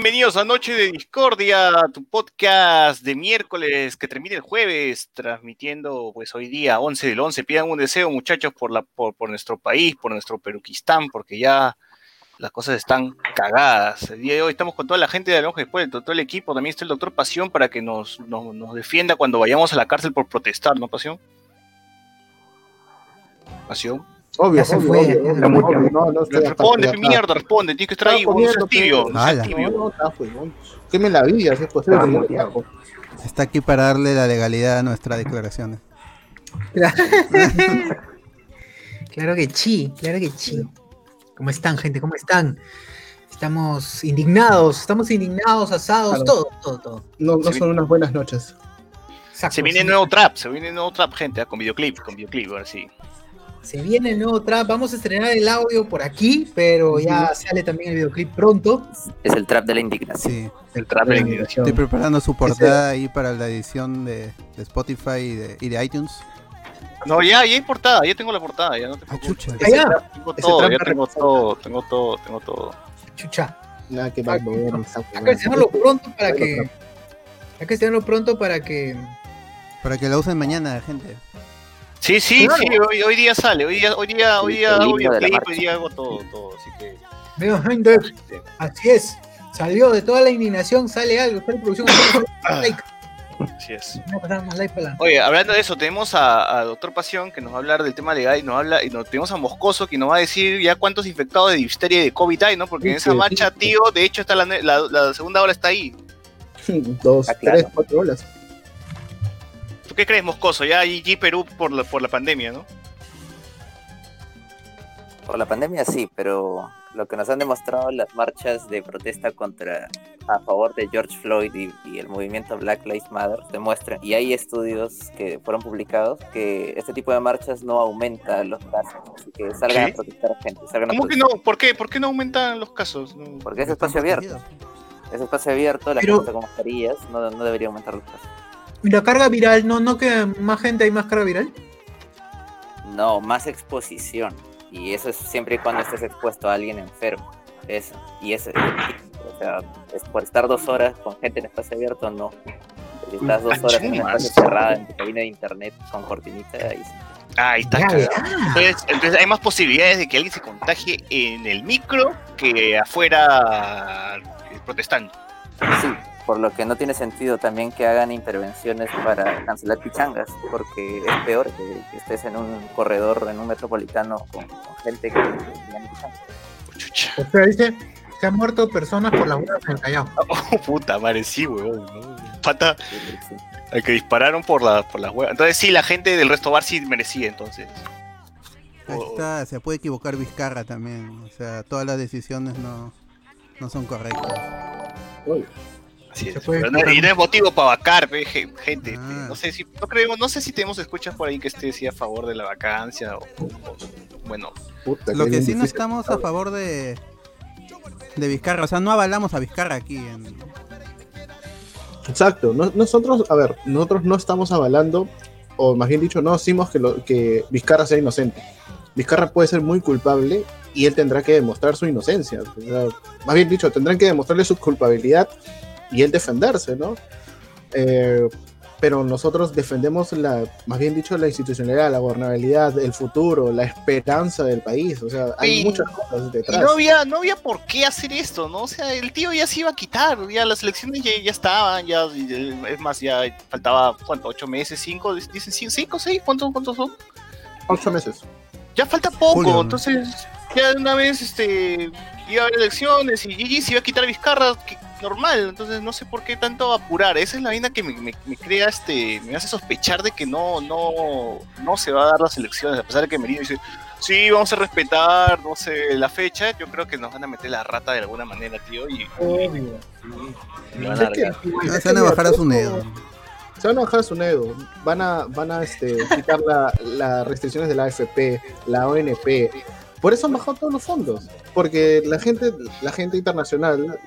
Bienvenidos a Noche de Discordia, tu podcast de miércoles que termina el jueves, transmitiendo pues hoy día 11 del 11. Pidan un deseo muchachos por, la, por, nuestro país, por nuestro Peruquistán, porque ya las cosas están cagadas. El día de hoy estamos con toda la gente de Alonso después, todo el equipo, también está el doctor Pasión para que nos, nos defienda cuando vayamos a la cárcel por protestar, ¿no, Pasión? Pasión. Obvio, Ya se obvio, fue, obvio, obvio, no, no Responde, mierda, responde, tienes que estar ahí, no seas comiendo, tibio, no pues. Queme la vida, si es posible. Está aquí para darle la legalidad a nuestras declaraciones. Claro que sí, claro que sí. ¿Cómo están, gente? ¿Cómo están? Estamos indignados, estamos indignados, asados, Claro. todo, todo, todo. No, no son unas buenas noches. Exacto, Se viene sí. nuevo trap, se viene nuevo trap, gente, ah, con videoclip, con videoclip, ahora sí. Se viene el nuevo trap, vamos a estrenar el audio por aquí, pero ya sale también el videoclip pronto. Es el trap de la indignación. Sí, El trap de la indignación. estoy preparando su portada ahí para la edición de, de Spotify y de, y de iTunes. No, ya, ya hay portada, ya tengo la portada, ya no te Ah, preocupes. chucha. Allá, Tengo todo, ya tengo todo, tengo todo, tengo todo. chucha. Nada que más mover. Hay que estrenarlo pronto para que. Hay que estrenarlo pronto para que. Para que la usen mañana, gente. Sí, sí, Claro. sí, hoy, hoy día sale, hoy día, hoy día, hoy día la videoclip, marcha. hoy día hago todo, todo, así que. Veo, gente, así es. Salió de toda la indignación, sale algo. Sale producción. like. Así es. Oye, hablando de eso, tenemos a, a Doctor Pasión que nos va a hablar del tema legal y nos habla, y nos tenemos a Moscoso que nos va a decir ya cuántos infectados de difteria y de COVID hay, ¿no? Porque en esa marcha, sí. tío, de hecho está la, ne- la, la segunda ola está ahí. Dos, tres, cuatro horas. ¿Tú qué crees, Moscoso? Ya GG Perú por la, por la pandemia, ¿no? Por la pandemia sí, pero lo que nos han demostrado las marchas de protesta contra a favor de George Floyd y, y el movimiento Black Lives Matter demuestran, y hay estudios que fueron publicados, que este tipo de marchas no aumenta los casos. Así que salgan ¿Qué? a protestar gente, salgan a ¿Cómo que no? ¿Por qué? ¿Por qué no aumentan los casos? No. Porque es espacio abierto, es espacio abierto, la Pero- gente con mascarillas, no, no debería aumentar los casos. Y la carga viral, no, no que más gente hay más carga viral. No, más exposición. Y eso es siempre y cuando estés expuesto a alguien enfermo. Eso. Y eso. O sea, es por estar dos horas con gente en espacio abierto, no. Si estás dos horas en espacio cerrado, en tu cabina de internet con cortinita, ahí sí. Ahí está. Entonces, entonces hay más posibilidades de que alguien se contagie en el micro que afuera eh, protestando. Sí, por lo que no tiene sentido también que hagan intervenciones para cancelar pichangas, porque es peor que, que estés en un corredor, en un metropolitano con, con gente que que tiene pichangas. Chucha. O sea, dice, se han muerto personas por las huevas en el Callao. Oh, puta madre, sí, weón. ¿no? Pata, al que dispararon por, la, por las huevas. Entonces sí, la gente del resto bar sí merecía, entonces. Ahí está, se puede equivocar Vizcarra también. O sea, todas las decisiones no, no son correctas. Uy, Es. Puede no- y no es motivo para vacar, gente. Ah. No sé si no creemos, no sé si tenemos escuchas por ahí que esté sí, a favor de la vacancia o, o- bueno, puta, Lo que sí no estamos a favor de, de Vizcarra. O sea, no avalamos a Vizcarra aquí. En, Exacto. no- nosotros, a ver, nosotros no estamos avalando, o más bien dicho, no decimos que, lo, que Vizcarra sea inocente. Vizcarra puede ser muy culpable y él tendrá que demostrar su inocencia. O sea, más bien dicho, tendrán que demostrarle su culpabilidad y él defenderse, ¿no? Eh, pero nosotros defendemos la, más bien dicho, la institucionalidad, la gobernabilidad, el futuro, la esperanza del país. O sea, hay Y- muchas cosas y detrás. no había, no había por qué hacer esto, ¿no? O sea, el tío ya se iba a quitar, ya las elecciones ya, ya estaban, ya, y- es más, ya faltaba, ¿cuánto? ¿Ocho meses? ¿Cinco? Dicen ¿cin- cinco, seis, ¿cuántos, cuántos son? Ocho meses. Ya falta poco, Julio, entonces ya de una vez este iba a haber elecciones y Gigi se iba a quitar a Vizcarra, que- normal, entonces no sé por qué tanto apurar, esa es la vaina que me, me- me crea este, me hace sospechar de que no, no, no se va a dar las elecciones, a pesar de que Merino dice, sí, vamos a respetar, no sé, la fecha, yo creo que nos van a meter la rata de alguna manera, tío, y, Obvio. y lo van a Es que- largar. Ah, se van a bajar a su nedo. Se van a bajar a su nedo. Van a, van a este, quitar la- las restricciones de la AFP, la ONP. Por eso han bajado todos los fondos. Porque la gente, la gente internacional,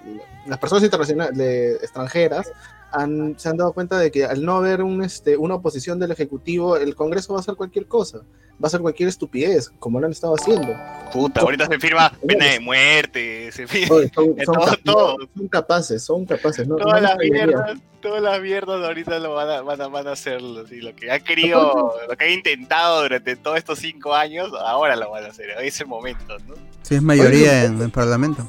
las personas internacionales extranjeras, han, se han dado cuenta de que al no haber un, este, una oposición del Ejecutivo, el Congreso va a hacer cualquier cosa, va a hacer cualquier estupidez, como lo han estado haciendo. Puta, ahorita se firma pena de muerte, se firma Oye, son, son todo, cap- todo. son capaces, son capaces. No, Todas no las mierdas, todas las mierdas ahorita lo van a, van a, van a hacerlo. sí, lo que ha querido, lo que ha intentado durante todos estos cinco años, ahora lo van a hacer. Es el momento, ¿no? Si es mayoría en el Parlamento.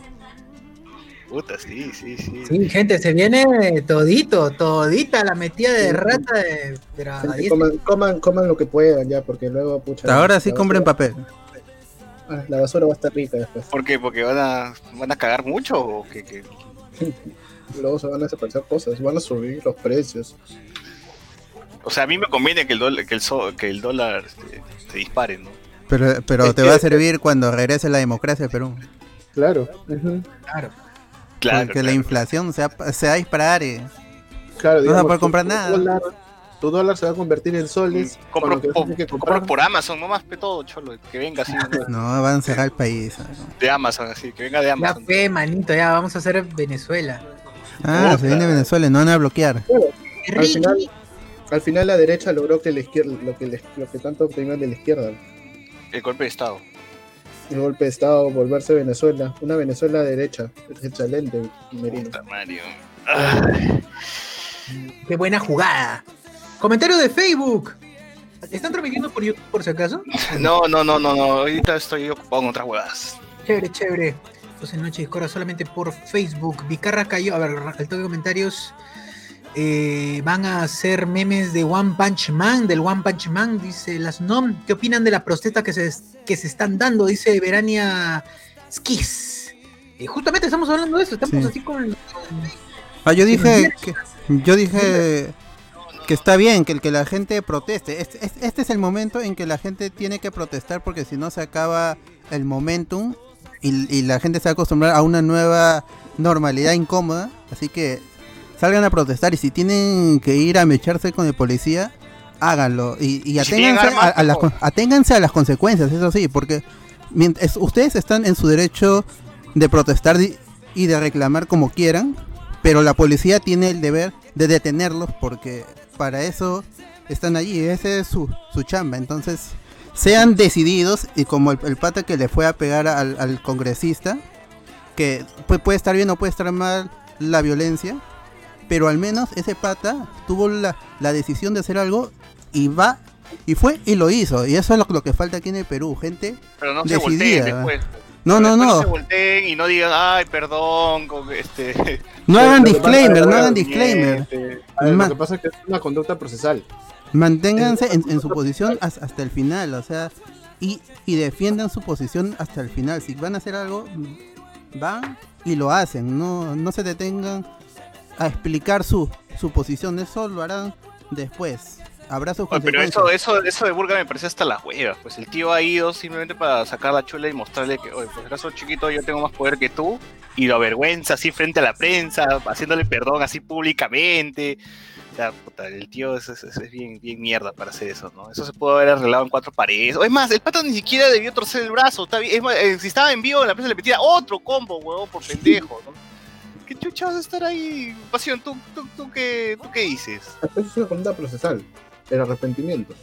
Puta, sí, sí, sí. Sí, gente, se viene todito, todita la metida de rata de. Gente, 10 coman, coman, coman lo que puedan ya, porque luego, pucha. Ahora sí compren papel. ah, La basura va a estar rica después. ¿Por qué? ¿Porque van a, van a cagar mucho o qué? qué? Luego se van a desaparecer cosas, van a subir los precios. O sea, a mí me conviene que el dólar, que el, so- que el dólar este, se dispare, ¿no? Pero, pero te va a servir cuando regrese la democracia al Perú. Claro. Claro. Claro. Porque la inflación se va, se va a disparar. eh. Claro, No vas a digamos, poder tu- comprar tu nada. Dólar, tu dólar se va a convertir en soles. con Compro, que que por Amazon, nomás pe todo, cholo. Que venga así, ¿no? No, van a cerrar el país. ¿no? de Amazon, así, que venga de Ya Amazon. fue, manito, ya vamos a hacer Venezuela. Ah, Puta. se viene Venezuela, no van a bloquear. Al final, al final la derecha logró que la izquierda, lo que, le- lo que tanto obtenían de la izquierda, El golpe de Estado. El golpe de Estado, volverse Venezuela, una Venezuela derecha, excelente, Merino. Mario. Ay, Qué buena jugada. Comentario de Facebook. ¿Están transmitiendo por YouTube por si acaso? No, no, no, no, no. Ahorita estoy ocupado en otras huevas. Chévere, chévere. Entonces Noche Discordia solamente por Facebook. Vicarra cayó. A ver, el toque de comentarios. Eh, van a hacer memes de One Punch Man, del One Punch Man, dice las NOM. ¿Qué opinan de la protesta que se, que se están dando? Dice Verania Skis. Eh, justamente estamos hablando de eso, estamos Sí. así con. Ah, yo dije que, yo dije que está bien que, el que la gente proteste. Este, este- este es el momento en que la gente tiene que protestar porque si no se acaba el momentum y, y la gente se va a acostumbrar a una nueva normalidad incómoda. Así que salgan a protestar y si tienen que ir a mecharse con el policía, háganlo. Y, si aténganse, a, las, aténganse a las consecuencias, eso sí, porque mientras, ustedes están en su derecho de protestar y de reclamar como quieran, pero la policía tiene el deber de detenerlos porque para eso están allí, ese es su, su chamba. Entonces, sean decididos y como el, el pata que le fue a pegar al, al congresista, que pu- puede estar bien o puede estar mal la violencia, pero al menos ese pata tuvo la, la decisión de hacer algo y va y fue y lo hizo. Y eso es lo, lo que falta aquí en el Perú, gente. Pero no se volteen después. No, no, Después se no. volteen y no digan, ay, perdón, con este. No hagan disclaimer, no hagan disclaimer. Este, A ver, Ma- lo que pasa es que es una conducta procesal. Manténganse en, en su posición has- hasta el final, o sea, y, y defiendan su posición hasta el final. Si van a hacer algo, van y lo hacen, no, no se detengan a explicar su, su posición, eso lo harán después. Habrá sus Oye, pero eso, eso, eso de Burga me parece hasta las huevas. Pues el tío ha ido simplemente para sacar la chula y mostrarle que, oye, pues acaso chiquito, yo tengo más poder que tú. Y lo avergüenza así frente a la prensa, haciéndole perdón así públicamente. O sea, puta, el tío es, es- es bien, bien mierda para hacer eso, ¿no? Eso se pudo haber arreglado en cuatro paredes. O es más, el pata ni siquiera debió torcer el brazo. Está bien. Es más, eh, si estaba en vivo, la prensa le metía otro combo, huevón, por pendejo, ¿no? ¿Qué chucha vas a estar ahí? Pasión, ¿tú, tú, tú, qué, ¿tú qué dices? Es una conducta procesal. El arrepentimiento.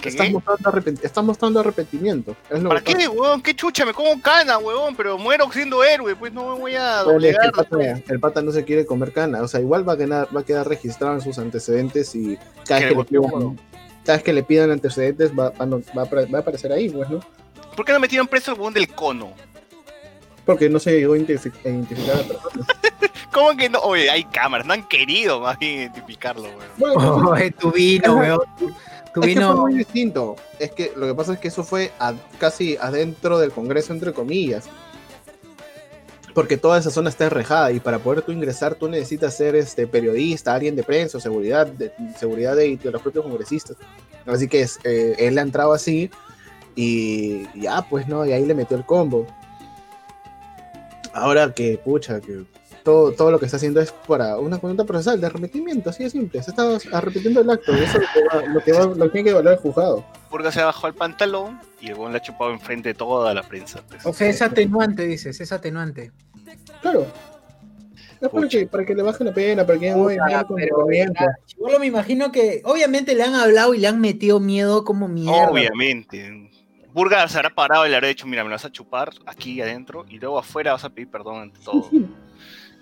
¿Qué? Estás mostrando, estás mostrando arrepentimiento. Es ¿Para qué, huevón? ¿Qué chucha? Me como cana, huevón, pero muero siendo héroe, pues no me voy a doblegar. el, pata, el pata no se quiere comer cana, o sea, igual va a quedar, va a quedar registrado en sus antecedentes y cada vez Que le pidan, cada vez que le pidan antecedentes va a aparecer ahí, pues, ¿no? ¿Por qué no metieron preso el huevón del cono? Porque no se llegó a identifi- a identificar a la persona. ¿Cómo que no? Oye, hay cámaras, no han querido más bien identificarlo, huevón. Bueno, Oye, tu vino, weón. Tu, es que fue vino. muy distinto. Es que lo que pasa es que eso fue a- casi adentro del Congreso, entre comillas. Porque toda esa zona está enrejada y para poder tú ingresar tú necesitas ser este periodista, alguien de prensa, seguridad, de, seguridad de, de los propios congresistas. Así que es, eh, él ha entrado así y ya, pues no, y ahí le metió el combo. Ahora que, pucha, que todo, todo lo que está haciendo es para una conducta procesal de arrepentimiento, así de simple. Se está arrepintiendo del acto, y eso es lo que, va, lo, que va- lo que tiene que evaluar el juzgado. Burga se ha bajado el pantalón y el huevón le ha chupado enfrente de toda la prensa. pues. O sea, es atenuante, dices, es atenuante. Claro, Es para que, para que le baje la pena, para que con Chibolo, me imagino que obviamente le han hablado y le han metido miedo como mierda. Obviamente. Burga se habrá parado y le habrá dicho, mira, me lo vas a chupar aquí adentro y luego afuera vas a pedir perdón ante todo.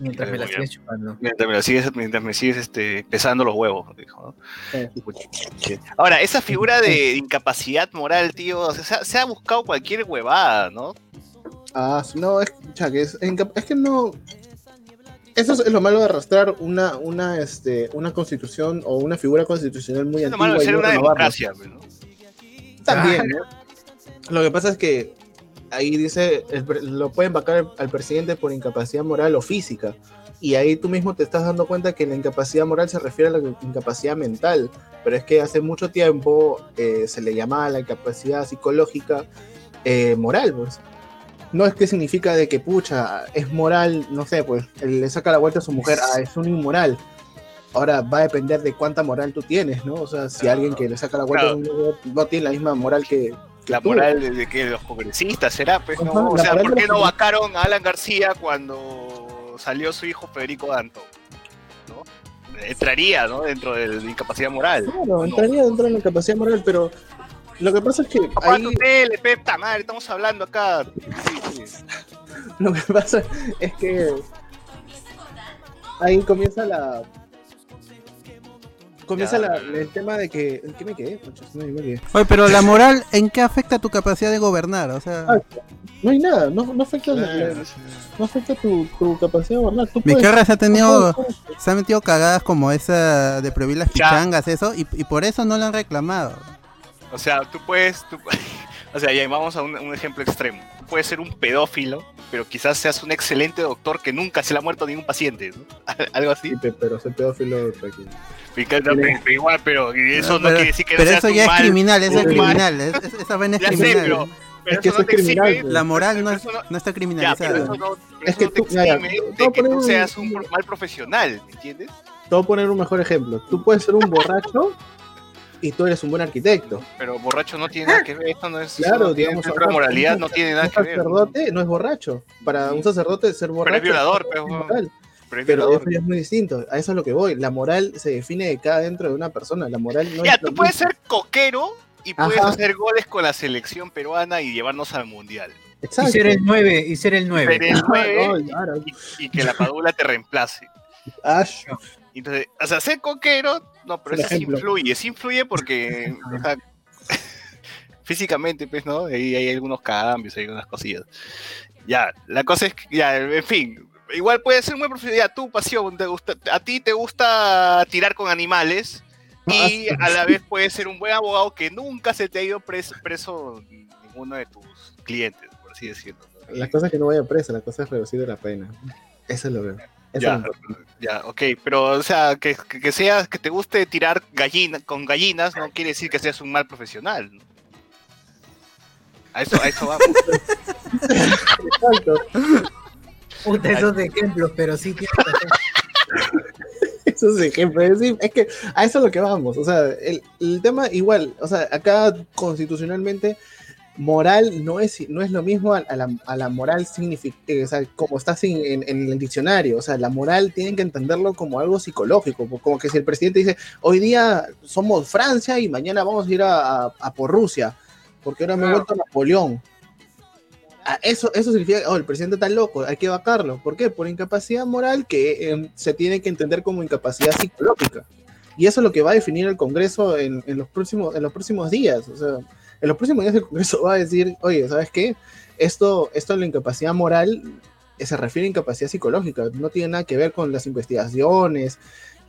Mientras me la sigues chupando. mientras me, lo sigues, mientras me sigues este, pesando los huevos, dijo, ¿no? Sí. Ahora, esa figura de incapacidad moral, tío, o sea, se, ha, se ha buscado cualquier huevada, ¿no? Ah, no, es, que es, que no. Eso es lo malo de arrastrar una, una, este, una constitución o una figura constitucional muy Es lo antigua. malo de ser una renovarla. democracia, ¿no? También, ¿no? Lo que pasa es que ahí dice, el lo pueden vacar al presidente por incapacidad moral o física. Y ahí tú mismo te estás dando cuenta que la incapacidad moral se refiere a la incapacidad mental. Pero es que hace mucho tiempo eh, se le llamaba la incapacidad psicológica eh, moral, pues. No es que significa de que, pucha, es moral, no sé, pues, él le saca la vuelta a su mujer, ah, es un inmoral. Ahora va a depender de cuánta moral tú tienes, ¿no? O sea, si Claro. alguien que le saca la vuelta a Claro. su mujer no tiene la misma moral que La moral de, de que los congresistas será, pues, ¿no? O sea, ¿por de qué no vacaron a Alan García cuando salió su hijo Federico Danto? ¿No? Entraría, ¿no? Dentro de la incapacidad moral. Claro, entraría dentro de la capacidad moral, pero lo que pasa es que Papá, ahí, tele, pepta madre, estamos hablando acá. Sí, sí. lo que pasa es que ahí comienza la comienza Ya. la- el tema de que ¿en qué me quedé? No, me quedé. Oye, pero la moral, ¿en qué afecta tu capacidad de gobernar? O sea, Ah, No hay nada, no, no afecta, la- no afecta tu, tu capacidad de gobernar. Tú puedes- Vizcarra se ha tenido, se ha metido cagadas como esa de prohibir las Ya. pichangas, eso, y, y por eso no lo han reclamado. O sea, tú puedes. tú- o sea, ya vamos a un, un ejemplo extremo. Tú puedes ser un pedófilo, pero quizás seas un excelente doctor que nunca se le ha muerto ningún paciente. ¿no? Algo así. Sí, pe- pero soy pedófilo no, pero- pero igual, pero eso no pero quiere decir que pero seas eso ya es mal- criminal, eso es criminal. es- es- esa vaina es Ya criminal. pero, pero Es que eso no te es criminal, exime. pues. La moral no, pero no- no está Ya, pero criminalizada. eso no, pero Es que no te tú- ya, ya, de a que tú seas un mal profesional, ¿me entiendes? Te voy a poner un mejor ejemplo. Tú puedes ser un borracho y tú eres un buen arquitecto. Pero borracho no tiene nada que ver, esto no es Claro, digamos, ahora, moralidad un- no tiene nada un que ver. sacerdote no es borracho. Para un sacerdote ser borracho Pero es violador, es pero, moral. pero es Pero eso es muy distinto. A eso es lo que voy. La moral se define de cada dentro de una persona. La moral no Ya, es tú puedes mismo. ser coquero y puedes Ajá. hacer goles con la selección peruana y llevarnos al mundial. Y Exacto. ser el 9, y ser el 9. Ser el nueve No, claro. y, y que la padula te reemplace. Ash. Entonces, o sea, ser coquero, no, pero Por eso sí influye, sí influye porque o sea, físicamente, pues, ¿no? Ahí hay algunos cambios, hay algunas cosillas. Ya, la cosa es que, ya, en fin, igual puede ser muy profesional, ya, tu pasión, te gusta, a ti te gusta tirar con animales y a la vez puedes ser un buen abogado que nunca se te ha ido preso, preso ninguno de tus clientes, por así decirlo. La cosa es que no vaya presa, la cosa es reducir la pena. Eso es lo que. Eso Ya, es ya, ok, pero o sea, que, que, que sea, que te guste tirar gallina, con gallinas no quiere decir que seas un mal profesional. ¿no? A eso, a eso vamos. Exacto. Puta, esos ejemplos, pero sí tienes razón. Esos ejemplos. Es, decir, es que a eso es lo que vamos. O sea, el, el tema igual, o sea, acá constitucionalmente, moral no es, no es lo mismo a, a la, a la moral significa, o sea, como está sin- en, en el diccionario. O sea, la moral tienen que entenderlo como algo psicológico. Como que si el presidente dice, hoy día somos Francia y mañana vamos a ir a, por Rusia, porque ahora me he vuelto Napoleón. Ah, Eso, eso significa, oh, el presidente está loco, hay que vacarlo. ¿Por qué? Por incapacidad moral que eh, se tiene que entender como incapacidad psicológica. Y eso es lo que va a definir el Congreso en, en los, próximos, en los próximos días. O sea, en los próximos días el Congreso va a decir, oye, ¿sabes qué? Esto, esto de la incapacidad moral eh, se refiere a incapacidad psicológica, no tiene nada que ver con las investigaciones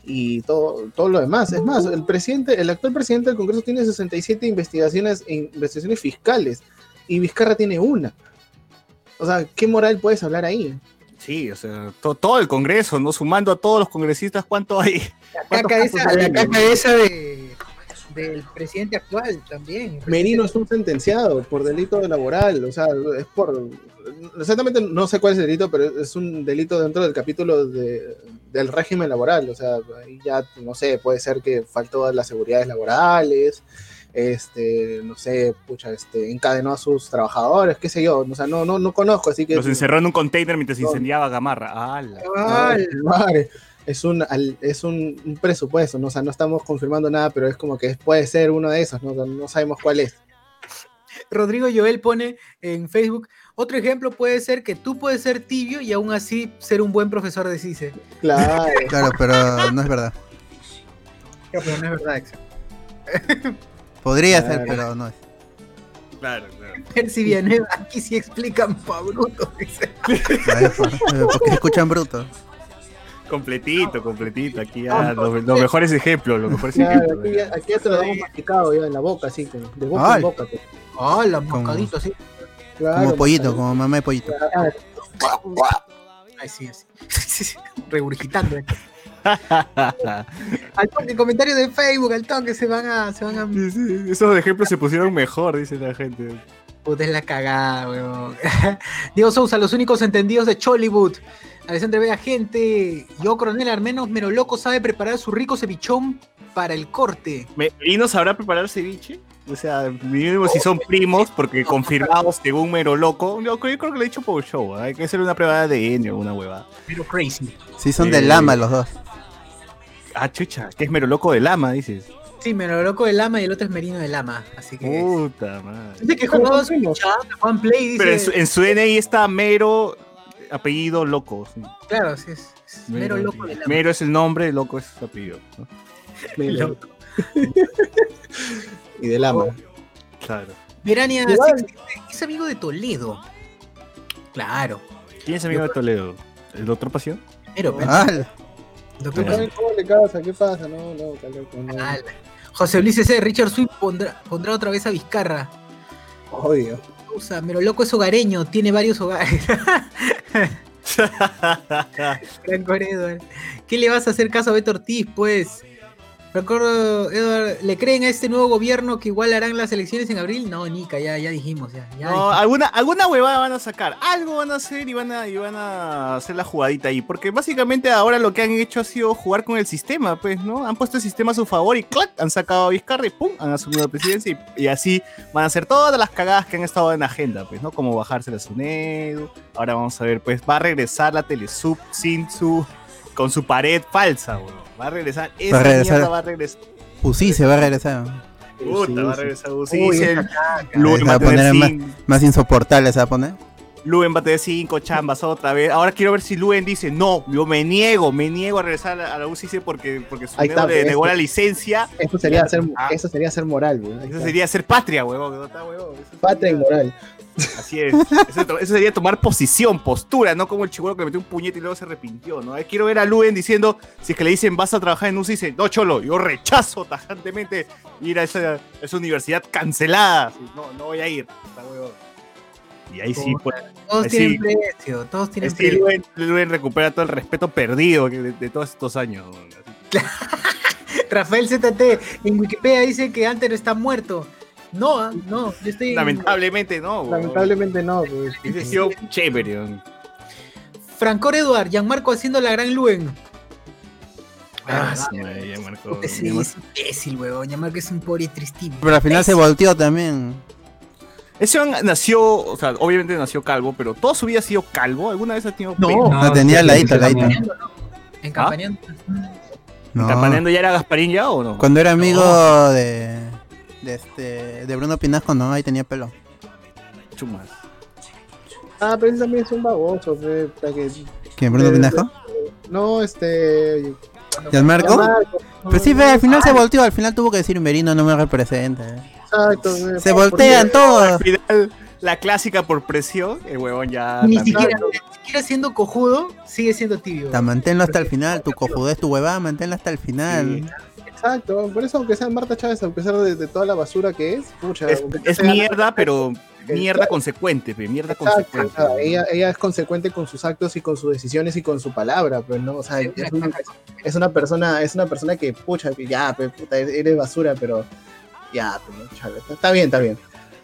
y todo, todo lo demás. Es más, el presidente, el actual presidente del Congreso tiene 67 investigaciones, investigaciones fiscales y Vizcarra tiene una. O sea, ¿qué moral puedes hablar ahí? Sí, o sea, to- todo el Congreso, ¿no? Sumando a todos los congresistas, ¿cuánto hay? La ¿Cuántos caca esa, la caca esa de, del presidente actual también. Merino es un sentenciado por delito laboral, o sea, es por... Exactamente no sé cuál es el delito, pero es un delito dentro del capítulo de- del régimen laboral, o sea, ahí ya, no sé, puede ser que faltó a las seguridades laborales, este, no sé, pucha, este, encadenó a sus trabajadores, qué sé yo, o sea, no, no, no conozco, así que... Los encerró en un container mientras No. incendiaba Gamarra. ¡Hala! Ay, madre, Es un, al- es un, un presupuesto, ¿no? O sea, no estamos confirmando nada, pero es como que puede ser uno de esos, ¿no? No sabemos cuál es. Rodrigo Joel pone en Facebook, otro ejemplo puede ser que tú puedes ser tibio y aún así ser un buen profesor de CICE. Claro. Claro, pero no es verdad. Pero no es verdad, Axel. Podría Claro. ser, pero no es. Claro, claro. Percy Villanueva, aquí sí explican pa' bruto. dice. Por- eh, Porque escuchan bruto. Completito, completito. Aquí ya los, los mejores ejemplos, los mejores Claro, ejemplos. aquí, ya, aquí ya te lo damos masticado ya en la boca, así, de boca Ay. en boca. pues. Ah, la Como- moscadito, así. Claro, Como pollito, como mamá de pollito. Claro. Ay, sí, así. Regurgitando. Al toque, comentarios de Facebook, al toque se van a. Se van a. Sí, sí, Esos ejemplos se pusieron mejor, dice la gente. Puta, es la cagada, weón. Diego Sousa, los únicos entendidos de Chollywood. Alexandre Vega, gente. Yo, coronel Armenos, Mero Loco, sabe preparar su rico cevichón para el corte. ¿Me- ¿Merino sabrá preparar ceviche? O sea, mínimo si son primos, porque confirmados según Mero Loco. Yo creo, yo creo que lo he dicho por show. ¿eh? Hay que hacer una prueba de ADN o una huevada. Pero crazy. Sí, son Eh, de lama los dos. Ah, chucha, que es Mero Loco de Lama, dices. Sí, Mero Loco de Lama y el otro es Merino de Lama. Así que. Puta madre. Dice que Pero jugaba son su Juan Play, dice. Pero en su, en su DNI está Mero, apellido Loco. sí. Claro, sí, es, es Mero Loco de Lama. Mero es el nombre, Loco es su apellido. ¿no? Loco. Y de lama. Claro. Verania Igual. 60, es amigo de Toledo. Claro. ¿Quién es amigo de Toledo? ¿El doctor Pasión? Pero, pero, Ah, doctor Claro. Ay, ¿Cómo le causa? ¿Qué pasa? No. Ala. José Luis C. Richard Swift pondrá, pondrá otra vez a Vizcarra. Obvio. Usa, Mero Loco es hogareño, tiene varios hogares. Franco Edward. ¿Qué le vas a hacer caso a Beto Ortiz, pues? Franco Edward, ¿le creen a este nuevo gobierno que igual harán las elecciones en abril? No, Nica, ya, ya dijimos, ya. ya No, dijimos. alguna, alguna huevada van a sacar. Algo van a hacer y van a, y van a hacer la jugadita ahí. Porque básicamente ahora lo que han hecho ha sido jugar con el sistema, pues, ¿no? Han puesto el sistema a su favor y ¡clac! Han sacado a Vizcarra y ¡pum! Han asumido la presidencia y, y así van a hacer todas las cagadas que han estado en agenda, pues, ¿no? Como bajarse la SUNEDU. Ahora vamos a ver, pues, va a regresar la Telesub sin su... con su pared falsa, weón. Va a regresar. Esa Va a regresar. mierda va a regresar. Uzi se va a regresar. Puta, Sí, va a regresar. Uy, esa Luen Se va a poner más- Más insoportable se va a poner. Luen va a tener cinco chambas otra vez. Ahora quiero ver si Luen dice, no, yo me niego, me niego a regresar a la UCC porque, porque su está, le pues, negó la que- licencia. Eso sería ser, Ah. eso sería ser moral, güey. Ahí Eso sería ser patria, huevón. ¿no está, Patria y moral. Así es. Eso, sería tomar posición, postura, no como el chihuahua que le metió un puñete y luego se arrepintió, ¿no? Quiero ver a Luen diciendo, si es que le dicen vas a trabajar en dice, no, cholo, yo rechazo tajantemente ir a esa, a esa universidad cancelada. No, no voy a ir. está. Y ahí sí, pues, Todos Ahí tienen sí. precio, todos tienen precio. Luen, Luen recupera todo el respeto perdido de, de todos estos años. Rafael ZT en Wikipedia dice que Anter está muerto. No, ah, no, yo estoy. Lamentablemente no. weón. Lamentablemente no, pues. Sido chévere. Francor Eduard, Gianmarco haciendo la gran Luen. Ah, Ah, Sí, ya marcó. es imbécil, weón. Gianmarco es un pobre tristín. Pero al final se volteó también. Ese man nació, o sea, obviamente nació calvo, pero toda su vida ha sido calvo. ¿Alguna vez ha tenido No. pelo? La tenía al ladito, al ladito. En. No. ¿Campaneando ya era Gasparín ya o no? Cuando era amigo de, de este de Bruno Pinasco, no, ahí tenía pelo. Chumas. Ah, pero ese también es un baboso, para que- ¿Quién, Bruno Eh, Pinasco? No, este. ¿Gianmarco? Marco, Pues sí, no, ve, al final se volteó, al final tuvo que decir Merino no me representa. Exacto, Se voltean todos. Al final, la clásica por presión, el huevón ya. Ni siquiera, ni siquiera siendo cojudo, sigue siendo tibio. Ta, manténlo hasta el final, tu cojudez, tu huevada, manténlo hasta el final. Exacto, por eso aunque sea Marta Chávez, a pesar de, de toda la basura que es, pucha, Es, es mierda, pero mierda consecuente, pe, mierda Exacto, consecuente. ella, ella es consecuente con sus actos y con sus decisiones y con su palabra, pues no, o sea, es una, es una persona, es una persona que, pucha, que ya, pe, puta, eres basura, pero ya, pues, está, bien, está bien.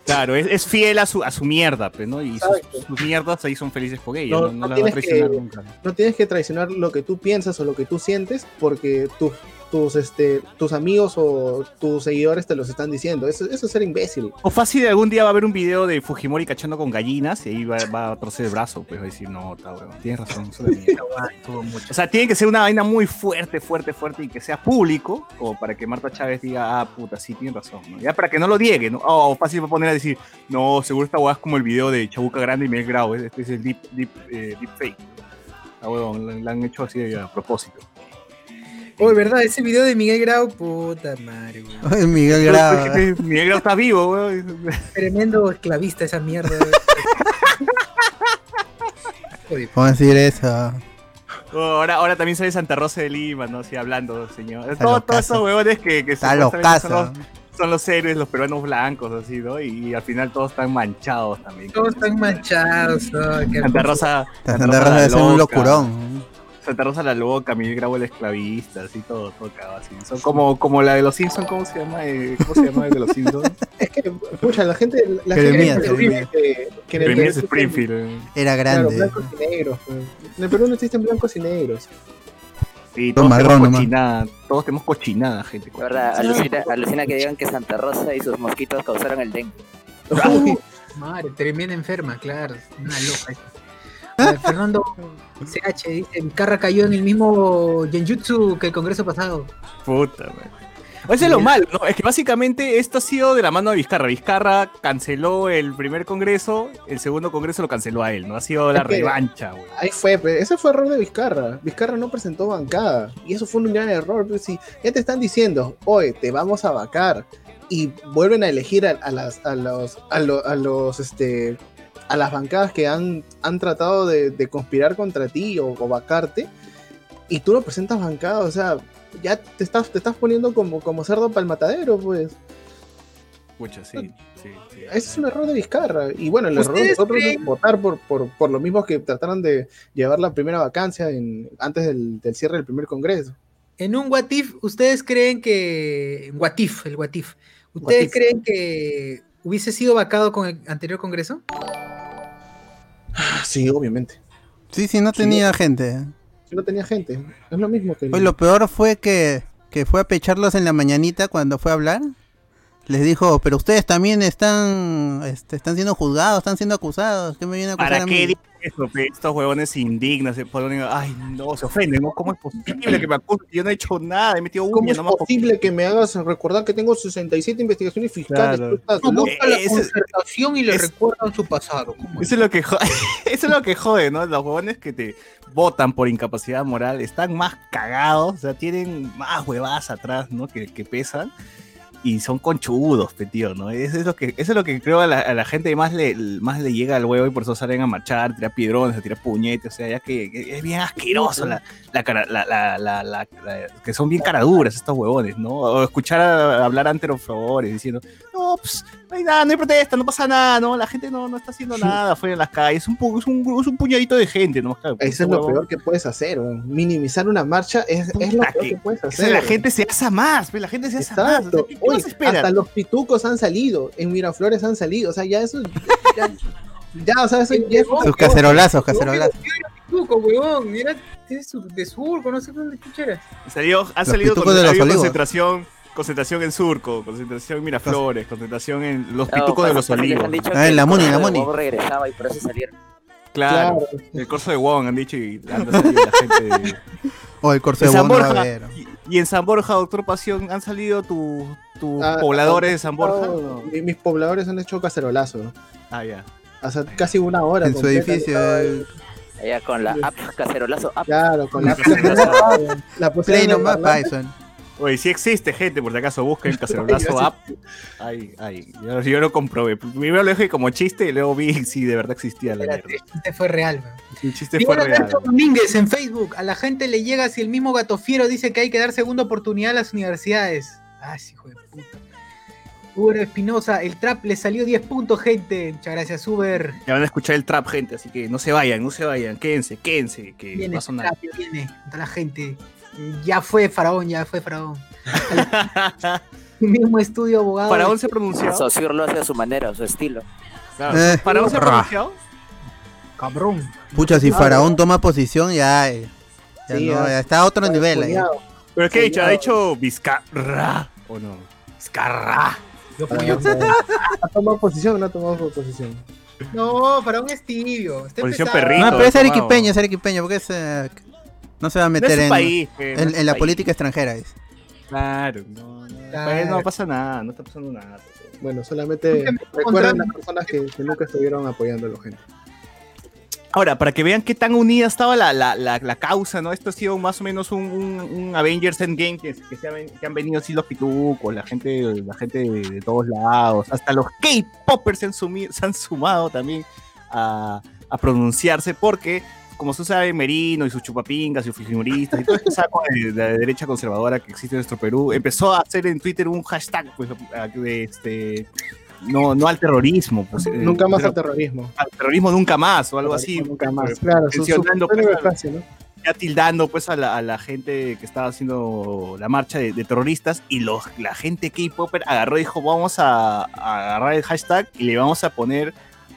Claro, es, es fiel a su, a su mierda, pe, ¿no? Y sus, mierdas ahí son felices con ella, No- no, no no va a traicionar que- nunca. No tienes que traicionar lo que tú piensas o lo que tú sientes porque tus tus, este, tus amigos o tus seguidores te los están diciendo. Eso, eso es ser imbécil. O fácil, algún día va a haber un video de Fujimori cachando con gallinas y ahí va, va a torcer el brazo, pues va a decir, no, está weón, tienes razón, eso de mierda". O sea, tiene que ser una vaina muy fuerte, fuerte, fuerte y que sea público, como para que Marta Chávez diga, ah, puta, sí, tiene razón, ¿no? Ya para que no lo niegue, ¿no? O fácil va a poner a decir, no, seguro esta hueá es como el video de Chabuca Grande y Miguel Grau, este es el deep, deep, eh, deep fake. Ah, la han hecho así a propósito. Oh, verdad, ese video de Miguel Grau, puta madre, weón. Ay, Miguel Grau. Miguel Grau está vivo, weón. Tremendo esclavista esa mierda. Joder. ¿Cómo decir eso? Oh, ahora, ahora también sale Santa Rosa de Lima, ¿no? Así hablando, señor. Todo-. Todos esos huevones que, que son los, son los héroes, los peruanos blancos, así, ¿no? Y, al final todos están manchados también. Todos están manchados. oh, qué Santa. Rosa. Santa Rosa debe ser un loca, locurón. Santa Rosa la loca, Miguel Grau el esclavista, así todo, todo cagado, así. Son como, como la de los Simpsons, ¿cómo se llama? Eh, ¿Cómo se llama el de los Simpsons? Es que, escucha, la gente. La Jeremías, gente Jeremías. que, que en el Perú Springfield. Era Claro, grande. blancos y negros. pues. En el Perú no existen blancos y negros. Sí, Todo todos marrón tenemos nomás. cochinada, todos tenemos cochinada, gente. La verdad, alucina, alucina que digan que Santa Rosa y sus mosquitos causaron el dengue. Uh, madre, tremenda enferma, claro. Una loca. Ver, Fernando CH dice: Vizcarra cayó en el mismo Genjutsu que el congreso pasado. Puta, man. Eso es lo malo, ¿no? Es que básicamente esto ha sido de la mano de Vizcarra. Vizcarra canceló el primer congreso, el segundo congreso lo canceló a él, ¿no? Ha sido la Es que- revancha, güey. Ahí fue, pues, ese fue error de Vizcarra. Vizcarra no presentó bancada. Y eso fue un gran error. Pues, si ya te están diciendo, oye, te vamos a vacar. Y vuelven a elegir a, a las, a los, a, lo- a los, este, a las bancadas que han, han tratado de, de conspirar contra ti o, o vacarte. Y tú lo presentas bancada, o sea, ya te estás, te estás poniendo como, como cerdo para el matadero, pues. Pucha, sí, sí, sí. Ese es un error de Vizcarra. Y bueno, el error de ¿Ustedes nosotros creen- es votar por, por, por lo mismo que trataron de llevar la primera vacancia en, antes del, del cierre del primer congreso. En un What If, ¿ustedes creen que. What If, el What If. ¿Ustedes What if. creen que hubiese sido vacado con el anterior congreso? Ah, Sí, obviamente. Sí, sí, no Sí. tenía gente. Si no tenía gente. Es lo mismo que. el- Pues lo peor fue que, que fue a pecharlos en la mañanita cuando fue a hablar. Les dijo, pero ustedes también están, este, están siendo juzgados, están siendo acusados. ¿Qué me vienen a acusar ¿Para a qué mí? dicen eso? Estos huevones se indignan, se ponen, ay, no, se ofenden, ¿no? ¿Cómo es posible que me acusen? Yo no he hecho nada, he metido ¿Cómo uña es nomás. posible que me hagas recordar que tengo 67 investigaciones fiscales? Claro. Estás No, busca la concertación y le es- recuerdan su pasado. ¿Cómo es? Eso es lo que jode, eso es lo que jode, ¿no? Los huevones que te votan por incapacidad moral están más cagados, o sea, tienen más huevadas atrás, ¿no? Que, que pesan. Y son conchudos, tío, ¿no? Eso es lo que, eso es lo que creo a la, a la gente más le, más le llega al huevo y por eso salen a marchar, a tirar piedrones, a tirar puñetes, o sea, ya que, que es bien asqueroso la, la, cara- la, la, la, la- la- que son bien caraduras estos huevones, ¿no? O escuchar a- hablar ante los favores diciendo, no, pues, no hay nada, no hay protesta, no pasa nada, ¿no? La gente no, no está haciendo nada afuera en las calles, es un, pu- es un, es un puñadito de gente, ¿no? Claro, Eso es lo peor que puedes hacer. weón. Minimizar una marcha es, es lo peor que- que puedes O hacer. sea, la gente se asa más, la gente se asa más. o sea, Hasta los pitucos han salido. En Miraflores han salido. O sea, ya eso. Ya, ya, o sea, eso ya es Sus cacerolazos, cacerolazos. Tuco, huevón, mira, es sur- de surco, no sé dónde chucha era. Salió, ha Los salido con, concentración, concentración en Surco, concentración en Miraflores, concentración en los No, pitucos de los olivos. Ah, en la Muni, en la Muni. Regresaba y por eso salieron. Claro, Claro. el corso de Wong han dicho y han salido la gente de, O el corso de a Borja. Y, en San Borja, doctor Pasión, ¿han salido tu- tus Ah, pobladores ah, de San Borja? no, mi- Mis pobladores han hecho cacerolazo. Ah, ya. Sea, casi una hora. En su edificio. el- Allá con la app, cacerolazo app. Claro, con la, Cacerolazo. la pusieron Play nomás. Python. Oye, si existe gente, por si acaso busquen el cacerolazo app. Ay, ay, yo, yo lo comprobé. Primero lo dejé como chiste y luego vi si de verdad existía la Espérate, mierda. este fue real, weón. El chiste fue Miguel real. Domínguez en Facebook. A la gente le llega si el mismo gato fiero dice que hay que dar segunda oportunidad a las universidades. Ah, sí, hijo de puta. Uber Espinosa, el trap le salió 10 puntos, gente. Muchas gracias, Uber. Ya van a escuchar el trap, gente, así que no se vayan, no se vayan, quédense, quédense, que Viene va a el sonar. trap, ya viene. Toda la gente. Ya fue Faraón, ya fue Faraón. El mismo estudio abogado. ¿Faraón se ha pronunciado? Saussure lo hace a su manera, a su estilo. Claro. Eh, ¿Faraón se pronunciado? Cabrón. Pucha, si Faraón toma posición, ya, eh, ya Sí, no, ya. está a otro nivel ahí. Cuñado. ¿Pero qué ha dicho? ¿Ha dicho Vizcarra o no? Vizcarra. Yo Ah, apoyo. ¿Ha tomado posición o no ha tomado posición? No, para un estibio. Está Posición perrito. No, pero es arequipeño, es arequipeño, porque es, eh, no se va a meter en, país, pues, en- la país. política extranjera. es. Claro, no, no, Claro. pues no pasa nada, no está pasando nada. Bueno, solamente recuerden las personas que, que nunca estuvieron apoyándolo, gente. Ahora, para que vean qué tan unida estaba la, la, la, la causa, ¿no? Esto ha sido más o menos un, un, un Avengers Endgame que, que, se ha ven- que han venido así los pitucos, la gente, la gente de, de todos lados, hasta los K-Poppers se han, se han sumado también a, a pronunciarse porque, como se sabe, Merino y sus chupapingas y sus figuristas y todo este saco de, de la derecha conservadora que existe en nuestro Perú, empezó a hacer en Twitter un hashtag pues, de este... No, no al terrorismo. Pues, eh, Nunca más pero- al terrorismo. al terrorismo nunca más o algo así. Nunca más. Claro, su, su mencionando, pues, ya tildando pues a la, a la gente que estaba haciendo la marcha de, de terroristas y los, la gente K-Popper agarró y dijo vamos a, a agarrar el hashtag y le vamos a poner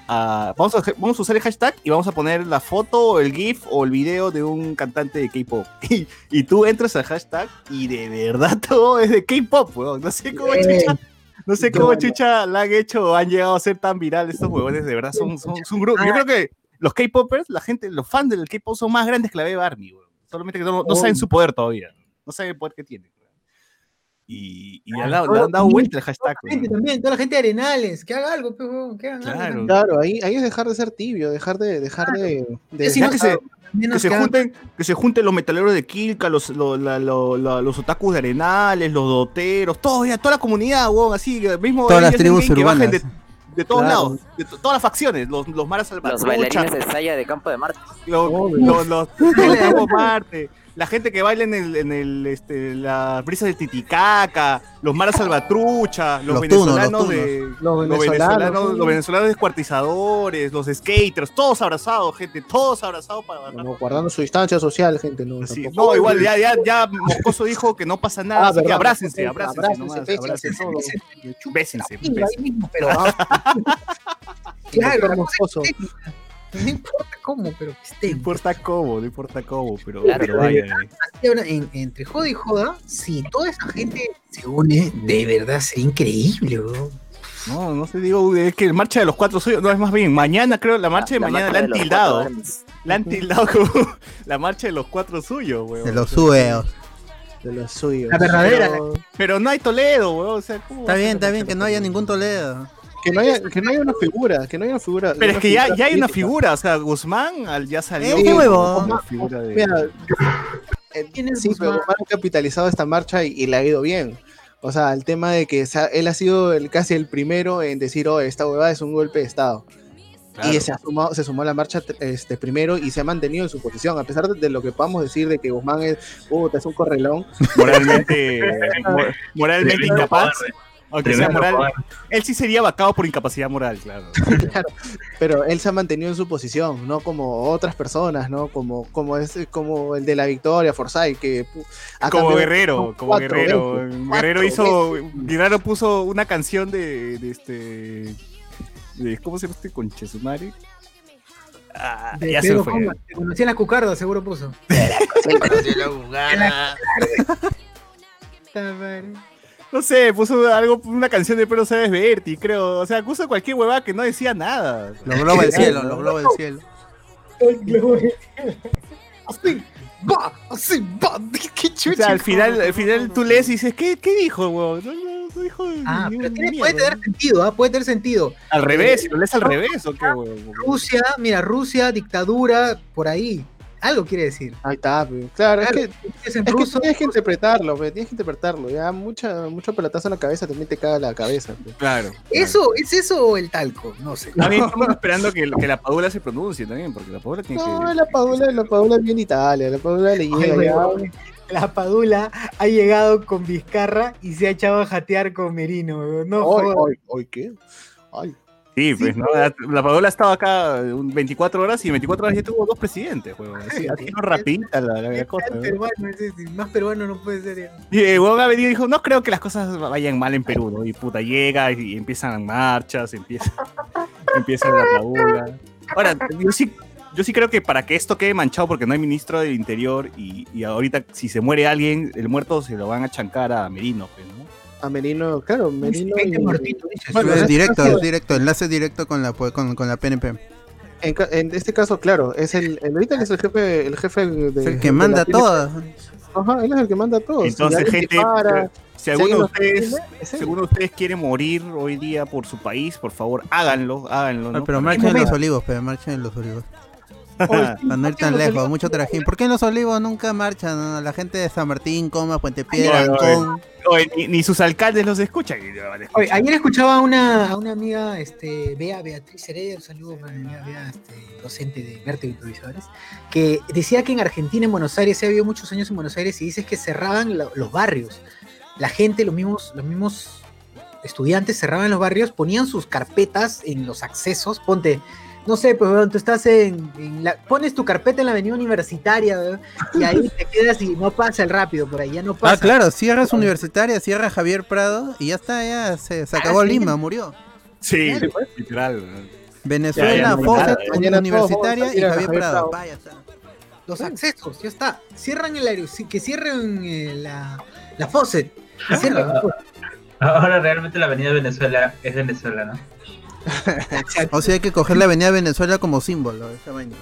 a- vamos, a, vamos a usar el hashtag y vamos a poner la foto, el GIF o el video de un cantante de K-pop. Y, y tú entras al hashtag y de verdad todo es de K-pop, weón. No sé cómo Eh, chucha, no sé cómo chucha la han hecho o han llegado a ser tan viral estos huevones, de verdad son, son, son un grupo. Yo creo que los K-popers, la gente, los fans del K-pop son más grandes que la Beba Army, weón. Solamente que no, no saben su poder todavía. No saben el poder que tienen. Y, y le han dado- han dado vuelta el hashtag, Toda la gente también, toda la gente de Arenales, que haga algo, que hagan algo Claro. también. Claro, ahí, ahí es dejar de ser tibio, dejar de. Dejar de, de- Ya si no que se- que se junten, que se junten los metaleros de Kilka, los, los, la- lo- la- los otakus de Arenales, los doteros, todo, ya, toda la comunidad, weón, así, el mismo Todas las tribus que bajen urbanas. de, de todos Claro. lados, de to- todas las facciones, los, los maras Los salvatrucha, bailarines de Saya de Campo de Marte. los, los, los, los Marte, la gente que baila en el, en el este, las brisas de Titicaca, los maras salvatrucha, los, Los tunos, los venezolanos tunos. de Los los venezolanos. los venezolanos descuartizadores, los skaters, todos abrazados, gente, todos abrazados para bajar. No, guardando su distancia social, gente. No, Sí, no, igual ya, ya, ya Moscoso dijo que no pasa nada, Ah, así que abrácense, abrácense, abrácense, nomás, bésense, abrácense, bésense, bésense. ahí mismo, pero claro, la Moscoso. Es técnica. No importa cómo, pero que No esté. importa cómo, no importa cómo, pero, Claro, pero vaya. En- entre joda y joda, si toda esa gente se une, de verdad sería increíble, weón. No, no sé, digo, es que el marcha de los cuatro suyos, no es más bien, mañana creo, la marcha de La mañana la han tildado, la han tildado como la marcha de los cuatro suyos, weón. De los sueos. De los suyos. La verdadera, Pero Pero no hay Toledo, weón, o sea, ¿cómo Está bien, está bien, que no haya ningún Toledo. Que no haya, que no haya una figura, que no haya una figura. Pero es que ya, ya hay una figura, o sea, Guzmán al- ya salió. Eh, qué de- Mira, eh, ¿Quién es sí, pero Guzmán? Ha capitalizado esta marcha y, y le ha ido bien. O sea, el tema de que él ha sido el, casi el primero en decir, oh, esta huevada es un golpe de Estado. Claro. Y se, ha sumado, se sumó a la marcha este, primero y se ha mantenido en su posición. A pesar de, de lo que podamos decir de que Guzmán es, puta, es un correlón, moralmente, mo- moralmente incapaz. Aunque sea moral, él sí sería vacado por incapacidad moral, claro. pero él se ha mantenido en su posición, no como otras personas, ¿no? Como, como, es, como el de la victoria, Forsyth, que como guerrero, como cuatro guerrero. veces, Guerrero hizo, Guerrero puso una canción de, de este, de, ¿cómo se llama este conche su madre? Ah, De ya se Pedro fue. Conocí en la cucarda, seguro puso. No sé, puso algo, una canción de Pedro Sáenz Berti, creo. O sea, puso cualquier huevada que no decía nada. Los globos del cielo, los globos del cielo. Así, va, así, va. ¿Qué O chucha? sea, al final, al final tú lees y dices, ¿qué, qué dijo, huevón? No, no, no dijo Ah, ni pero tiene- puede tener sentido, ¿ah? Puede tener sentido. Al revés, si lo lees al revés, ¿o qué, huevón? Rusia, mira, Rusia, dictadura, por ahí. Algo quiere decir. Ahí está, pe. claro, es que, Es en es que tienes que interpretarlo, pe, tienes que interpretarlo. Ya mucha, mucho pelotazo en la cabeza también te caga la cabeza. pe. Claro. ¿Eso, ¿Es eso o el talco? No sé. También estamos esperando que, que la Padula se pronuncie también, porque la Padula tiene No, que... la Paula, la Paula es bien Italia, la Paula le llega Ay, ya. La Padula ha llegado con Vizcarra y se ha echado a jatear con Merino. No ay, ay, ¿qué? Ay, Sí, pues, ¿no? La, la Padula ha estado acá un 24 horas y en 24 horas ya tuvo dos presidentes, huevón. Así, sido rapidita la, la, la cosa, ¿no? peruano es más peruano no puede ser. ya. Y el huevón ha venido y dijo, no creo que las cosas vayan mal en Perú, ¿no? Y puta, llega y, empiezan marchas, empieza, empieza la Padula. Ahora, yo sí, yo sí creo que para que esto quede manchado, porque no hay ministro del Interior y, y ahorita si se muere alguien, el muerto se lo van a chancar a Merino, pues, ¿no? A Merino, claro, Merino. Veinte y- muertitos, dices. Bueno, es este directo, es directo, enlace directo con la, con, con la PNP. En, ca- en este caso, claro, es el, el ahorita es el jefe, el jefe de, Es el que manda todo. Ajá, él es el que manda todo. Entonces, gente, dispara, si alguno de ustedes, si alguno de ustedes quiere morir hoy día por su país, por favor, háganlo, háganlo, ¿no? Pero marchen en los olivos, pero marchen en los olivos. Para no ir ¿por qué tan lejos, olivos? mucho trajín. ¿Por qué en los olivos nunca marchan? La gente de San Martín, Coma, Puente Piedra, no, no, ni, ni sus alcaldes los escuchan. Oye, ayer escuchaba a una, a una amiga, este, Bea, Beatriz Heredia, un saludo para mi amiga Bea, este, docente de Vértigo Improvisadores, que decía que en Argentina, en Buenos Aires, se ha vivido muchos años en Buenos Aires y dices que cerraban lo- los barrios. La gente, los mismos, los mismos estudiantes cerraban los barrios, ponían sus carpetas en los accesos, ponte, no sé, pues weón, tú estás en, en la- pones tu carpeta en la avenida universitaria, weón, y ahí te quedas y no pasa el rápido, por ahí ya no pasa. Ah, claro, cierras universitaria, cierra Javier Prado y ya está, ya se, se Ah, acabó sí. Lima, murió. Sí, Claro. literal. Venezuela, Fawcett, Universitaria y Javier Javier Prado. Prado. Vaya, está. los accesos, ya está. Cierran el aire, que cierren eh, la, la faucet. que cierren. Ahora realmente la avenida Venezuela es Venezuela, ¿no? O sea, hay que coger la avenida Venezuela como símbolo. Vaina.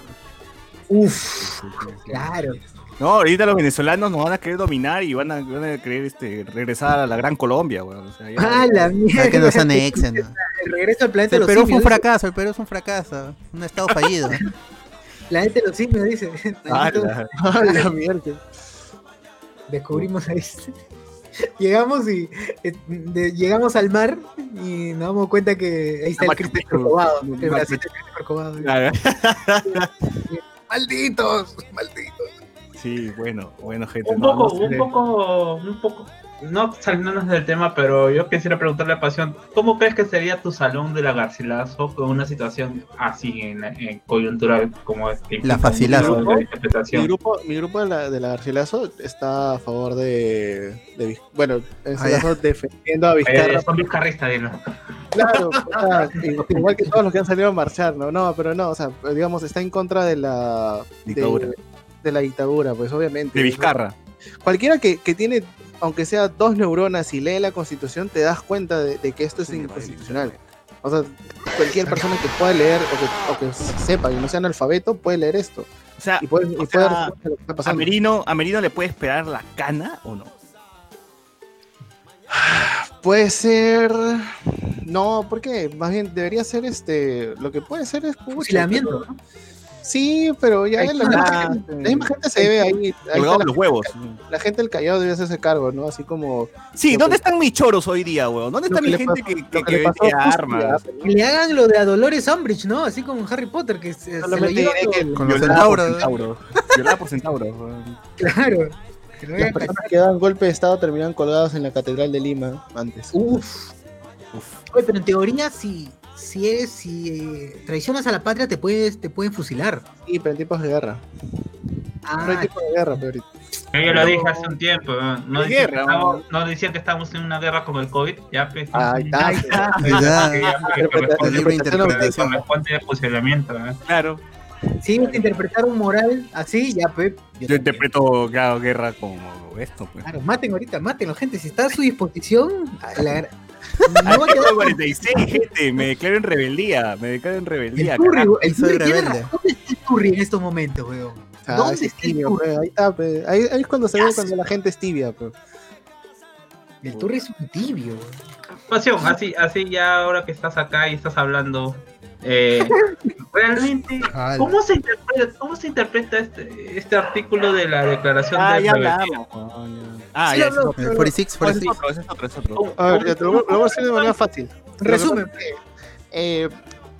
Uf, claro. No, ahorita los venezolanos nos van a querer dominar y van a, van a querer este, regresar a la gran Colombia, weón. O sea, ya- Ah, la Para que nos mierda. anexen. ¿no? El regreso al planeta de El los Perú fue un fracaso, el Perú es un fracaso. Un estado fallido. dice. Planeta de los simios, dice. Ah, la- Ah, la mierda. Descubrimos ahí. Llegamos y eh, de- llegamos al mar y nos damos cuenta que ahí está el Cristo. Corcovado. El Cristo Corcovado. Claro. Malditos, malditos. Sí, bueno, bueno, gente. Un poco, no un poco, un poco, no saliéndonos del tema, pero yo quisiera preguntarle a Pasión, ¿cómo crees que sería tu salón de la Garcilaso con una situación así en, en coyuntural como es que La Facilazo. de Mi grupo, mi grupo de la, de la Garcilaso está a favor de, de bueno, en este Ah, caso defendiendo a Eh, Vizcarra. son vizcarristas, dilo. Claro, o sea, igual que todos los que han salido a marchar, ¿no? No, pero no, o sea, digamos, está en contra de la de- Dictadura. De, la dictadura, pues obviamente. De Vizcarra. Cualquiera que, que tiene, aunque sea dos neuronas y lee la constitución, te das cuenta de, de que esto es inconstitucional. O sea, cualquier persona que pueda leer o que, o que sepa y no sea analfabeto puede leer esto. O sea, Y puede, y sea, lo que está ¿a. Merino, ¿a Merino le puede esperar la cana o no? Puede ser. No, ¿por qué? Más bien debería ser este. Lo que puede ser es. Fusilamiento, pero- Sí, pero ya la, misma, la misma gente se ve ahí. ahí la, los huevos. la gente del Callao debe hacerse cargo, ¿no? Así como. Sí, ¿dónde que- están mis choros hoy día, weón? ¿Dónde está que mi le gente pasó- que, que, que que armas? Que le hagan lo de a Dolores Umbridge, ¿no? Así como en Harry Potter, que se, se lo Solamente lleva diré que Con los centauros. centauro. Violada por centauro. weón. Claro. Que las personas que dan golpe de estado terminan colgados en la Catedral de Lima antes. Uf. Oye, pero en teoría, si, si eres, si eh, traicionas a la patria, te puedes, te pueden fusilar. Sí, pero en tiempos de guerra. Ah, No hay tiempos de guerra, pero ahorita. Yo lo dije hace un tiempo, ¿no? No Hay decían, guerra, que estamos, no decían que estamos en una guerra como el COVID, ya pues. Ahí está. ahí está. Corresponde- fusilamiento, ¿eh? Claro. Si a interpretar un moral así, ya, Pep. Yo interpreto claro, guerra como esto, pues. Claro, maten ahorita, maten, gente. Si está a su disposición, la- no va a quedar 46, gente, me declaro en rebeldía, me declaro en el rebeldía. Turri, el Turri rebelde. razón, ¿Dónde está el Turri en estos momentos, weón? Ah, ¿Dónde ese está el tibio, Turri? pe, ahí está, pe. ahí, ahí es cuando se ve cuando la gente es tibia, pe. El Turri es un tibio, weón. Pasión, así, así ya ahora que estás acá y estás hablando, eh, realmente. ¿cómo se interpreta, cómo se interpreta este, este artículo de la declaración Ah, de ya hablamos. Ah, Sí, ya. 46, No, ese es 46. otro, ese es otro, es otro. ¿Cómo- A ver, cómo- ya te lo, lo voy a decir de manera fácil. Resumen. Eh,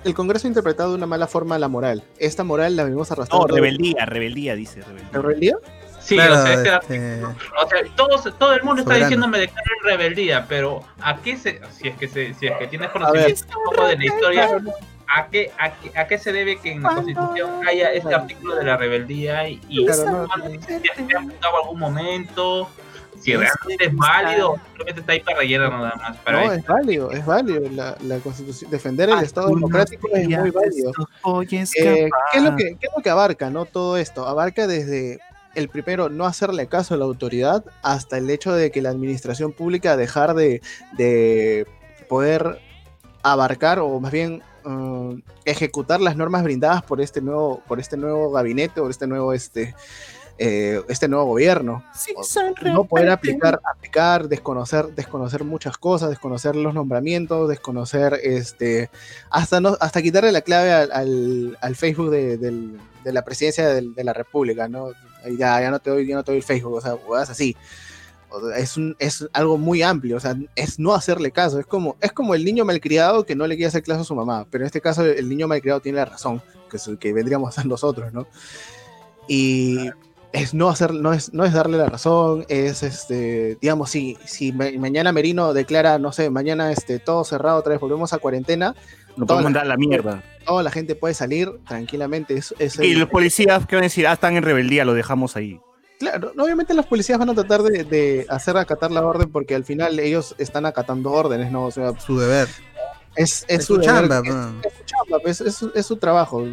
el Congreso ha interpretado de una mala forma la moral. Esta moral la venimos arrastrando. No, rebeldía, rebeldía, dice rebeldía. ¿La rebeldía? Sí, Claro, o sea, este este, O sea, todos, todo el mundo está Soberano. diciendo me declaro rebeldía, pero ¿a qué se, si es que se, si es que tienes conocimiento un poco de la historia, ¿a qué, a qué, a qué se debe que en la constitución haya este artículo de la rebeldía y, y Claro, no, ¿cuándo- si has- si has buscado algún momento si realmente es válido simplemente está ahí para rellenar nada más. Para No, es válido, es válido. La, la constitución, defender el Estado democrático es muy válido. Eh, ¿qué, es lo que, qué es lo que abarca no todo esto? Abarca desde el primero no hacerle caso a la autoridad hasta el hecho de que la administración pública dejar de, de poder abarcar o más bien uh, ejecutar las normas brindadas por este nuevo por este nuevo gabinete o este nuevo este eh, este nuevo gobierno. No poder aplicar aplicar desconocer desconocer muchas cosas desconocer los nombramientos desconocer este hasta no hasta quitarle la clave al, al- al Facebook de, del- de la presidencia del- de la república no ya, ya no te doy ya no te doy el Facebook o sea así es, un, es algo muy amplio, o sea, es no hacerle caso. Es como, es como el niño malcriado que no le quiere hacer caso a su mamá, pero en este caso el niño malcriado tiene la razón, que es el que vendríamos a ser nosotros, ¿no? Y es no hacer, no es, no es darle la razón, es este, digamos, si, si ma- mañana Merino declara, no sé, mañana este, todo cerrado, otra vez volvemos a cuarentena, Toda podemos mandar la mierda. toda la gente puede salir tranquilamente. Es, es Y el- los policías, ¿qué van a decir? Ah, están en rebeldía, lo dejamos ahí. Claro, no, obviamente los policías van a tratar de, de hacer acatar la orden porque al final ellos están acatando órdenes, ¿no? O sea, Su deber. es, es, Es su deber, chamba, es, man. es su chamba, pues, es, su- es su trabajo.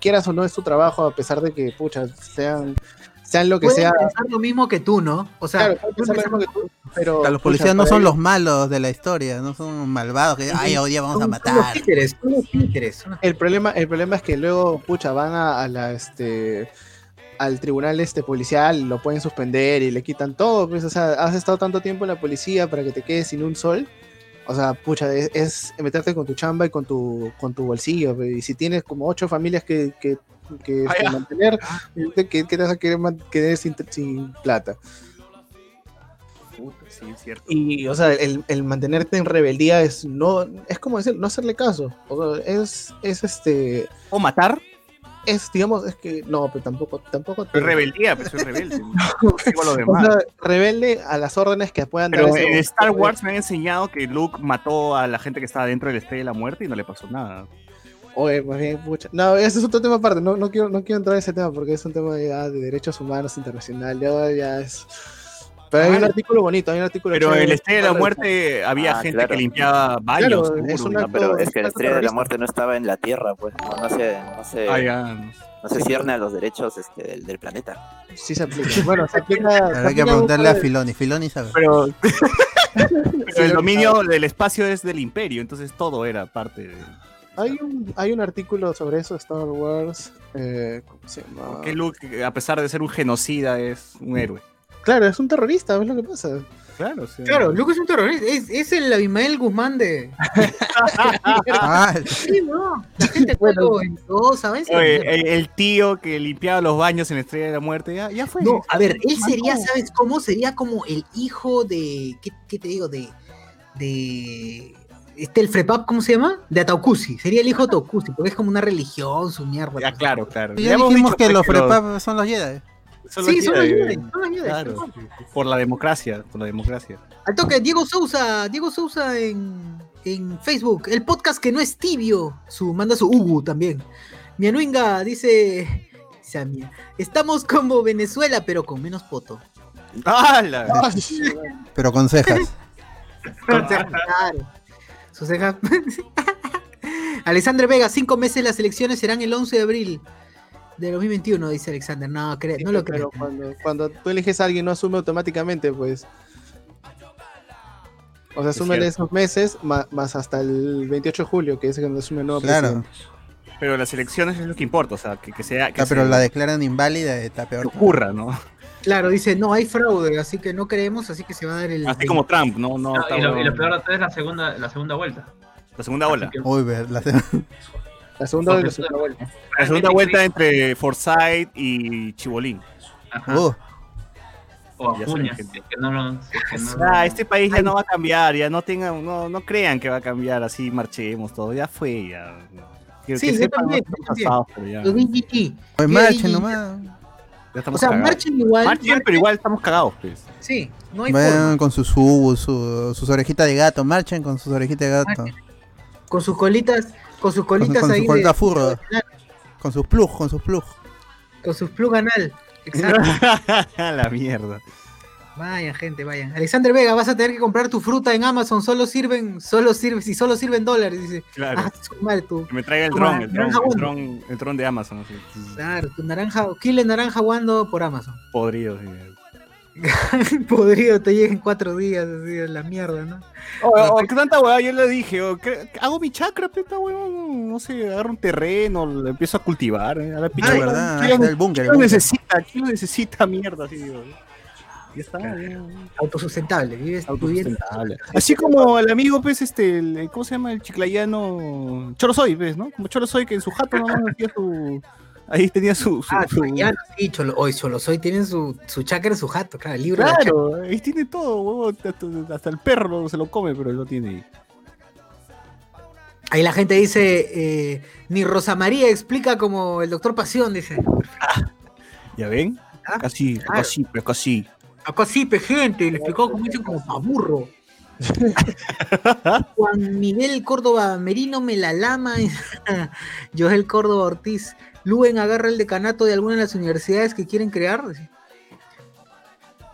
Quieras o no, es su trabajo, a pesar de que, pucha, sean, sean lo que sea. pensar lo mismo que tú, ¿no? O sea, Claro, pensar lo mismo que tú, pero. O sea, los pucha, policías no son ellos- los malos de la historia, no son malvados que, ay, hoy día vamos a son- son los matar. títeres, son los títeres, son los- El problema, el problema es que luego, pucha, van a, a la este al tribunal este policial, lo pueden suspender y le quitan todo, pues, o sea, has estado tanto tiempo en la policía para que te quedes sin un sol. O sea, pucha, es, es meterte con tu chamba y con tu, con tu bolsillo. pues, Y si tienes como ocho familias que, que, que, Ah, este, mantener, ¿qué, qué te vas a querer quedar sin, sin plata? Sí, es cierto. Y, o sea, el, el mantenerte en rebeldía es no, es como decir, no hacerle caso. O sea, es, es este, ¿O matar? Es, digamos, es que, no, pero tampoco, tampoco Es rebeldía, pero soy rebelde. Digo lo O demás. sea, rebelde a las órdenes que puedan Pero dar. ese- en Star Wars me han enseñado que Luke mató a la gente que estaba dentro del Estrella de la Muerte y no le pasó nada. Oye, más bien, pucha. No, ese es otro tema aparte. No, no, quiero, no quiero entrar en ese tema porque es un tema ya de derechos humanos internacional. Ya, ya es. Pero hay Ah, un artículo bonito, hay un artículo. Pero en el Estrella de la Muerte había Ah, gente claro. que limpiaba baños. Claro, es seguro, una- No, pero es que el estrella de la muerte no estaba en la Tierra, pues no, no se, no se, Ah, ya. no se cierne a los derechos este, del, del planeta. Sí se aplica. Bueno, se aplica. Habrá que preguntarle a Filoni. Filoni sabe. Pero, el dominio del espacio es del imperio, entonces todo era parte de... Hay un, hay un artículo sobre eso, Star Wars. Eh, ¿Cómo se llama? Que Luke, a pesar de ser un genocida, es un héroe. Claro, es un terrorista, es lo que pasa. Claro, sí. Claro, Luke es un terrorista, es, es el Abimael Guzmán de... Ah, Sí, no, la gente Bueno. todo en todo, ¿sabes? Oye, el, el tío que limpiaba los baños en la Estrella de la Muerte, ya, ya fue. No, a ver, él sería. ¿sabes cómo? Sería como el hijo de. ¿Qué, qué te digo? De. de este, el Frepap, ¿cómo se llama? De Ataucusi. Sería el hijo de Ataucusi, porque es como una religión, su mierda. Ya, claro, claro. ya dijimos dicho, que pues, los pero prepap son los Jedi. Son Sí, los son los Jedi, Jedi, son los Jedi. Claro, por la democracia, por la democracia. Al toque, Diego Sousa, Diego Sousa en, en Facebook, el podcast que no es tibio, su, manda su Ugu también. Mianuinga dice, dice a Mia, estamos como Venezuela, pero con menos poto. ¡Hala! Pero con cejas. Con cejas, claro. Sus cejas. Alexander Vega, cinco meses las elecciones serán el 11 de abril de 2021, dice Alexander. No, cre- no lo creo. Cuando, cuando tú eliges a alguien, no asume automáticamente, pues. O sea, Es asume cierto. esos meses más, hasta el 28 de julio, que es cuando asume el nuevo Claro. presidente. Pero las elecciones es lo que importa, o sea, que, que sea. Que Ah, pero la declaran inválida, está que peor. ocurra, ¿no? Claro, dice, no hay fraude, así que no creemos, así que se va a dar el. Así como Trump, ¿no? no y, lo, y lo bueno. peor de todo es la segunda, la segunda vuelta. La segunda ola. Que- Uy, ver, la- La segunda la segunda vuelta. La segunda vuelta entre Forsyth y Chibolín. Ajá. Uh, o ya Acuña, saben, si es que no lo- si es que no Ah, lo- este país ya no va a cambiar, ya no tengan, no, no crean que va a cambiar, así marchemos todo, ya fue, ya. Que, Sí, que yo sepan, también, no yo también. estamos pasados, pero ya, Los BGG. Oye, ¿Qué marchen nomás. O sea, cagados. marchen igual. Marchen, marchen- pero igual estamos cagados, pues. Sí, no hay Vayan forma. con sus ubus, su- sus orejitas de gato. Marchen con sus orejitas de gato. Con sus colitas, con sus Con, colitas con ahí. su colita de- furro. Con sus plug, con sus plug. Con sus plug anal. Exacto. la mierda. Vayan, gente, vayan. Alexander Vega, vas a tener que comprar tu fruta en Amazon. Solo sirven, solo sirven, si solo sirven dólares, dice. Claro. Ah, su madre, tu, Que me traiga el dron, el dron, el dron, el dron de Amazon. Así. claro, tu naranja, kilo de naranja Wando por Amazon. Podrido. sí. Podrido, te llega en cuatro días, así, la mierda, ¿no? Oh, qué tanta hueá, yo le dije, ¿qué- hago mi chakra, peta huevón, no sé, agarro un terreno, lo empiezo a cultivar, eh, a la pinche Ah, verdad, ¿Quién el búnker. quién el necesita? ¿Quién lo necesita mierda? Así digo. Ya está, ya. Autosustentable, vives. Autosustentable. Así como el amigo, pues, este, el- ¿cómo se llama? El chiclayano Chorosoy, pues, ¿no? Como Chorosoy que en su jato nomás metía su... Ahí tenía su... su- Ah, su- ya, sí, cholo, hoy solo soy, tienen su, su chakra en su jato, claro, el libro de. Claro, ahí tiene todo, huevón, hasta, hasta el perro se lo come, pero lo tiene ahí. Ahí la gente dice, eh, ni Rosa María explica como el doctor Pasión, dice. ¿Ya ven? Ah, Casi, claro. casi, pero casi. Acá sí, pe gente, le explicó como dicen como paburro. Juan Miguel Córdoba Merino me la lama. Joel Córdoba Ortiz. Luen agarra el decanato de alguna de las universidades que quieren crear.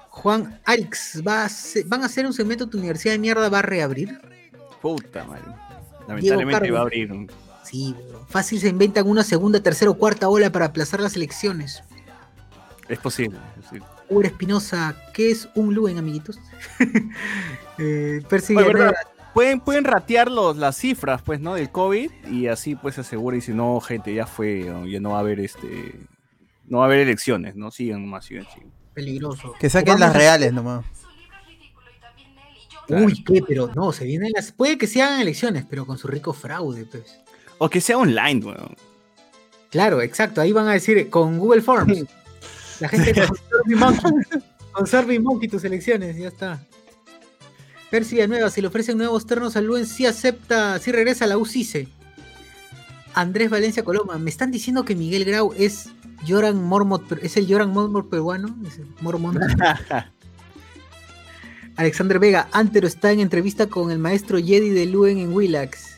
Juan Arix, ¿va a ser- ¿van a hacer un segmento tu universidad de mierda? ¿Va a reabrir? Puta madre. Lamentablemente va a abrir. Sí, fácil se inventan una segunda, tercera o cuarta ola para aplazar las elecciones. Es posible. sí. Uber Espinosa, ¿qué es un Luen, amiguitos? eh. Pueden, pueden ratear los, las cifras, pues, ¿no? Del COVID y así pues se asegura y si no, gente, ya fue, ya no va a haber este... No va a haber elecciones, ¿no? Sigan más, sigan, sigan. peligroso. Que saquen las a- reales nomás. Uy, ¿qué? Pero no, se vienen las. Puede que se hagan elecciones, pero con su rico fraude, pues. O que sea online, weón. Claro, exacto. Ahí van a decir con Google Forms. La gente con SurveyMonkey. Con SurveyMonkey tus elecciones, ya está. Percy Nueva, si le ofrecen nuevos ternos al Luen, sí acepta, sí regresa a la UCICE. Andrés Valencia Coloma, me están diciendo que Miguel Grau es Joran Mormont, es el Joran Mormont peruano, es el Mormont. Alexander Vega, Antero está en entrevista con el maestro Jedi de Luen en Willax.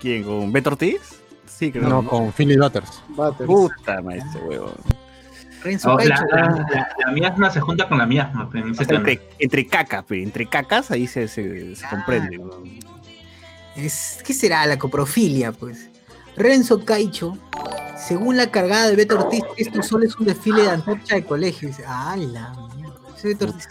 ¿Quién? ¿Con Beto Ortiz? Sí, creo. No, con Philly Butters. Butters. Puta, maestro, Oh, la, la, la- la miasma se junta con la miasma. en ese tema. Entre, entre cacas, pe, entre cacas ahí se, se, se comprende. es, ¿qué será la coprofilia, pues? Renzo Caicho, según la cargada de Beto Ortiz, esto solo es un desfile de antorcha de colegio. Ese Beto Ortiz.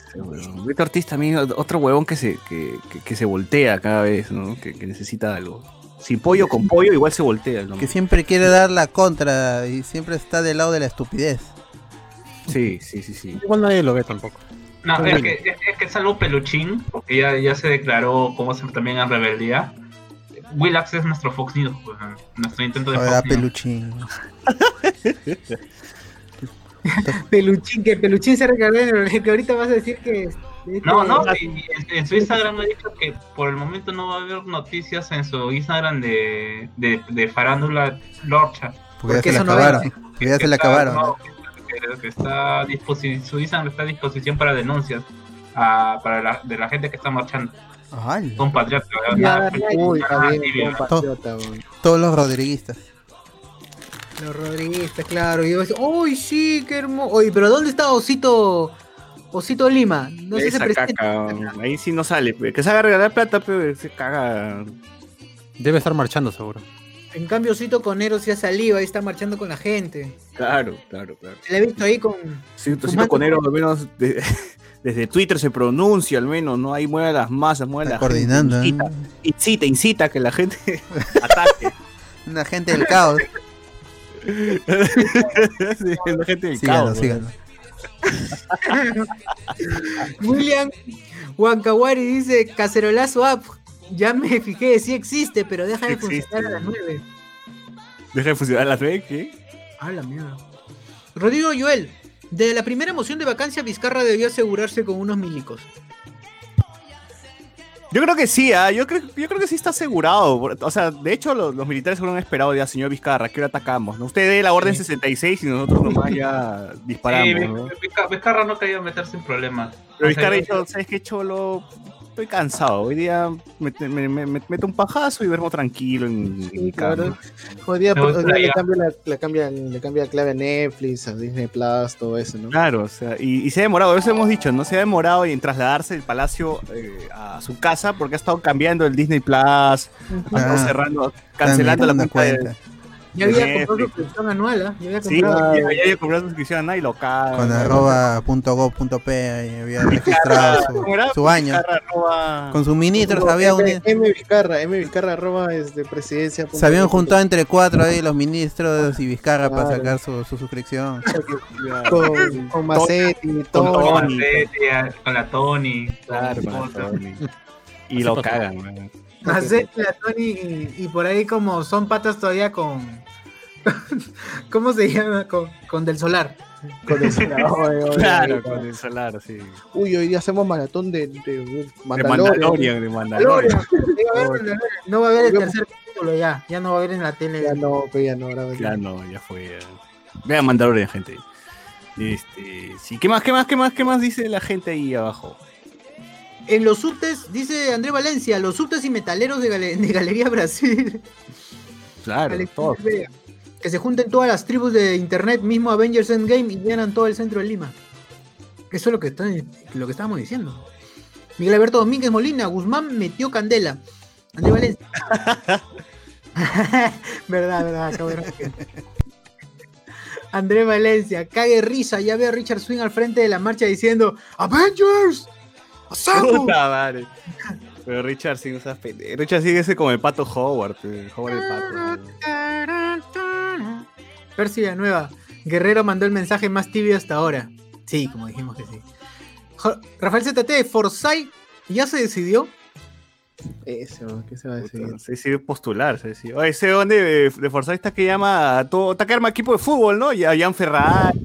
Beto Ortiz también, otro huevón que se, que, que- que se voltea cada vez, ¿no? Que, que necesita algo. Sin pollo, con pollo, igual se voltea. ¿no? Que siempre quiere dar la contra y siempre está del lado de la estupidez. Sí, sí, sí, sí. Igual nadie lo ve tampoco. No, es que, es, es que salvo Peluchín, que ya, ya se declaró como se también en rebeldía. Willax es nuestro Fox News, pues, nuestro intento de Ahora Fox peluchín. Peluchín, que Peluchín se el que ahorita vas a decir que. este- No, no, en, en su Instagram ha dicho que por el momento no va a haber noticias en su Instagram de, de, de farándula Lorcha. Porque, Porque ya se la no acabaron. porque ya se la acabaron. no, que- que está a disposi- su Instagram está a disposición para denuncias para la, de la gente que está marchando. Ay, compatriota, todos los rodriguistas. Los rodriguistas, claro. Y yo decía, ¡Uy, sí, qué hermoso! Oye, pero ¿dónde está Osito Osito Lima? No sé si se caca, ahí sí no sale. pe. Que se haga regalar plata, pero se caga. Debe estar marchando seguro. En cambio, Osito Conero sí ha salido, ahí está marchando con la gente. Claro, claro, claro. Se le ha visto ahí con. Sí, Tocito Fumando. Conero, al menos de- desde Twitter se pronuncia, al menos, ¿no? Ahí mueve las masas, mueve Está la coordinando. ¿eh? gente. Incita, incita, incita a que la gente ataque. Una gente del caos. Sí, la gente del Síganlo, caos, síganlo. William Huancawari dice: Cacerolazo app. Ya me fijé, sí existe, pero deja de Existe. funcionar a las 9. Deja de funcionar las ve, ¿qué? Ah, la mierda. Rodrigo Joel, de la primera moción de vacancia, Vizcarra debió asegurarse con unos milicos. Yo creo que sí, ¿ah? yo, creo, yo creo que sí está asegurado. O sea, de hecho, los, los militares seguro han esperado ya, señor Vizcarra, que hora atacamos. ¿no? Usted dé la orden 66 y nosotros nomás ya disparamos. Sí, ¿no? Vizca- Vizcarra no quería meterse en problemas. Pero Vizcarra dijo, ¿sabes qué, Cholo? Estoy cansado. Hoy día me, me- me- me meto un pajazo y duermo tranquilo en, en mi cama. claro. Hoy día, hoy día le, cambia la, le, cambia, le cambia la clave a Netflix, a Disney Plus, todo eso, ¿no? Claro, o sea, y, y se ha demorado, eso hemos dicho, no se ha demorado en trasladarse del palacio eh, a su casa porque ha estado cambiando el Disney Plus, ha estado cerrando, cancelando la cuenta de, cuenta. Ya había comprado suscripción anual, ¿ah? Ya había Sí, comprado. ya, ya había comprado suscripción a nadie lo caga. Con arroba punto go punto p ahí había registrado su, su año. Vizcarra arroba- Con sus ministros No, había M, unido. M Vizcarra, M Vizcarra arroba es de presidencia. Se habían juntado entre cuatro ahí los ministros y Vizcarra para Claro. sacar su, su suscripción. con, con Macetti, Con todo. Con Tony. Con la Tony. Claro, con otros. Tony. Y lo cagan, Tony y, y por ahí como son patas todavía con... ¿Cómo se llama? Con, con Del Solar. Con el Oye, oye, Claro, oye. con el solar, sí. Uy, hoy día hacemos maratón de, de, De Mandalorian. De Mandalorian. No va a haber el tercer capítulo ya. Ya no va a haber en la tele. Ya no, pero ya no, Ya no, ya fue. ya. Vean Mandalorian, gente. Este, sí, ¿qué más, qué más, qué más, qué más dice la gente ahí abajo? En los subtes, dice André Valencia, los subtes y metaleros de, Gale- de Galería Brasil. Claro. Que se junten todas las tribus de internet, mismo Avengers Endgame, y llenan todo el centro de Lima. Eso es lo que, está, lo que estábamos diciendo. Miguel Alberto Domínguez Molina, Guzmán metió candela. André Valencia. verdad, verdad, ver. André Valencia, cague risa, ya ve a Richard Swing al frente de la marcha diciendo ¡Avengers! Puta madre. Pero Richard sí no seas pendejo. Richard sigue ese como el pato Howard, el Howard el pato. Percy Nueva. Guerrero mandó el mensaje más tibio hasta ahora. Sí, como dijimos que sí. Jo- Rafael ZT, Forsyth, ¿ya se decidió? Eso, ¿qué se va a decir? Se decide postular, se decide. Oye, ese donde de, de Forsyth está que llama a todo, está que arma equipo de fútbol, ¿no? Y a Jan Ferrari.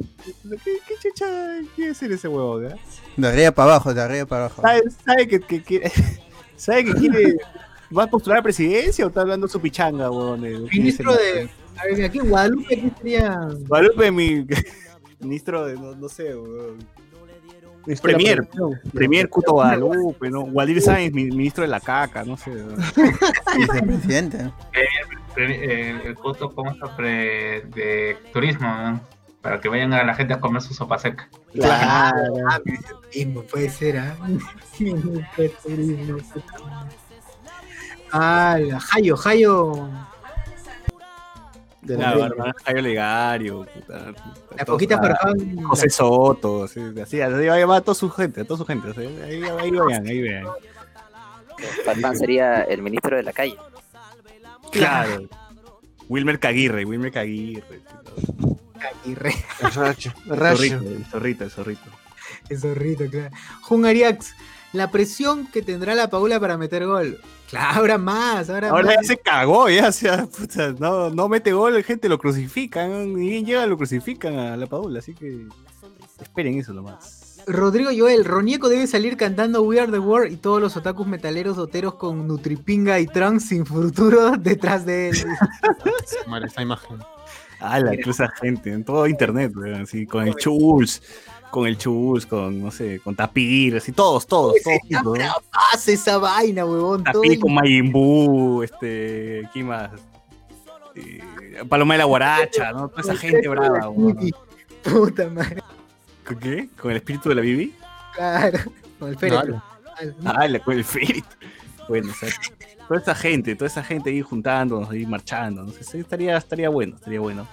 ¿Qué, qué chucha quiere ser ese huevo, ya? De arriba para abajo, de arriba para abajo. ¿Sabe, sabe que, que quiere, sabe que quiere, va a postular a presidencia o está hablando su pichanga, de- Ministro de. A ver, aquí Guadalupe, ¿quién sería? Guadalupe, mi ministro de, no, no sé, la Premier. Premier Cuto Guadalupe, ¿no? Waldir Sáenz, mi- ministro de la caca, no sé. Vicepresidente. Pre- eh, el costo ¿cómo está? Pre- de turismo, ¿no? Para que vayan a la gente a comer su sopa seca. Claro. Ah, turismo, puede ser, ¿ah? Madre. Ah, Jayo, Jayo. De La barba, Jairo Legario, puta. La todos- poquita ah, Farfán. José Soto, así, así, así va a toda su gente, a toda su gente. así, ahí, ahí vean, ahí vean. Farfán sería el ministro de la calle. Claro. Wilmer Caguirre, Wilmer Caguirre. Aguirre. El racho. El zorrito, el zorrito, el zorrito. Zorrito, claro. Jun Ariax, la presión que tendrá la Paula para meter gol. Claro, ahora más, ahora, Ahora ya se cagó, ya, o sea, puta, no, no mete gol, gente lo crucifican, ni bien llega, lo crucifican a la Paula, así que esperen eso nomás. Rodrigo Joel, Ronieco debe salir cantando We Are the World y todos los otakus metaleros oteros con Nutripinga y Trunks sin futuro detrás de él. Madre, esta imagen. Ah, la toda esa gente, en todo internet, weón, así, con el Chuls, con el Chuls, con, no sé, con Tapir, así, todos, todos, todos ¿no? Hace esa vaina, huevón. Tapir con Majin Buu, este, ¿quién más? Eh, Paloma de la Guaracha, ¿no? Toda esa gente brava, weón. Puta madre. ¿Con qué? ¿Con el espíritu de la Bibi? Claro. Con el féretro. Ah, con el espíritu. Bueno, o sea, toda esa gente, toda esa gente ahí juntándonos, ahí marchando, no sé, estaría, estaría bueno, estaría bueno.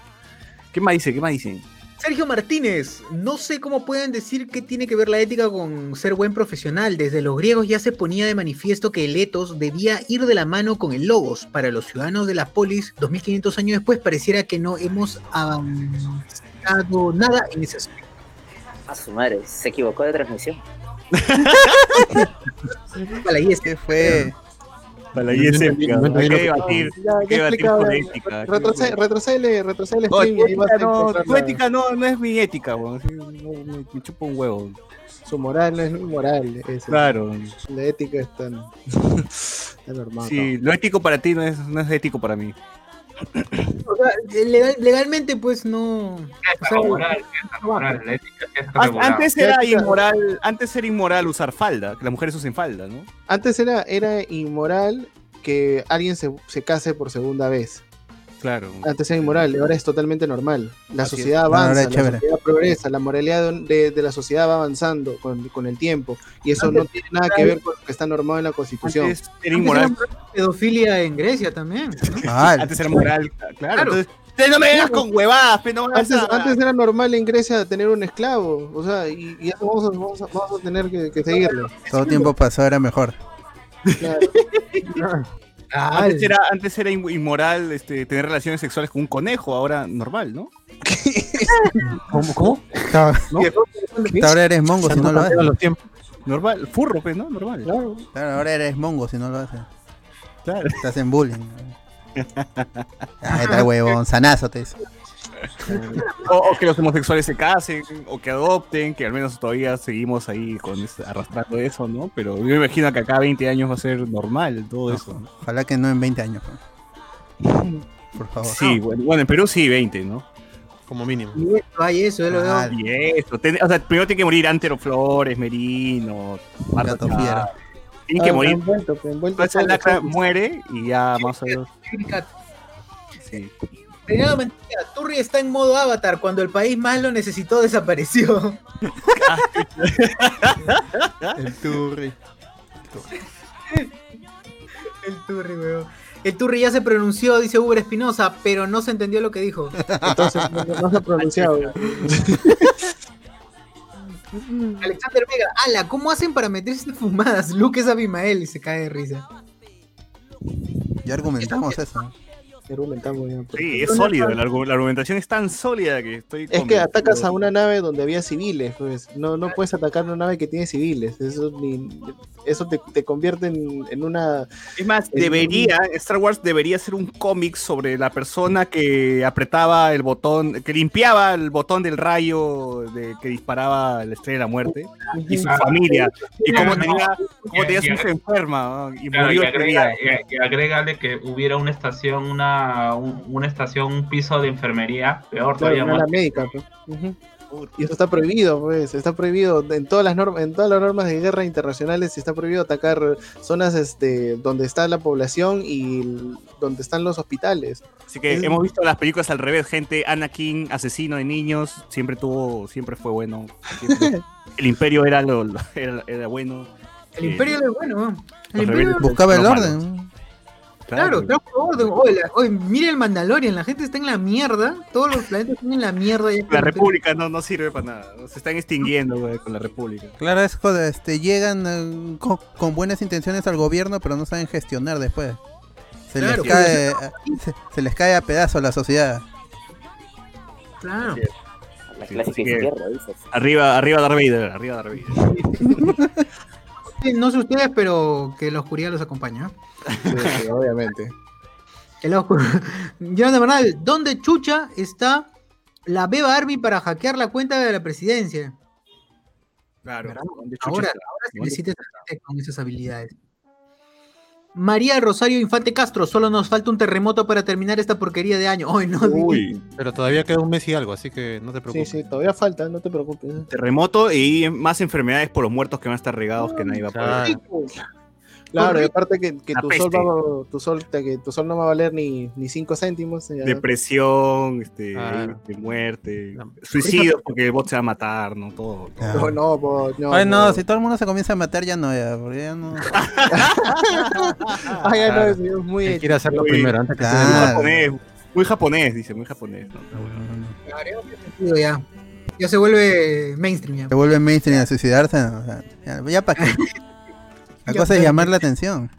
¿Qué más dice? ¿Qué más dicen? Sergio Martínez, no sé cómo pueden decir que tiene que ver la ética con ser buen profesional. Desde los griegos ya se ponía de manifiesto que el etos debía ir de la mano con el logos. Para los ciudadanos de la polis, 2500 años después, pareciera que no hemos avanzado nada en ese aspecto. A su madre, se equivocó de transmisión. ¿Qué fue? Para la ISM, hay que debatir, hay que debatir por ética. Retrocede, retrocede, retrocede el No, stream no, tu ética no, no es mi ética, weón. me, chupa un huevo. Su moral no es mi moral. Claro. La ética es tan, tan normal. Sí, lo ético para ti no es, no es ético para mí. O sea, legal- legalmente, pues no. Antes era inmoral, antes era inmoral usar falda, que las mujeres usen falda, ¿no? Antes era, era inmoral que alguien se, se case por segunda vez. Claro. Antes era inmoral, ahora es totalmente normal. La Así es. sociedad Ahora avanza, es la sociedad progresa, la moralidad de, de- de la sociedad va avanzando con, con el tiempo. Y eso no tiene nada que ver con lo que está normado en la Constitución. Antes era antes inmoral. era pedofilia en Grecia también. ¿no? Ah, Antes era moral, claro. Claro. Entonces, "Ustedes no me vengas con huevadas, no Antes, a-". antes era normal en Grecia tener un esclavo, o sea, y, y eso vamos a, vamos a- vamos a tener que, que seguirlo. todo tiempo pasado era mejor. Claro. Antes era, antes era in- inmoral este, tener relaciones sexuales con un conejo, ahora normal, ¿no? ¿Cómo? ¿Cómo? Ahora ¿No? ahora eres mongo si no lo haces. los tiempos. Normal, furro, pues, ¿no? Normal. Claro. Claro, ahora eres mongo si no lo haces. Claro. Estás en bullying. Ahí está huevón, sanazo te dice. O, o que los homosexuales se casen, o que adopten, que al menos todavía seguimos ahí con ese- arrastrando eso, ¿no? Pero yo me imagino que acá 20 años va a ser normal todo eso. ¿no? Ojalá que no en 20 años. pues. Por favor. Sí, bueno, bueno, en Perú sí, 20, ¿no? Como mínimo. Y eso, hay eso, yo lo veo. Ah, Y eso, ten- o sea, primero tiene que morir Antero Flores, Merino, Marta fiera. Tienen que Ah, morir. envuelto, pues, envuelto muere y ya más o menos. Sí. Reinaldo Mentira, Turri está en modo avatar. Cuando el país más lo necesitó, desapareció. El turri. El Turri, weón. El Turri ya se pronunció, dice Uber Espinosa, pero no se entendió lo que dijo. Entonces, no, no se ha pronunciado. Alexander Vega, ala, ¿cómo hacen para meterse fumadas? Luke es Abimael y se cae de risa. Ya argumentamos eso. Ya argumentamos ya, pues. Sí, es sólido. La, argu- la argumentación es tan sólida que estoy. Es que atacas a una nave donde había civiles, pues. No, no puedes atacar a una nave que tiene civiles. Eso, ni- eso te, te convierte en, en una. Es más, debería, Star Wars debería ser un cómic sobre la persona que apretaba el botón, que limpiaba el botón del rayo de, que disparaba la estrella de la muerte y su Ah, familia. Y cómo no. tenía, cómo tenía Y- su hija enferma ¿no? y Claro, y, murió ese agrega, día. y- y agrégale que hubiera una estación, una, un- una estación, un piso de enfermería, peor Claro, todavía una más. médica, pues. Y eso está prohibido, pues, está prohibido en todas las normas, en todas las normas de guerra internacionales está prohibido atacar zonas este donde está la población y donde están los hospitales. Así que es- hemos visto las películas al revés, gente, Anakin, asesino de niños, siempre tuvo, siempre fue bueno. Siempre- el imperio era lo, lo- era, era bueno. El Eh, Imperio es bueno, weón. El Imperio Buscaba el orden. malos. Claro, trajo orden. Oye, la- oye, mire el Mandalorian, la gente está en la mierda. Todos los planetas están en la mierda. ya La república no, no sirve para nada. Se están extinguiendo güey, con la república. Claro, es joder, este, llegan eh, con, con buenas intenciones al gobierno, pero no saben gestionar después. Se, Claro, les, cae, se, se les cae a pedazos la sociedad. Claro. La Sí, clásica así que- izquierda, dices. Arriba, arriba Darth Vader, arriba Darth Vader. No sé ustedes, pero que la oscuridad los acompañe. ¿no? Sí, sí, obviamente. Que la oscuridad. Jonathan Bernal, ¿dónde chucha está la Beba Army para hackear la cuenta de la presidencia? Claro. ¿Verdad? ¿dónde chucha Ahora, ahora se ¿Dónde necesita esa gente con esas habilidades. María Rosario Infante Castro, solo nos falta un terremoto para terminar esta porquería de año. Hoy no, Uy, Pero todavía queda un mes y algo, así que no te Sí, preocupes. sí, todavía falta, no te preocupes. terremoto y más enfermedades por los muertos que van a estar regados que nadie va a poder. Claro. Claro, y aparte que, tu, sol va, tu, sol, que tu sol no va a valer ni, ni cinco céntimos. ya. Depresión, este, de muerte, No. suicidio porque el bot se va a matar, ¿no? Todo. todo. No, no, no. Ay, no, no. si todo el mundo se comienza a matar, ya no, ya, porque ya no. Ay, ya no, Claro. es es muy. Él quiere hacerlo Uy. primero, antes que Claro. Muy se Ah. japonés, muy japonés, dice, muy japonés. ¿no? Claro, ya, ya. Ya se vuelve mainstream ya. Se vuelve mainstream a suicidarse. no, o sea, ya, ya para qué. La cosa es llamar la atención.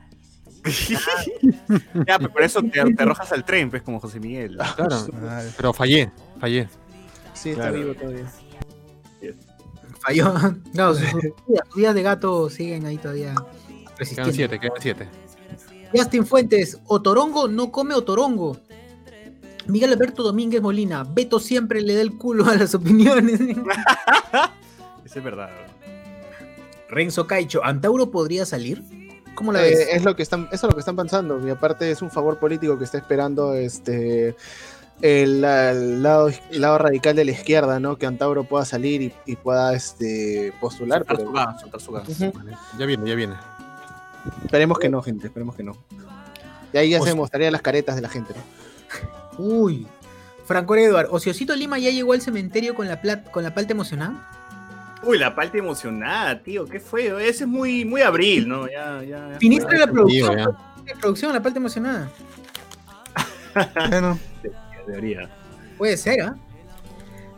ya, pero por eso te, te arrojas al tren, pues, como José Miguel. Claro, Ah, pero fallé, fallé. Sí, está Claro. vivo todavía. Falló. No, sus, días, sus días de gato siguen ahí todavía Quedan siete, quedan siete. Justin Fuentes, Otorongo no come Otorongo. Miguel Alberto Domínguez Molina, Beto siempre le da el culo a las opiniones. Eso es verdad. Renzo Caicho, ¿Antauro podría salir? ¿Cómo la Eh, ves? es lo que están, eso es lo que están pensando. Y aparte es un favor político que está esperando este el, el lado, el lado radical de la izquierda, ¿no? Que Antauro pueda salir y, y pueda este postular, Soltar pero su gas, su gas. Ya viene, ya viene. esperemos que no, gente, esperemos que no. Y ahí ya O se sea- mostrarían las caretas de la gente, ¿no? Uy. Franco Eduard, Ociosito Lima ya llegó al cementerio con la, plat- con la palta emocionada. Uy, la parte emocionada, tío, qué feo. Ese es muy, muy abril, ¿no? Ya, ya. ya Ministro de la Tío, producción. ya. de la producción, la palta emocionada. Bueno, fue, debería. Puede ser, ¿ah?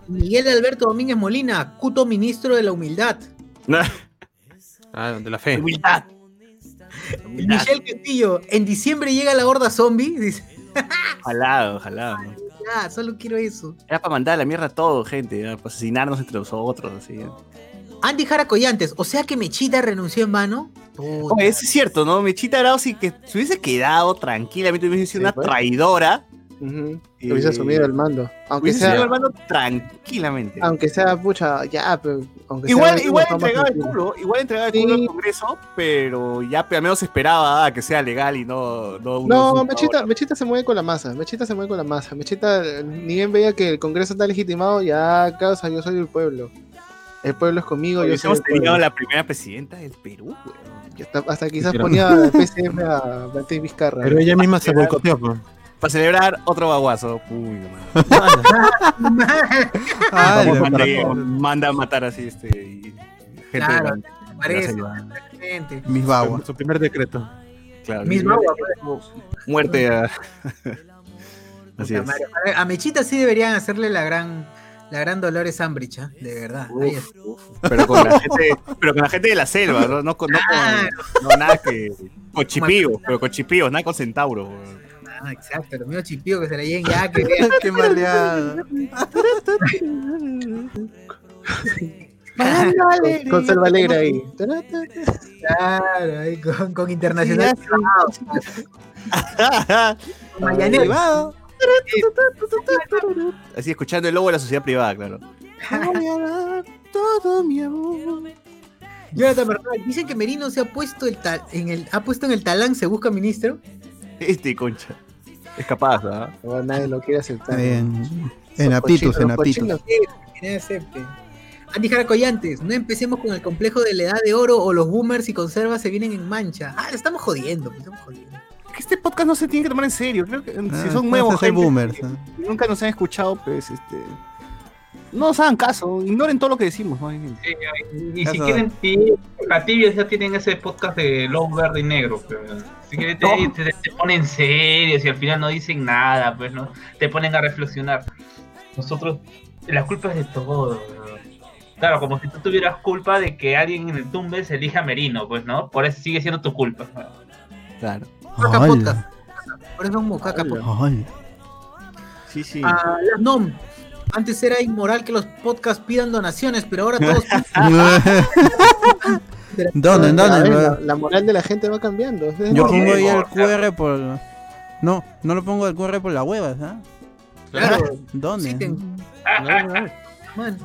Miguel Alberto Domínguez Molina, cuto ministro de la humildad. Ah, de la fe. Humildad. Humildad. Michelle Castillo, en diciembre llega la horda zombie. Dice, Ojalá, ojalá. Ah, solo quiero eso. Era para mandar a la mierda a todo, gente, ya, para asesinarnos entre nosotros, así. ¿eh? Andy Jara Collantes, o sea que Mechita renunció en vano. Oye, eso es cierto, ¿no? Mechita Arao sí que se hubiese quedado tranquilamente, hubiese sido Sí, una pues. Ujú. Y- Hubiese asumido el mando. Aunque Hubiese sea, sido hermano tranquilamente. aunque sea, pucha, ya, pero aunque sea Igual, algo igual entregaba el culo, igual entregaba el Sí. culo al Congreso, pero ya al menos esperaba que sea legal y no, no No. Mechita, Mechita se mueve con la masa. Mechita se mueve con la masa. Mechita, ni bien veía que el Congreso está legitimado, ya, causa, yo soy el pueblo. El pueblo es conmigo, yo el pueblo. tenido la primera presidenta del Perú, weón. Y hasta, hasta quizás ponía PCM a Beatriz Vizcarra. Pero ella misma se boicoteó, pues. Para celebrar otro baguazo. Uy, manda, a matar así este y- gente Claro, de la- de la parece, mis baguas. Su primer decreto. Claro, Mis baguas, Muerte a. Así es. A Mechita sí deberían hacerle la gran, la gran Dolores Ambridge, ¿ah? de verdad. Ahí Uf, uf. Pero con la gente, pero con la gente de la selva, no, no con, no con- no, nada que con chipíos, pero con chipíos, nada con centauros. Ah, exacto, los míos chipíos que se le lleguen ya, que. Qué maleada. Con Selva Alegre ahí. Claro, ahí con, con internacional. Privado. Así escuchando el lobo de la sociedad privada, claro. Todo mi amor. Jonathan Bernal, dicen que Merino se ha puesto el tal, en el, ha puesto en el talán, se busca ministro. Este concha. Es capaz, ¿ah? No, nadie lo quiere aceptar. En, en aptitus, en. Que nadie acepte. Andy Jara Collantes, no empecemos con el complejo de la edad de oro o los boomers y conservas se vienen en mancha. Ah, estamos jodiendo, le estamos jodiendo. Que este podcast no se tiene que tomar en serio. Creo que Ah, si son pues, nuevos, gente boomers, ¿ah? nunca nos han escuchado, pues este. No nos hagan caso, ignoren todo lo que decimos, ¿no? Y si quieren ti- a tibios ya tienen ese podcast de Low Verde y Negro. pero Si quieren te, te- te ponen serios y al final no dicen nada, pues no te ponen a reflexionar. Nosotros, la culpa es de todo. ¿no? Claro, como si tú tuvieras culpa de que alguien en el tumbe se elija Merino, pues no, por eso sigue siendo tu culpa. Claro. Por eso es como Caca Podcast. Hola. Sí, sí. Ah, NOM. Antes era inmoral que los podcasts pidan donaciones, pero ahora todos Donen, donen. la, moral de la gente va cambiando. Yo pongo ahí el. QR por. No, no lo pongo el QR por la hueva, ¿ah? Claro, ¿Dónde? Sí, man.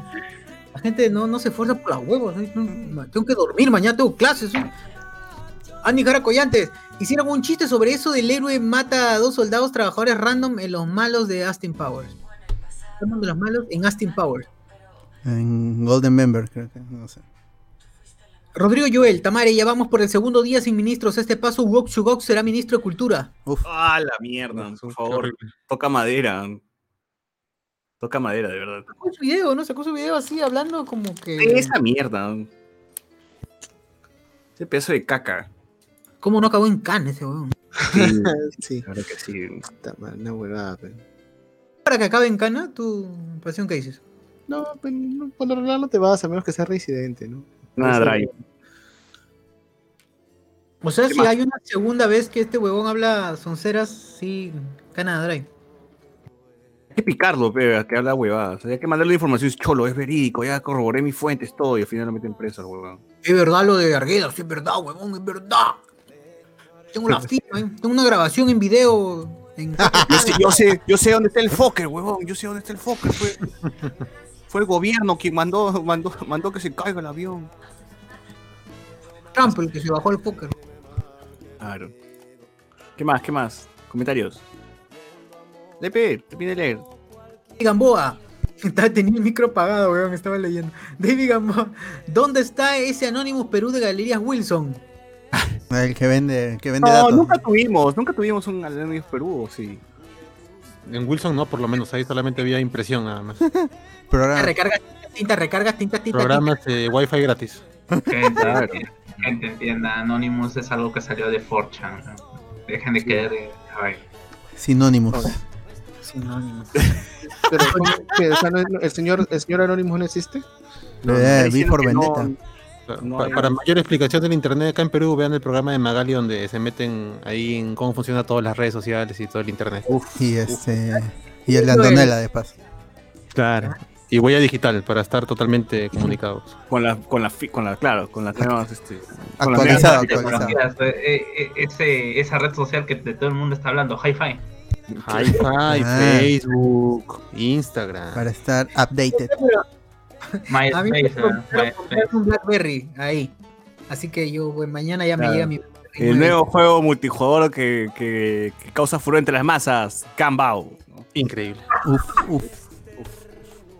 La gente no, no se esfuerza por las huevos. ¿no? No, Tengo que dormir, mañana tengo clases. ¿no? Andy Jara Collantes, hicieron un chiste sobre eso del héroe mata a dos soldados trabajadores random en los malos de Austin Powers. Hablamos de los malos en Austin Powers. En Golden Member, creo que. No sé. Rodrigo Joel, Tamare, ya vamos por el segundo día sin ministros. Este paso, Wok Chugok será ministro de Cultura. Uf. Ah, la mierda, por favor. Toca madera. Toca madera, de verdad. Sacó su video, ¿no? Sacó su video así, hablando como que. Esa mierda. Ese pedazo de caca. ¿Cómo no acabó en Cannes ese weón? Sí, Sí, la verdad que sí. puta madre, una huevada. pe. Para que acabe en Cana, tu pasión que dices. No, no, por lo regular no te vas a menos que sea residente, ¿no? Nada, Drive. O sea, ¿Qué si más? hay una segunda vez que este huevón habla sonceras, sí, Canadá Drive. Hay que picarlo, pe, que habla huevadas. Hay que mandarle información. Es cholo, es verídico. Ya corroboré mis fuentes, todo. Y al final lo meten preso al huevón. Es verdad lo de Arguedas, sí, es verdad, huevón, es verdad. Tengo la firma, ¿eh? tengo una grabación en video. En... Yo sé, yo sé, yo sé dónde está el Fokker, huevón. Yo sé dónde está el Fokker. Fue, fue el gobierno quien mandó, mandó, mandó que se caiga el avión. Trump, el que se bajó el póker. Claro. ¿Qué más? ¿Qué más? Comentarios. Lepe, te pide leer. David Gamboa. Estaba- Tenía el micro apagado, weón, estaba leyendo. David Gamboa. ¿Dónde está ese Anonymous Perú de Galerías Wilson? El que vende, el que vende No, datos. nunca tuvimos, nunca tuvimos un Anonymous Perú, ¿o sí. En Wilson no, por lo menos ahí solamente había impresión nada más. Programa. Recargas tinta, recargas tinta, tinta. Programas de Wi-Fi gratis. Gente, gente entienda, Anonymous es algo que salió de 4chan. ¿no? Dejen de querer. Sinónimos. Sinónimo. Pero, ¿cómo que, o sea, no- no- el, señor, ¿El señor Anónimo no existe? No, Eh, vi por que No hay- para mayor explicación del internet acá en Perú, vean el programa de Magali donde se meten ahí en cómo funcionan todas las redes sociales y todo el internet. Y este. Y el de Antonella de paso. Claro. Y huella digital para estar totalmente comunicados. Con la, con la, fi- con la, claro, con las nuevas, este, con las Actualizado, eh, eh, ese, esa red social que de todo el mundo está hablando, Hi-Fi. Hi-Fi, Ah. Facebook, Instagram. Para estar updated. A mí me MySpace, quiero ¿no? comprar MySpace. un Blackberry ahí. Así que yo, bueno, mañana ya me llega mi. El nuevo juego multijugador que, que, que causa furor entre las masas, Cambao. Increíble. Uf, uf.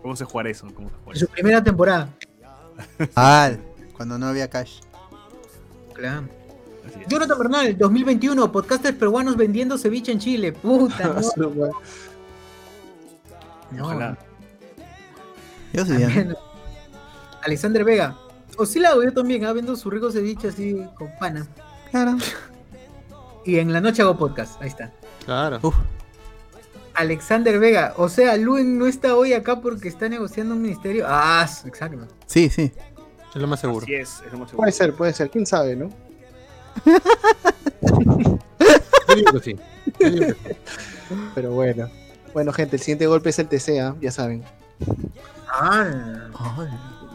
¿Cómo se juega eso? ¿Cómo se juega En su primera temporada. Ah, cuando no había cash. Claro. Jonathan Bernal, 2021, podcasters peruanos vendiendo ceviche en Chile. Puta, no. No. Ojalá. Yo sí, ya. Bueno. Alexander Vega. Oscilado, yo también, ah, viendo su rico ceviche así con pana. Claro. Y en la noche hago podcast, ahí está. Claro. Uf. Alexander Vega, o sea, Luen no está hoy acá porque está negociando un ministerio. Ah, exacto. Sí, sí. Es lo más seguro. Así es, es lo más seguro. Puede ser, puede ser, quién sabe, ¿no? Yo digo que sí. Yo digo que sí. Pero bueno. Bueno, gente, el siguiente golpe es el TC, ¿ah? ya saben. Ah,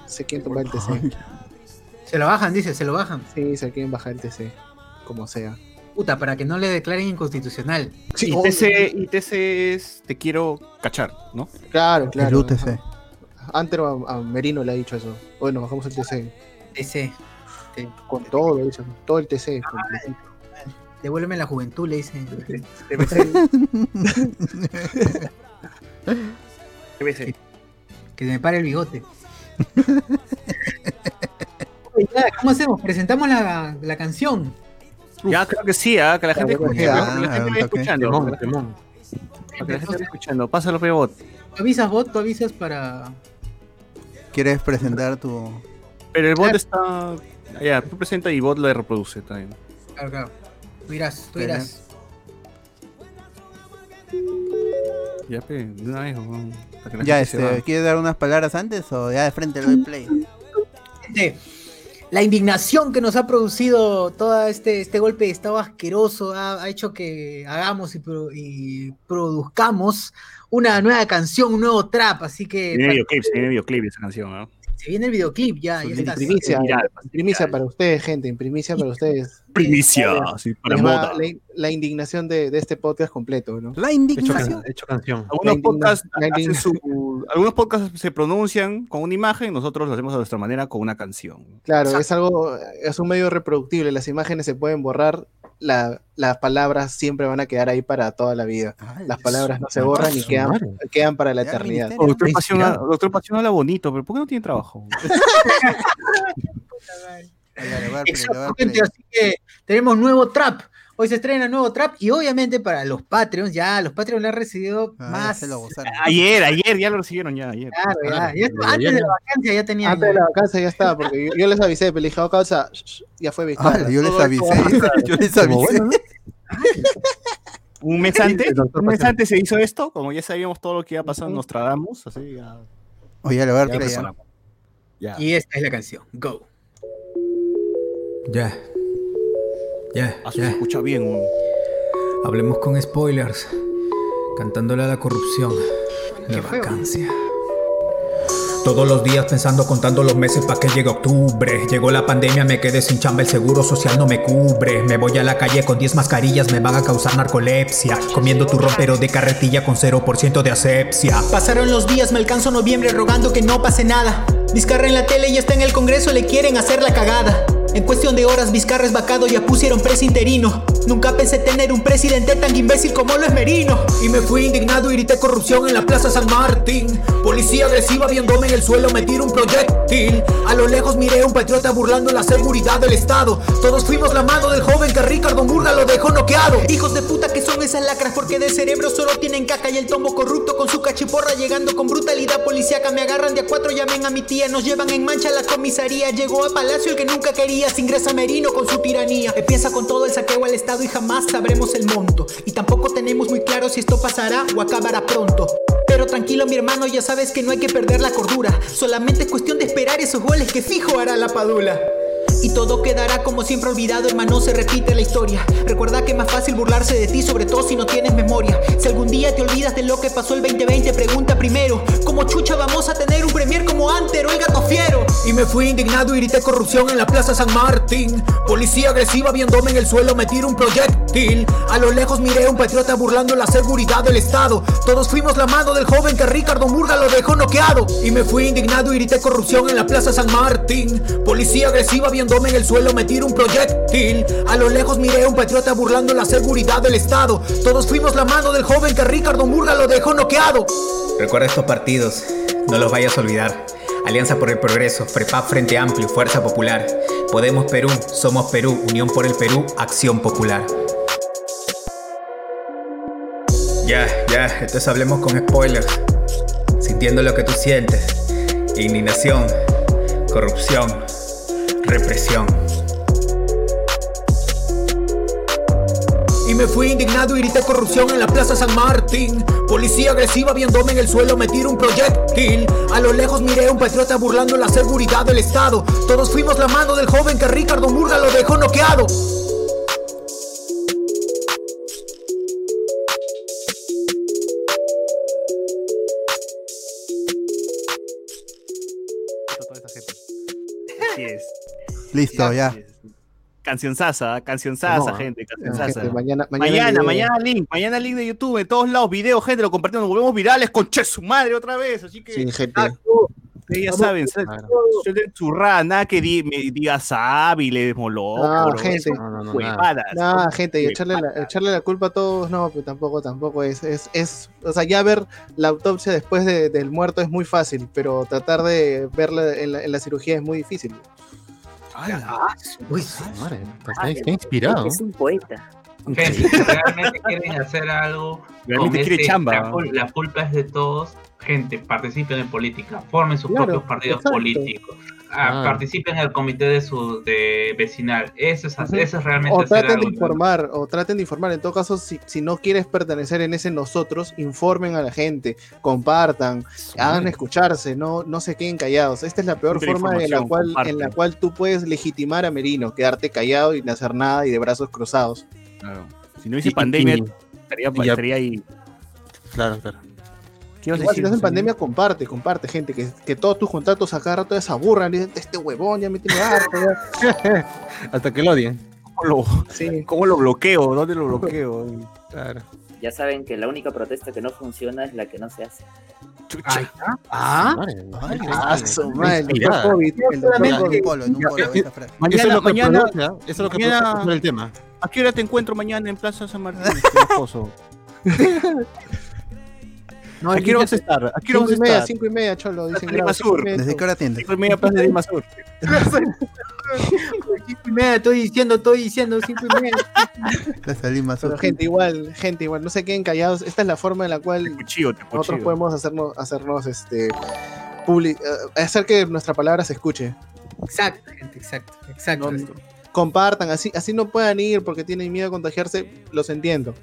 Sé quién toma el TC. se lo bajan, dice, se lo bajan. Sí, sé quién baja el TC. Como sea. Puta, para que no le declaren inconstitucional. Sí, Y TC, y TC es te quiero cachar, ¿no? Claro, El claro. UTC. ajá. Antes a, a Merino le ha dicho eso. Bueno, bajamos el TC. Te- Con todo, le dice, todo el TC. completito. Devuélveme la juventud, le dicen. TBC. Que se me pare el bigote. ¿Cómo hacemos? Presentamos la, la canción. Ya, creo que sí, ¿ah? que la gente escuche, ya, que la gente un vaya toque. escuchando. Temón, temón. Para que la gente vaya escuchando. Pásalo, Pebot. ¿Tú avisas, bot? ¿Tú avisas para...? ¿Quieres presentar tu. Pero el bot Claro. está. Ya, tú presenta y bot lo reproduce también. Claro, claro. Tú irás, tú irás. Ya, pe, de una vez, weón, Ya, este. ¿quieres dar unas palabras antes o ya de frente le doy play? Gente, la indignación que nos ha producido todo este, este golpe de estado asqueroso ha, ha hecho que hagamos y, pro- y produzcamos una nueva canción, un nuevo trap, así que Viene pa- videoclip, se viene videoclip de esa canción, ¿no? Se viene el videoclip ya, ya está. primicia, Viral, en primicia para ustedes, gente, en primicia para ustedes. Primicia, así para moda. la, la indignación de, de este podcast completo, ¿no? La Hecho, indignación. can- hecho canción. Algunos podcasts, su- algunos podcasts se pronuncian con una imagen, nosotros lo hacemos a nuestra manera con una canción. Claro, es algo, es un medio reproductible, las imágenes se pueden borrar, la- las palabras siempre van a quedar ahí para toda la vida. Las palabras no se borran y quedan, quedan para la eternidad. Doctor Pasión. Doctor Pasión habla bonito, pero ¿por qué no tiene trabajo? Exacto, gente, así que tenemos nuevo trap. Hoy se estrena nuevo trap y obviamente para los Patreons, ya los Patreons le han recibido Ah, ya más. se lo gozaron. Ayer, ayer, ya lo recibieron ya, ayer. Claro, ya, Claro, ya- ya- antes ya- de la vacancia ya tenían. Antes de la vacancia ya está, porque yo, yo les avisé, pero le dije, "Oh, causa, sh- sh", ya fue Ah, Vizcarra. yo les avisé. Yo les avisé. Un mes antes, el un mes antes se hizo esto, como ya sabíamos todo lo que iba a pasar, nos tragamos, así ya. Oye, le voy a dar ya play. ¿ah? resonamos. Ya. Y esta es la canción. Go. Ya. Ya, Ah, se escucha bien. un- Hablemos con spoilers. Cantándole a la corrupción. La Qué feo. vacancia. Todos los días pensando, contando los meses para que llegue octubre. Llegó la pandemia, me quedé sin chamba, el seguro social no me cubre. Me voy a la calle con 10 mascarillas, me van a causar narcolepsia. Comiendo turrón pero de carretilla con 0% de asepsia. Pasaron los días, me alcanzo noviembre rogando que no pase nada. Vizcarra en la tele y está en el congreso, le quieren hacer la cagada. En cuestión de horas, Vizcarra es vacado, ya pusieron presa interino. Nunca pensé tener un presidente tan imbécil como lo es Merino. Y me fui indignado y grité corrupción en la plaza San Martín. Policía agresiva viéndome en el suelo, me tiro un proyectil. A lo lejos miré a un patriota burlando la seguridad del Estado. Todos fuimos la mano del joven que Ricardo Murga lo dejó noqueado. Hijos de puta que son esas lacras porque de cerebro solo tienen caca y el tombo corrupto con su cachiporra llegando con brutalidad policíaca. Me agarran de a cuatro, llamen a mi tía, nos llevan en mancha a la comisaría. Llegó a Palacio el que nunca quería, se ingresa Merino con su tiranía. Empieza con todo el saqueo al Estado y jamás sabremos el monto. Y tampoco tenemos muy claro si esto pasará o acabará pronto. Pero tranquilo mi hermano, ya sabes que no hay que perder la cordura. Solamente es cuestión de esperar esos goles que fijo hará la padula. Y todo quedará como siempre olvidado, hermano, se repite la historia. Recuerda que es más fácil burlarse de ti, sobre todo si no tienes memoria. Si algún día te olvidas de lo que pasó el 2020, pregunta primero, ¿cómo chucha vamos a tener un premier como Anter o el gato fiero? Y me fui indignado y grité corrupción en la plaza San Martín. Policía agresiva viéndome en el suelo, me tiro un proyectil. A lo lejos miré a un patriota burlando la seguridad del Estado. Todos fuimos la mano del joven que Ricardo Murga lo dejó noqueado. Y me fui indignado y grité corrupción en la plaza San Martín. Policía agresiva viéndome en el suelo, me un proyectil. A lo lejos miré a un patriota burlando la seguridad del Estado. Todos fuimos la mano del joven que Ricardo Murga lo dejó noqueado. Recuerda estos partidos, no los vayas a olvidar. Alianza por el Progreso, FREPAP Frente Amplio, Fuerza Popular. Podemos Perú, Somos Perú, Unión por el Perú, Acción Popular. Ya, ya, entonces hablemos con spoilers. Sintiendo lo que tú sientes. Indignación, corrupción, represión. Y me fui indignado y grité corrupción en la plaza San Martín. Policía agresiva viéndome en el suelo, me tiro un proyectil. A lo lejos miré a un patriota burlando la seguridad del Estado. Todos fuimos la mano del joven que Ricardo Murga lo dejó noqueado. Listo, ya. Canción Sasa, canción Sasa, No, gente, canción gente, Sasa. mañana- mañana mañana, link, mañana link de YouTube, en todos lados, video, gente, lo compartimos, nos volvemos virales con che su madre otra vez, así que Sí, gente. ustedes ya Vamos. saben, suelten churrada, nada que di- me diga sábiles, moló, No, gente. huevadas. Nah, gente, y echarle la, echarle la culpa a todos, no, pues tampoco, tampoco es, es, es, o sea, ya ver la autopsia después de- del muerto es muy fácil, pero tratar de verla en la, en la cirugía es muy difícil. Uy, Está, está inspirado. Es un poeta. Gente, si realmente quieren hacer algo, Realmente con quiere este- chamba, La, la culpa es de todos. Gente, participen en política, formen sus Claro, propios partidos exacto. políticos, ah, participen en el comité de su de vecinal. Eso es, eso es realmente O traten de informar, o traten de informar. En todo caso, si, si no quieres pertenecer en ese nosotros, informen a la gente, compartan, hagan escucharse, no, no se queden callados. Esta es la peor Siempre forma en la, cual, comparten. en la cual tú puedes legitimar a Merino, quedarte callado y no hacer nada y de brazos cruzados. Claro. Si no hubiese Y- pandemia, y- estaría, y ya- estaría ahí. Claro, claro. ¿Qué a si estás en pandemia, comparte, comparte, gente, que, que todos tus contactos acá rato se aburran, dicen, este huevón ya me tiene harto. ya". Hasta que lo odien. ¿Cómo lo, Sí. cómo lo bloqueo? ¿Dónde lo bloqueo? Claro. Ya saben que la única protesta que no funciona es la que no se hace. Chucha. Ah, Ah, Ya, Mañana, es lo que mañana. Eso es lo que mañana- el tema. ¿a qué hora te encuentro mañana en Plaza San Martín? esposo? no, ¿A el qué hora niño- vas a estar? ¿A qué hora Cinco vas y a media, estar? cinco y media, cholo. Dicen, Lima Sur. media, ¿Desde qué hora atiendes? Cinco y media Plaza de Lima Sur. cinco y media, estoy diciendo, estoy diciendo, cinco y media. La Salima Pero Sur. gente, igual, gente, igual, no se queden callados. Esta es la forma en la cual Te cuchillo, te nosotros podemos hacernos, hacernos este, publi- eh, hacer que nuestra palabra se escuche. Exacto, gente, exacto, exacto. No, compartan, así, así no puedan ir porque tienen miedo a contagiarse, los entiendo.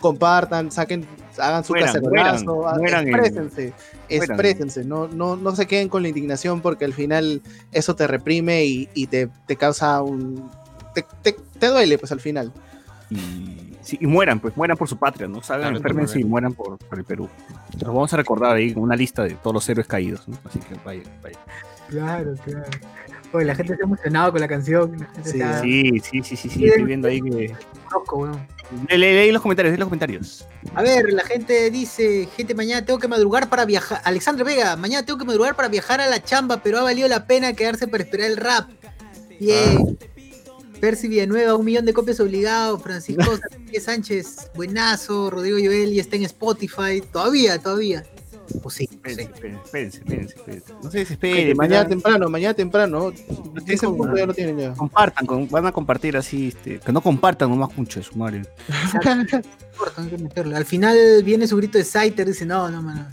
Compartan, saquen, hagan su Mueran, cacerolazo, mueran, mueran exprésense, exprésense, no, no, no se queden con la indignación porque al final eso te reprime y, y te, te causa un... Te, te- te duele pues al final. y, sí, y mueran, pues mueran por su patria, ¿no? Salgan, claro. y mueran por, por el Perú. Los vamos a recordar ahí con una lista de todos los héroes caídos, ¿no? Así que vaya, vaya. Claro, claro. Oye, la gente está emocionada con la canción. La gente Sí, está Sí, sí, sí, sí, sí, estoy viendo ahí que... loco, weón. Lee, lee- lee los comentarios, lee los comentarios. A ver, la gente dice, gente, mañana tengo que madrugar para viajar. Alexandre Vega, mañana tengo que madrugar para viajar a la chamba, pero ha valido la pena quedarse para esperar el rap. Bien. Percy Villanueva, un millón de copias obligado. Francisco Sánchez buenazo. Rodrigo Joel ya está en Spotify. Todavía, todavía. Pues sí, Espérense, espérense, espérense, espérense, espérense. No se desesperen. mañana esperen. temprano, mañana temprano. Ese ya lo tienen ya. Compartan, con- van a compartir así, este, que no compartan nomás mucho su madre. Corto, hay que meterle. Al final viene su grito de Saiter, dice, no, no, mano.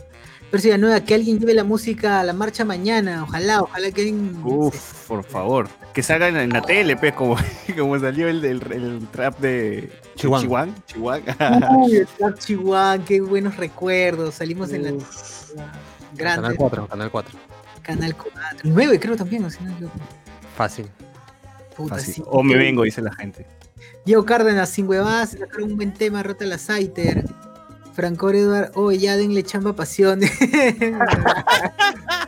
Percy Villanueva, que alguien lleve la música a la marcha mañana. Ojalá, ojalá que alguien. Uf, por favor. Que salga en, en la tele, pues, como, como salió el, el, el trap de Chihuahua. Chihuahua. Chihuahua. Uy, el Trap Chihuahua, qué buenos recuerdos. Salimos en la. Grande. Canal 4, Canal 4. Canal 4. 9 creo también, o equivoco. Fácil. Puta, Así, sí. O me vengo, dice la gente. Diego Cárdenas, sin huevadas, sacaron un buen tema, rota la Saiter. Franco Eduard, oh, ya denle chamba pasión.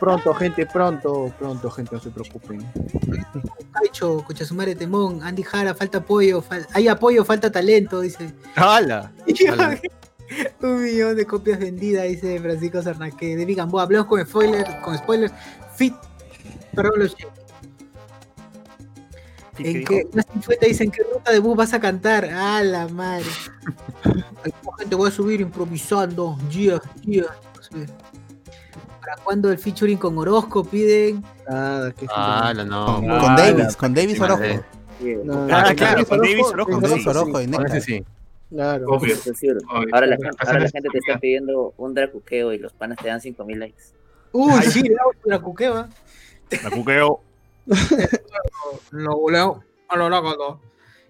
Pronto, gente, pronto, pronto, gente, no se preocupen. Caicho, Cochasumare Temón, Andy Jara, falta apoyo, fal- hay apoyo, falta talento, dice. ¡Hala! Un millón de copias vendidas, dice Francisco Sarnaque. De Gamboa, hablemos con spoilers, con spoilers. Fit, perdón, los ¿En qué? Más influeta dicen qué ruta de bus vas a cantar. Ah, la madre. Gente, voy a subir improvisando. Yeah, yeah. ¿Para cuándo el featuring con Orozco piden? Nada, que Ah, la no. Con, Ah, con Davis, con Davis Orozco. Sí, No, Ah, no, claro, con Davis Orozco, Con Davis sí, Orozco Nectar. ese sí. Claro. Obvio. Obvio. Ahora la, ahora la gente te está pidiendo un dracuqueo y los panas te dan 5000 likes. Uy, sí, la cuqueva. Lo voleo a lo loco.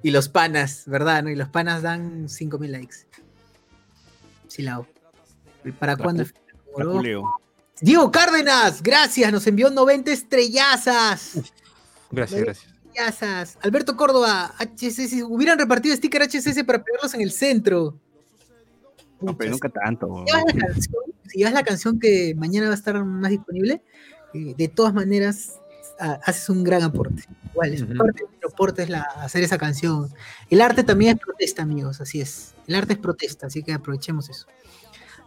Y los panas, ¿verdad? ¿no? Y los panas dan 5000 likes. ¿Y ¿Para La cuándo? el cu- featuring con La Orozco? culeo. Diego Cárdenas, gracias, nos envió 90 estrellazas. Gracias, gracias. Estrellazas. Alberto Córdoba, HCC, hubieran repartido sticker HCC para pegarlos en el centro. No, pero nunca tanto. Si llevas la canción, si llevas la canción que mañana va a estar más disponible, eh, de todas maneras haces un gran aporte. Igual, es Ujú. parte de aporte es la, hacer esa canción. El arte también es protesta, amigos, así es. El arte es protesta, así que aprovechemos eso.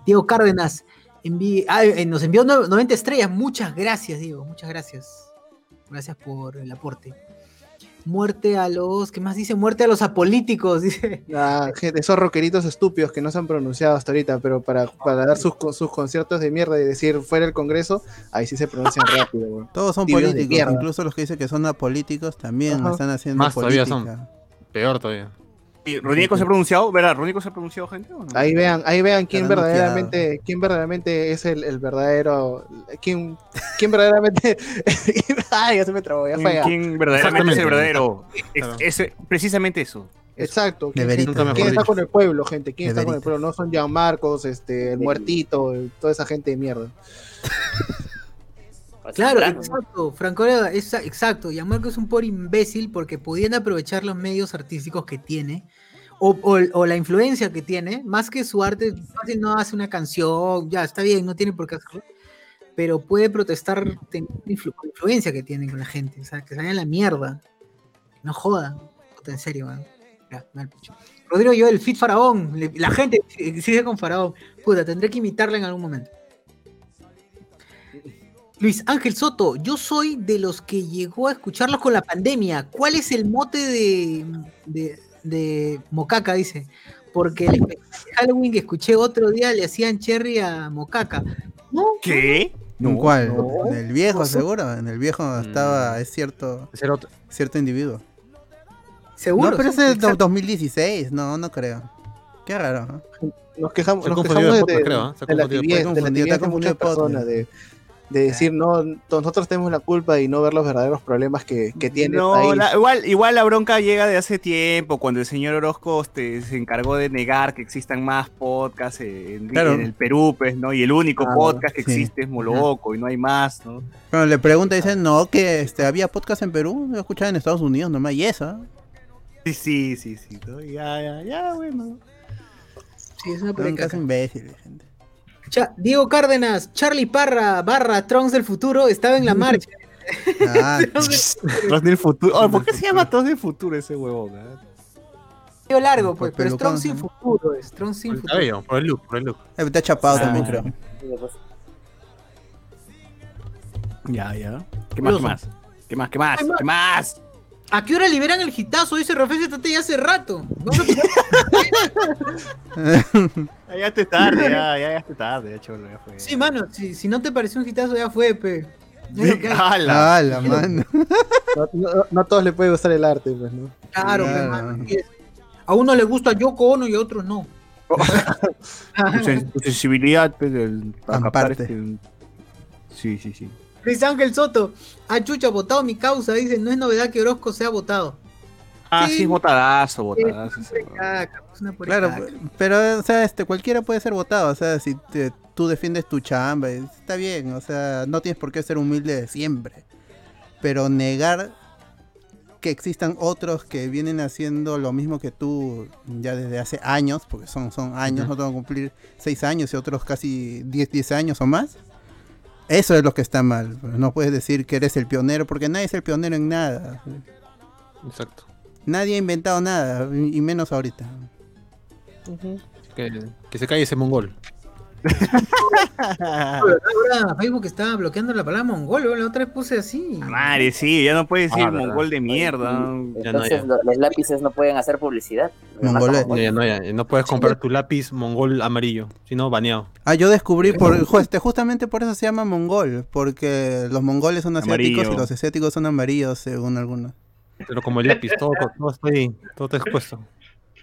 Diego Cárdenas envi- ah, eh, nos envió no- 90 estrellas. Muchas gracias, Diego, muchas gracias. Gracias por el aporte. Muerte a los, ¿qué más dice? Muerte a los apolíticos, dice. Ah, gente, esos rockeritos estúpidos que no se han pronunciado hasta ahorita, pero para, para dar sus, sus conciertos de mierda y decir fuera el Congreso, ahí sí se pronuncian rápido, weón. Todos son Tibios políticos, incluso los que dicen que son apolíticos también Ajá. están haciendo Más todavía son. Peor todavía. ¿Y Ronico se ha pronunciado? ¿Verdad? ¿Ronico se ha pronunciado, gente? o no? Ahí vean, ahí vean quién verdaderamente, quién verdaderamente es el, el verdadero, quién, quién verdaderamente, ay, ya se me trabó, ya ya. ¿Quién verdaderamente es el verdadero? Es- precisamente eso. Exacto. ¿Quién, quién- está con el pueblo, gente? ¿Quién está con el pueblo? No son Jean Marcos, este, el muertito, toda esa gente de mierda. Claro, plano. exacto. Franco esa- exacto. Gianmarco es un pobre imbécil porque podían aprovechar los medios artísticos que tiene o, o- o la influencia que tiene, más que su arte. Fácil no hace una canción, ya está bien, no tiene por qué hacerlo, pero puede protestar influ- con la influencia que tiene con la gente. O sea, que se vayan a la mierda. No. Puta, en serio, man. Ya, mal pecho. Rodrigo yo, el Fit Faraón. La gente sigue con Faraón. Puta, tendré que imitarla en algún momento. Luis Ángel Soto, yo soy de los que llegó a escucharlos con la pandemia. ¿Cuál es el mote de, de, de Mocaca? Dice. Porque el Halloween que escuché otro día le hacían cherry a Mocaca. No, ¿Qué? ¿En cuál? no. En el viejo, seguro. En el viejo estaba, es cierto, cierto individuo. seguro. no, pero sí, ese es de exacto. 2016, no, no creo. Qué raro. ¿no? Nos quejamos, Se ha nos confundido quejamos de de, creo, ¿eh? Se ha de la tibieza, de la tibieza de Está muchas personas, de, de decir, no, nosotros tenemos la culpa y no ver los verdaderos problemas que, que tiene el No, país. la- igual, igual la bronca llega de hace tiempo, cuando el señor Orozco este, se encargó de negar que existan más podcasts en, Claro. en el Perú, pues, ¿no? Y el único Ah, podcast que sí. existe es Moloco y no hay más, ¿no? Cuando le pregunta, dicen, no, que este, había podcast en Perú, yo escuchaba en Estados Unidos nomás, y eso. ¿eh? Sí, sí, sí, sí. ¿no? Ya, ya, ya, bueno. Sí, es una perecaca. imbéciles, gente. Cha- Diego Cárdenas, Charlie Parra, barra Trunks del futuro, estaba en la marcha. Ah, Tras del futuro. Oh, ¿Por qué se llama Tras del futuro ese huevón? Medio largo, pues, pero es Trunks sin futuro, es Trunks sin Por el futuro. cabello, por el look, por el look. está chapado Ah. también, creo. Ya, ya. ¿Qué más, qué más? ¿Qué más, qué más? Hay más. ¿Qué más? ¿A qué hora liberan el gitazo? Dice Rafael Tate ya hace rato. A- Ya llegaste tarde, ya, ya llegaste tarde, ya cholo, ya fue. Sí, mano, si, si no te pareció un gitazo ya fue, pe. Hay. ¡Hala! Ah, mano. No, no- no a todos les puede gustar el arte, pues, ¿no? Claro, Claro. mano, así es. A uno le gusta Yoko Ono y a otros no. Tu, sen- tu sensibilidad, pues, del, para captar Aparte. este- Sí, sí, sí. Luis Ángel Soto. Ah, chucha, votado mi causa. Dice, no es novedad que Orozco sea votado. Ah, Sí. sí, botadazo, botadazo. Es una caca, es una pura Claro, pero, o sea, este, cualquiera puede ser votado, o sea, si te- tú defiendes tu chamba, está bien, o sea, no tienes por qué ser humilde siempre. Pero negar que existan otros que vienen haciendo lo mismo que tú ya desde hace años, porque son, son años, no tengo que cumplir 6 años y otros casi 10, 10 años o más. Eso es lo que está mal. No puedes decir que eres el pionero, porque nadie es el pionero en nada. Exacto. Nadie ha inventado nada, y menos ahorita. Que, que se calle ese mongol. Ahora Facebook está bloqueando la palabra mongol. La otra vez puse así. Madre, sí, ya no puedes decir Ah, mongol de mierda. No, Entonces los lápices no pueden hacer publicidad. Mongol- Ya, no, ya, no puedes comprar tu lápiz mongol amarillo, sino baneado. Ah, yo descubrí por este, justamente por eso se llama mongol, porque los mongoles son asiáticos Amarillo. y los asiáticos son amarillos según algunos. Pero como el lápiz, todo, todo está ahí, todo está expuesto.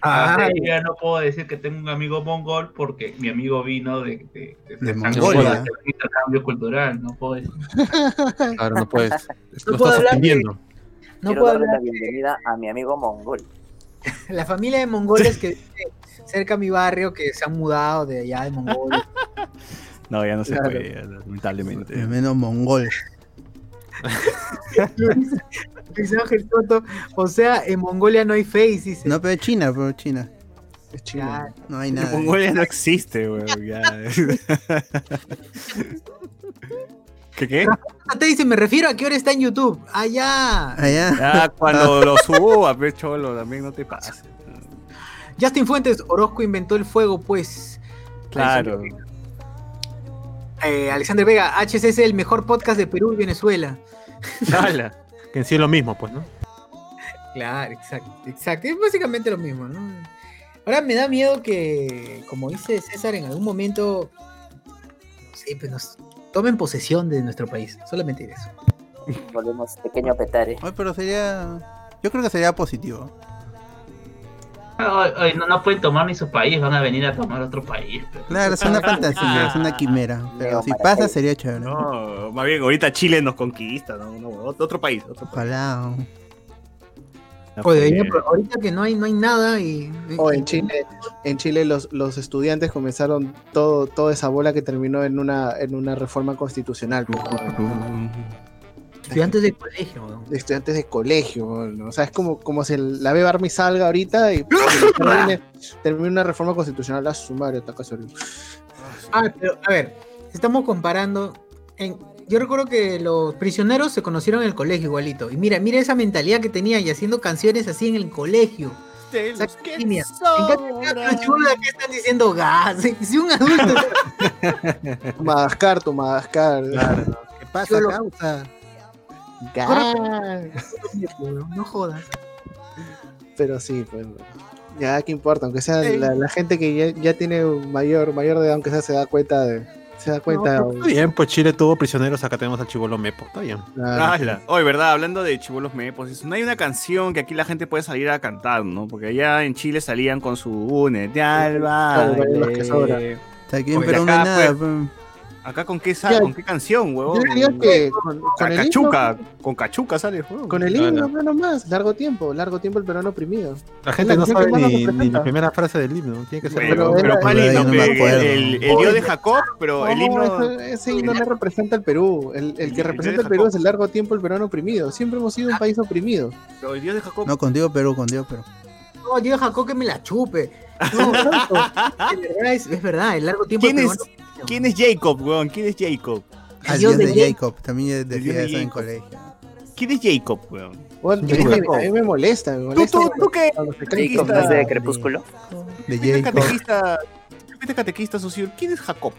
Ah, ya no puedo decir que tengo un amigo mongol porque mi amigo vino de, de, De Mongolia. De un intercambio cultural, no puedo decir. Claro, no puedes. No lo puedo estás hablar de-. No Quiero puedo darle hablar la bienvenida a mi amigo mongol. la familia de mongoles que vive cerca a mi barrio que se han mudado de allá de Mongolia. No, ya no se Claro. puede, lamentablemente. Menos mongol. Luis, Luis Ángel Soto, o sea, en Mongolia no hay face, dice. No, pero es China, pero China. Es chino. Ya, No hay En nada. Mongolia no existe, weón. ¿Qué qué? te dice, me refiero a qué hora está en YouTube. Allá. Allá. Ya, cuando lo subo a ver cholo, también no te pases. Justin Fuentes, Orozco inventó el fuego, pues. Claro. Eh, Alexander Vega, HC es el mejor podcast de Perú y Venezuela. Hala. Que en sí es lo mismo, pues, ¿no? Claro, exacto, exacto. Es básicamente lo mismo, ¿no? Ahora me da miedo que, como dice César, en algún momento, no sé, pues nos tomen posesión de nuestro país. Solamente eso. Volvemos pequeño petare. Ay, pero sería. Yo creo que sería positivo. No, no pueden tomar ni su país, van a venir a tomar otro país. pues. Claro, es una fantasía, es una quimera. Pero si pasa sería chévere. No, más bien, ahorita Chile nos conquista, ¿no? No, otro, país. Otro país. Ojalá. Oye, pero ahorita que no hay, no hay nada y. O en Chile, en Chile los, los estudiantes comenzaron todo, toda esa bola que terminó en una, en una reforma constitucional. Estudiantes de colegio, weón. de estudiantes de colegio. ¿no? O sea, es como, como si el- la Beba Army salga ahorita y termine, termine una reforma constitucional a su madre, está casi horrible. Ah, pero a ver, estamos comparando. En, yo recuerdo que los prisioneros se conocieron en el colegio igualito. Y mira, mira esa mentalidad que tenían y haciendo canciones así en el colegio. En acá los chibolos de acá están diciendo gas. Si un adulto. Madagascar, tu Madagascar. ¿Qué pasa, Yo causa? No jodas. Pero sí, pues. Ya, ¿qué importa? Aunque sea la, la gente que ya, ya tiene mayor, mayor de edad, aunque sea se da cuenta de. Se da cuenta. Está bien, pues Chile tuvo prisioneros, acá tenemos al chivolo Mepo, está bien. Claro. Oye, verdad, hablando de chibolos mepos, no hay una canción que aquí la gente puede salir a cantar, ¿no? Porque allá en Chile salían con su Únete al Claro, baile. los que sobran. Está aquí en Perú no hay nada. pues, pues. Acá con qué, sa- Ya, con qué canción, Yo huevón. diría que con, con el himno, Cachuca, con cachuca sale, huevón. con el himno, no más. Largo tiempo, largo tiempo el peruano oprimido. La gente no sabe ni, la primera frase del himno, tiene que ser. Pero, Pero pero era- ¿cuál Ay, himno? no el, el dios de Jacob, pero el No, himno. ese, ese himno no representa al Perú. El, el que El- representa el al Perú es el largo tiempo el peruano oprimido. Siempre hemos sido un país oprimido. pero el dios de Jacob. No, contigo Perú, contigo Perú. No, Dios Jacob que me la chupe. No, es verdad, es, es verdad, el largo tiempo. ¿Quién es, ¿Quién es Jacob, huevón? ¿Quién es Jacob? Ah, dios Dios de de Jacob. También de eso en colegio. ¿Quién es Jacob, weón? Bueno, a, mí me, Jacob. a mí me molesta, me ¿Tú, molesta. tú, tú qué? Jacob no es de Crepúsculo. De ¿Fuiste Jacob. catequista? ¿Fuiste catequista, socio? ¿Quién es Jacob?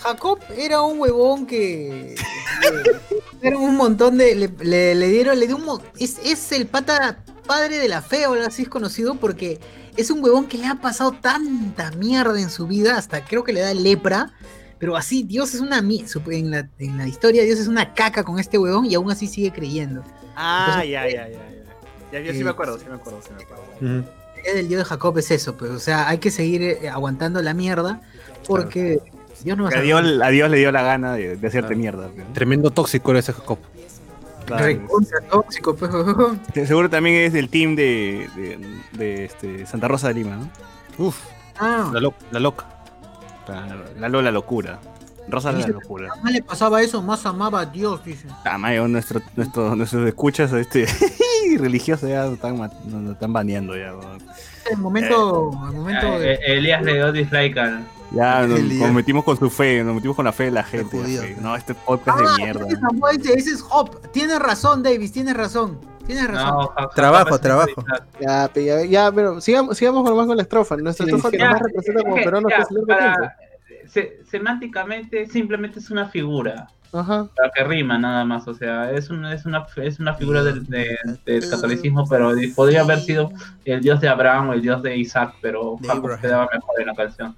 Jacob era un huevón que. que- era un montón de. Le, le- le dieron. Le dio un, es, es el pata padre de la fe, o algo así es conocido, porque es un huevón que le ha pasado tanta mierda en su vida, hasta creo que le da lepra. Pero así, Dios es una. En la, en la historia, Dios es una caca con este huevón y aún así sigue creyendo. Ah, Entonces, ya, ya, ya. Ya, ya, ya sí eh, me acuerdo, sí me acuerdo, sí me acuerdo. La idea del Dios de Jacob es eso, pues. O sea, hay que seguir eh, aguantando la mierda, porque Dios no va a a. Dios, a Dios le dio la gana de, de hacerte mierda. ¿no? Tremendo tóxico era ese Jacob. Claro. Recontra tóxico, pues. De- Seguro también es del team de, de, de, este, Santa Rosa de Lima, ¿no? Uf, Ah, la, lo- la loca. Claro, la Lola locura. Rosa la Dice- locura. más le pasaba eso, más amaba a Dios, dice. Tamayo, nuestro, nuestro, nuestros escuchas este, religiosos ya nos están, nos están baneando ya. El momento, el momento Ah, de- eh, Elías le dio dislike al. Ya nos, nos metimos con su fe, nos metimos con la fe de la gente. judío, ya, fe. ¿no? Este podcast Ah, de mierda. ese Samuel dice, ese es Hop. Tienes razón, Davis, tienes razón. Tienes razón. No, Ja- Trabajo, un trabajo. Ya, ya, ya, pero sigamos, sigamos con más con la estrofa. Nuestra Sí, estrofa sí. que Ya, más representa como peruanos que es el para- tiempo. se- semánticamente simplemente es una figura Ajá. la que rima nada más o sea es una es una es una figura del, de- del catolicismo pero podría haber sido el dios de Abraham o el dios de Isaac pero De Jacob quedaba mejor en la canción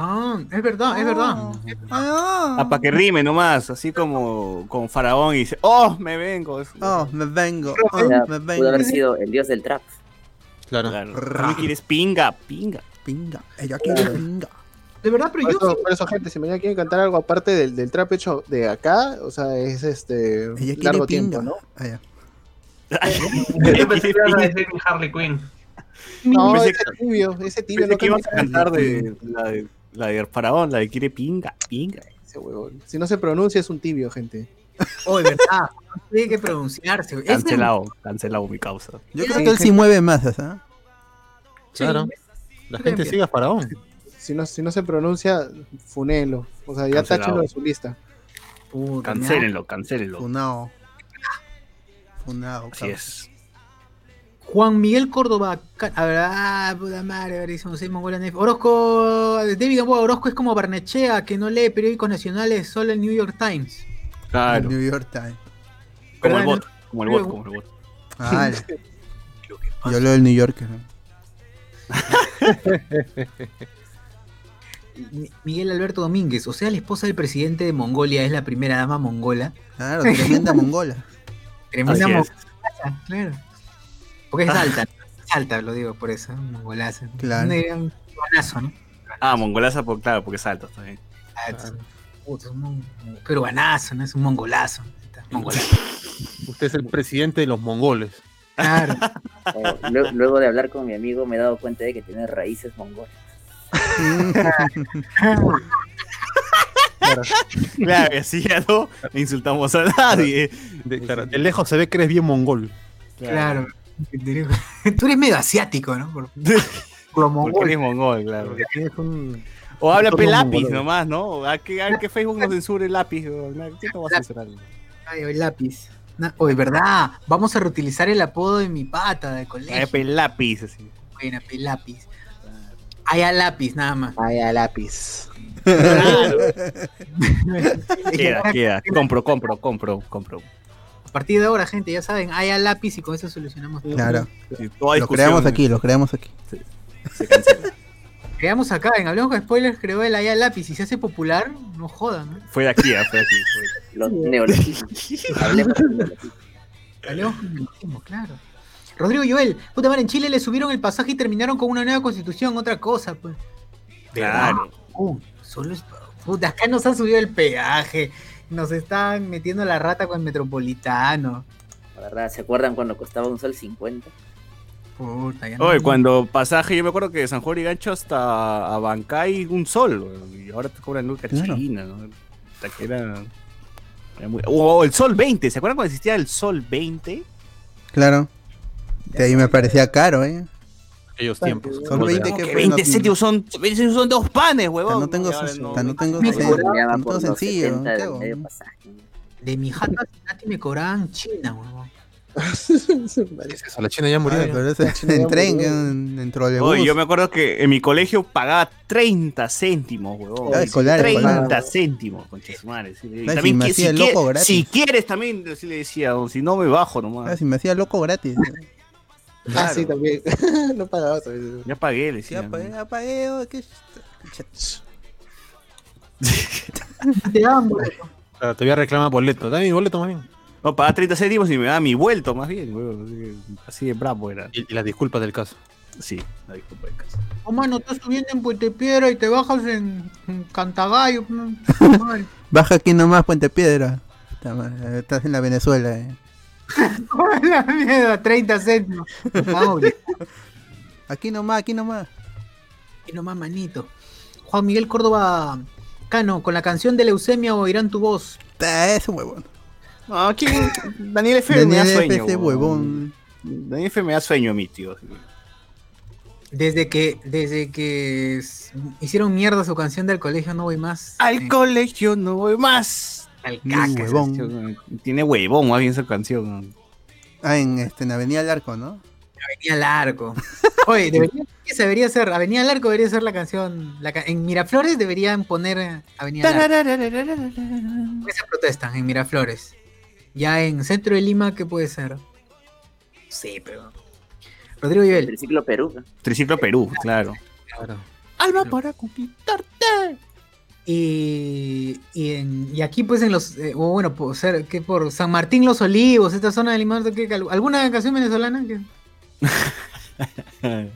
Ah, es verdad, es verdad. Ah, para que rime nomás, así como con Faraón y dice, oh, me vengo. Es- Oh, me vengo. Oh, me pudo haber vengo. sido el dios del trap. Claro. Claro. Quieres pinga, pinga. Pinga. Ella quiere pinga. De verdad, pero Por yo eso, sí- por eso, gente, si mañana quieren cantar algo aparte del, del trap hecho de acá, o sea, es este Ella quiere largo pinga. tiempo, ¿no? Ah, ya. yo pensé que iban a decir Harley Quinn No, ese tibio, ese tibio Pensé no que ibas a canta cantar de la de, la de Faraón, la de quiere pinga, pinga. ese huevón. Si no se pronuncia es un tibio, gente. Oh, de verdad. Tiene que pronunciarse. Cancelado, cancelado mi causa. Yo creo que él sí mueve masas, ¿ah? Claro. La gente sigue a Faraón. Si no, si no se pronuncia, funelo. O sea, ya táchenlo de su lista. Puta, Cancélenlo, cancélenlo. Funao. Funao. Así es. Juan Miguel Córdoba. Ca- A ver, ah, puta madre, verísimo, soy Mongolia Nef. Orozco, David Gamboa, Orozco es como Barnechea, que no lee periódicos nacionales, solo el New York Times. El Claro. New York Times. Como el bot, como el bot, como el bot. Ah, yo leo el New Yorker. ¿no? Mi- Miguel Alberto Domínguez, o sea, la esposa del presidente de Mongolia es la primera dama mongola. Claro, tremenda mongola. Tremenda mongolaza, claro. Porque es alta, ¿no? es alta, lo digo por eso, mongolaza. Claro. Un, un peruanazo, ¿no? Ah, mongolaza, por, claro, porque es alto también. Ah, es un- peruanazo, ¿no? Es un mongolazo. Mongolazo. Usted es el presidente de los mongoles. Claro. Lue- luego de hablar con mi amigo me he dado cuenta de que tiene raíces mongolas. Claro, y así ya no insultamos a nadie. De, claro, de lejos se ve que eres bien mongol. Claro. Tú eres medio asiático, ¿no? Por, por lo Porque mongol. eres mongol, claro. Porque tienes un. O habla lápiz nomás, ¿no? A que, a que Facebook nos censure el lápiz. ¿Qué no va a censurar? Ay, hoy lápiz. Na- Oye, ¿verdad? Vamos a reutilizar el apodo de mi pata de colegio. Ay, lápiz, así. Buena, pe lápiz. Ay, a lápiz, nada más. Ay, a lápiz. Queda, queda. Compro, compro, compro, compro. A partir de ahora, gente, ya saben, hay a lápiz y con eso solucionamos todo. Claro. Sí, toda Lo creamos aquí, lo creamos aquí. Se cancela. Creamos acá, en Hablemos con Spoilers, creó el Aya lápiz y se hace popular, no jodan, ¿no? Fue de aquí, ah, fue de aquí. fue. Los neologismos. Hablemos con neologismos, claro. Rodrigo Joel, puta madre, en Chile le subieron el pasaje y terminaron con una nueva constitución, otra cosa, pues. Claro. Uh, solo es. Puta, acá nos han subido el peaje. Nos están metiendo la rata con el metropolitano. La verdad, ¿se acuerdan cuando costaba un sol 50? Puta, ya no- Oye, cuando pasaje, yo me acuerdo que de San Juan y Gancho hasta a Bancay un sol, y ahora te cobran Luca Claro. China, ¿no? Hasta que era, era muy- O el sol 20, ¿se acuerdan cuando existía el sol 20? Claro. De ahí me parecía caro, ¿eh? Aquellos tiempos. Son 20 que Que fue, 20 no- céntimos son, 20 céntimos son dos panes, huevón. no tengo no- no tengo no sencillo. 70 ¿qué del hago? medio pasaje. De mi jata Cincinnati me cobraban China, weón. ¿Qué es eso? La China ya murió. Ah, pero ese China en tren, en, en trolebús. Oye, yo me acuerdo que en mi colegio pagaba 30 céntimos, huevón. Ah, escolar, 30 escolar. céntimos, concha su madre. sí. Y Ah, también si me que- hacía si, loco quie- gratis. si quieres también, así le decía, o si no me bajo Ah, nomás. si me hacía loco gratis. Ah, sí, también. no pagaba también. Ya pagué, le decía. Ya pagué, ya pagué, oh, qué Te amo. Claro, todavía reclama boleto. Dame mi boleto más bien. No, pagaba 30 céntimos y me daba mi vuelto más bien, huevón. Así, que- así de bravo era. Y, y las disculpas del caso. Sí, la disculpa de casa. Oh, mano, estás subiendo en Puente Piedra y te bajas en, en Cantagallo. Baja aquí nomás, Puente Piedra. Estás en la Venezuela, eh. La mierda, 30 céntimos. Vamos, Aquí nomás, aquí nomás. Y nomás, manito. Juan Miguel Córdoba Cano, con la canción de Leucemia oirán tu voz. Ah, Es un huevón. No, aquí Daniel F. me da sueño. ese huevón. Daniel F. me da sueño a mí, tío. Desde que, desde que hicieron mierda su canción del colegio No Voy Más. Al eh, colegio no voy más. Al caca. huevón. Tiene huevón más bien esa canción. Ah, en, este, en Avenida del Arco, ¿no? Avenida Larco. Oye, debería, ¿qué se debería ser? Avenida Larco debería ser la canción. la en Miraflores deberían poner Avenida Larco. ¿Qué se protestan en Miraflores? Ya en centro de Lima, ¿qué puede ser? Sí, pero. Rodrigo Ibel. Triciclo Perú. Triciclo Perú, claro. Claro. Alma para conquistarte. Y, y, en- y aquí, pues, en los. eh, o bueno, por ser, que por San Martín Los Olivos, esta zona de Lima, ¿qué- ¿alguna canción venezolana? que-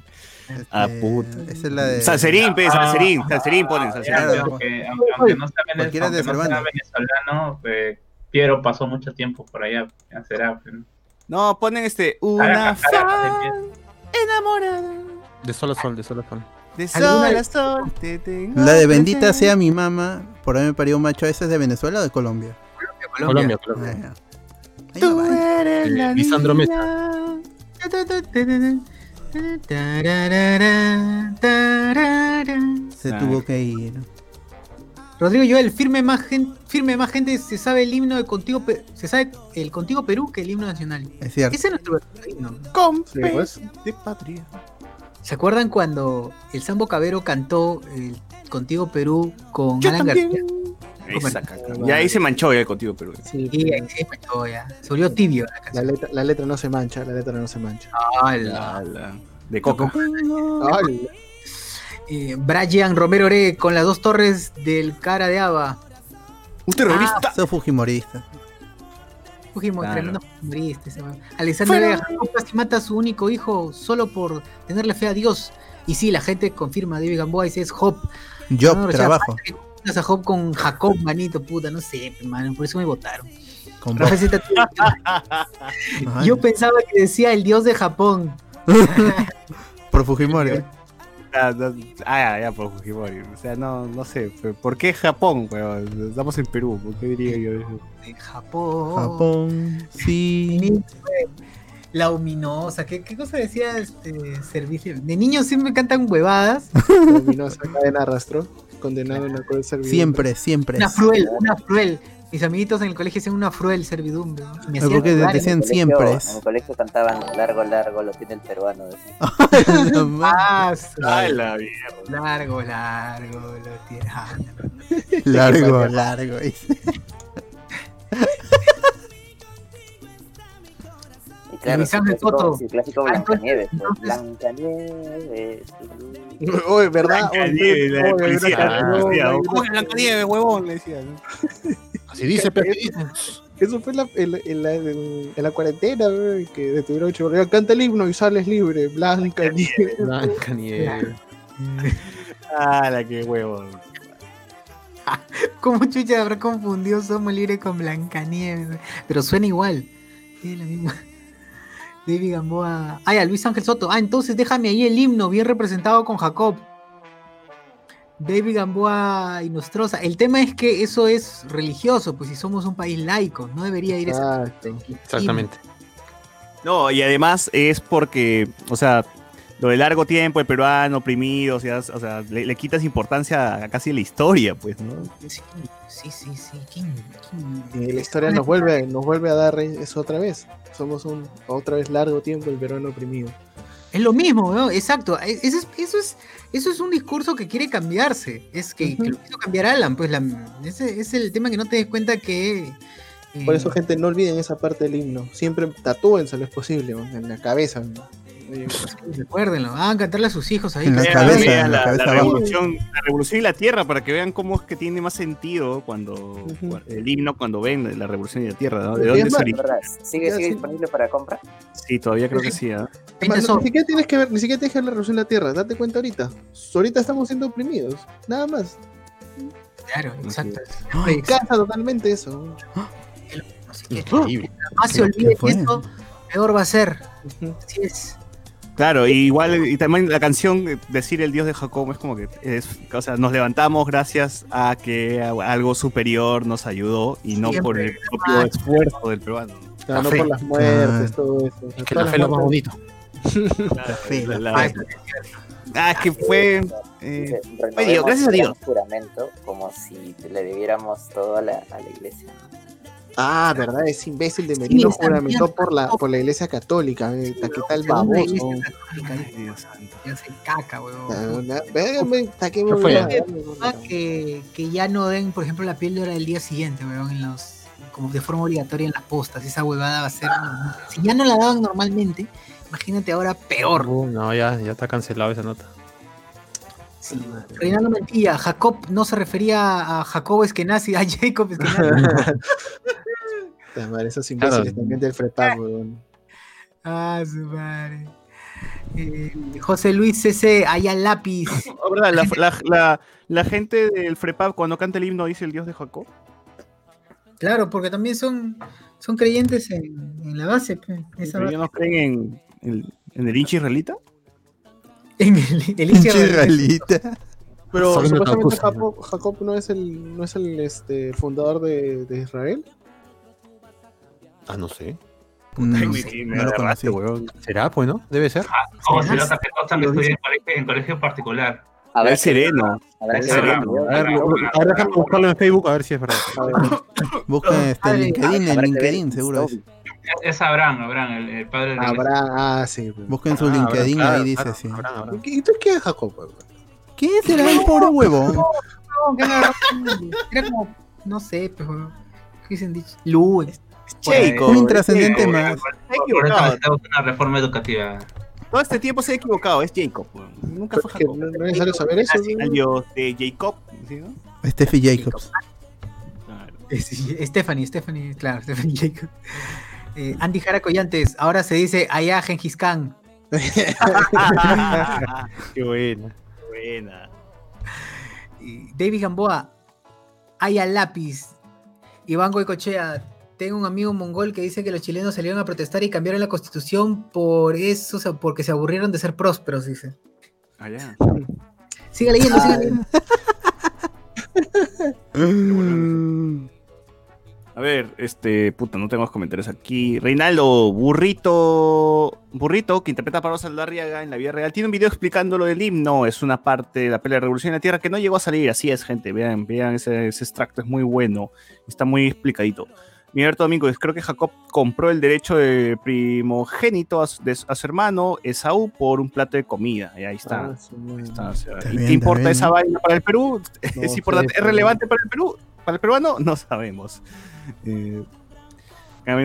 Ah, Este, puta. Esa es la de. Salserín, pe, Ah, Salserín, Salserín ponen, Ya, Salserín. Claro, aunque, aunque- aunque no sea, venez- aunque no sea venezolano, eh, Piero pasó mucho tiempo por allá. Ya será. ¿no? Ponen este. Una fan enamorada. De sol a sol, de sol a sol. De ¿Alguna- sol a sol te tengo La de Bendita presente. sea mi mamá, por ahí me parió un macho, ¿esa es de Venezuela o de Colombia? Colombia, Ah, Colombia. ya. Ahí Tú nomás. eres la Lisandro Mesa. niña. Se Ah. tuvo que ir. Rodrigo Joel, firme más gente, firme más gente se sabe el himno de Contigo se sabe el Contigo Perú que el himno nacional. Es cierto. Ese es nuestro verdadero himno. Con Sí, fe pues. de patria. ¿Se acuerdan cuando el Sambo Cabero cantó el Contigo Perú con Yo Alan también. García? Ya ahí se manchó ya contigo, pero. Sí, Y ahí se manchó ya. Se volvió tibio la la, canción. letra, la letra no se mancha, la letra no se mancha. ¡Hala! Ala, De coca. Ay, Eh, Brian Romero Ore con las dos torres del cara de Ava. Un terrorista. Soy Fujimorista. Fujimori, Claro. tremendo fujimorista. Alexander. Vega casi mata a su único hijo solo por tenerle fe a Dios. Y sí, la gente confirma, David Gamboa dice es Job. Yo No, o sea, trabajo. a Job con Jacob, manito, puta, no sé, man, por eso me votaron. Yo pensaba que decía el dios de Japón. Por Fujimori. Ah, no, ah, ya, ya, por Fujimori. O sea, no, no sé. ¿Por qué Japón, weón? Estamos en Perú. ¿Por qué diría yo eso? De Japón. Japón. Sí. La ominosa, ¿qué, qué cosa decía este servicio? De niños siempre cantan huevadas. terminó esa cadena arrastró, condenado a una cruel servidumbre. Siempre, siempre. Una fruel, una fruel. Mis amiguitos en el colegio hacían una fruel servidumbre. ¿no? Me ¿Por hacían qué dudar. decían En el colegio- siempre? En el colegio cantaban largo, largo, lo tiene el peruano. Ah, Ay, la mierda. largo, largo, lo tiene. Ah, largo, largo. Claro, su clásico, Soto. su clásico Ah, entonces- Blancanieves. pues, Blancanieves. Oye, ¿verdad? Blancanieves, la policía, una la canción, policía. hay ¿Cómo una- que Blancanieves, huevón? Le decían. Así dice, pero Eso fue en la, en, la- en la, en la cuarentena, wey, que detuvieron a. Canta el himno y sales libre. Blanca, nieve. Blanca Nieve. Ah, la que huevón. ¿Cómo chucha habrá confundido Somos Libre con Blancanieves? Pero suena igual. Es la misma. David Gamboa. Ah, ya, Luis Ángel Soto. Ah, entonces déjame ahí el himno, bien representado con Jacob. David Gamboa y Nostroza. El tema es que eso es religioso, pues si somos un país laico, no debería ir esa. Exacto. Exactamente. No, y además es porque, o sea, lo de largo tiempo, el peruano oprimido, o sea, o sea, le, le quitas importancia a casi la historia, pues, ¿no? Sí, sí, sí. sí. ¿Quién- quién- Y la historia nos vuelve, nos vuelve a dar eso otra vez. Somos un otra vez largo tiempo el peruano oprimido. Es lo mismo, ¿no? Exacto. E- Eso es, eso es, eso es un discurso que quiere cambiarse. Es que, que lo quiso cambiar Alan. Pues la, ese es el tema que no te des cuenta que. eh, Por eso, gente, no olviden esa parte del himno. Siempre tatúense lo es posible, ¿no? en la cabeza. ¿no? Recuérdenlo, hagan cantarle a sus hijos ahí. En la que- cabeza, la la, cabeza la revolución, la revolución y la tierra para que vean cómo es que tiene más sentido cuando el himno cuando ven la revolución y la tierra, ¿De es dónde se origina? ¿Verdad? ¿Sigue, sigue sí. disponible para compra? Sí, todavía creo que sí. ¿ah? Es Eso- ni siquiera tienes que ver, ni siquiera tienes que ver la revolución de la tierra, date cuenta ahorita. Ahorita estamos siendo oprimidos, nada más. Claro, exacto. Me encanta totalmente eso. Así que, más se ¿Qué- olvide qué fue? eso, peor va a ser. Así es. Claro, y igual, y también la canción, eh, decir el Dios de Jacob, es como que, es, o sea, nos levantamos gracias a que algo superior nos ayudó y no por el propio Ah. esfuerzo del peruano. Claro, no fe. por las muertes, Claro. todo eso. Es que la fe es lo más bonito. La- fe, la- la fe. Ah, es que fue... eh, Dios, gracias a Dios. juramento como si le debiéramos todo a la, a la iglesia. Ah, verdad, es imbécil de Merino esa juramentó por la, por la iglesia católica. eh, ¿Qué tal baboso? Dios santo. ya se caca, weón. Ah, que Ah, que, que ya no den, por ejemplo, la píldora del día siguiente, weón, en los, como de forma obligatoria en las postas. Esa huevada va a ser. Si ya no la daban normalmente, imagínate ahora peor. Uh, no, ya, ya está cancelado esa nota. Sí. Reinaldo Mentilla, Jacob no se refería a Jacob Eskenazi, a Jacob Eskenazi. Esos imbéciles Claro. también del weón. ah, su madre. Eh, José Luis CC, allá lápiz. Ahora, la, la- la- la gente del FREPAP cuando canta el himno dice el Dios de Jacob. Claro, porque también son, son creyentes en, en la base. esa base. no creen en, el- en el hincha israelita. En el, el israelita. Pero supuestamente. Jacob, Jacob no es el, no es el este, fundador de, de Israel. Ah, no sé. No, Ay, no me- sé, me no lo agarraste, conocí. weón. ¿Será? Pues, ¿no? Debe ser. Se ¿no? que dice. en colegio, en colegio particular. A ver, sereno. que ver el sereno. A ver, a déjame buscarlo en Facebook a ver si es verdad. A ver, Busquen este, LinkedIn, en LinkedIn seguro es. Es Abraham, Abraham, el, el padre de habrá, ah, sí. weón. Busquen su Ah, LinkedIn, habrá, ahí claro, dice claro, sí. habrá, habrá. ¿Y tú qué es Jacob? weón? ¿Quién será el pobre huevón? No, que era, era como, no sé, pero ¿qué dicen dicho? Lu, es- Checo. Un intrascendente más. Se ha Por eso equivocado. necesitamos una reforma educativa. Todo este tiempo se ha equivocado. Es Jacob. weón. Nunca fue Jacob. no, es necesario saber eso. Así, Dios de Jacob. ¿sí, no? Steffi Jacobs. Claro. Stephanie, Stephanie, claro, Stephanie Jacob. Eh, Andy Jara Collantes, ahora se dice allá Gengis Khan. Qué buena. Buena. Y David Gamboa, allá lápiz. Iván Goicochea, tengo un amigo mongol que dice que los chilenos salieron a protestar y cambiaron la constitución por eso, o sea, porque se aburrieron de ser prósperos, dice. Allá. Siga leyendo, siga leyendo. A ver, este, puta, no tengo más comentarios aquí. Reinaldo, burrito, burrito, que interpreta a Pablo Saldarriaga en la vida real, tiene un video explicando lo del himno. Es una parte de la pelea de Revolución en la Tierra que no llegó a salir. Así es, gente. Vean, vean ese, ese extracto, es muy bueno. Está muy explicadito. Miguel Domínguez, creo que Jacob compró el derecho de primogénito a, su- de su- a su hermano Esaú por un plato de comida. Y ahí está. Ah. Está, o sea, ¿y ¿Qué importa esa vaina para el Perú? No ¿Es importante? ¿Es relevante para el Perú? ¿Para el peruano? No sabemos. Eh,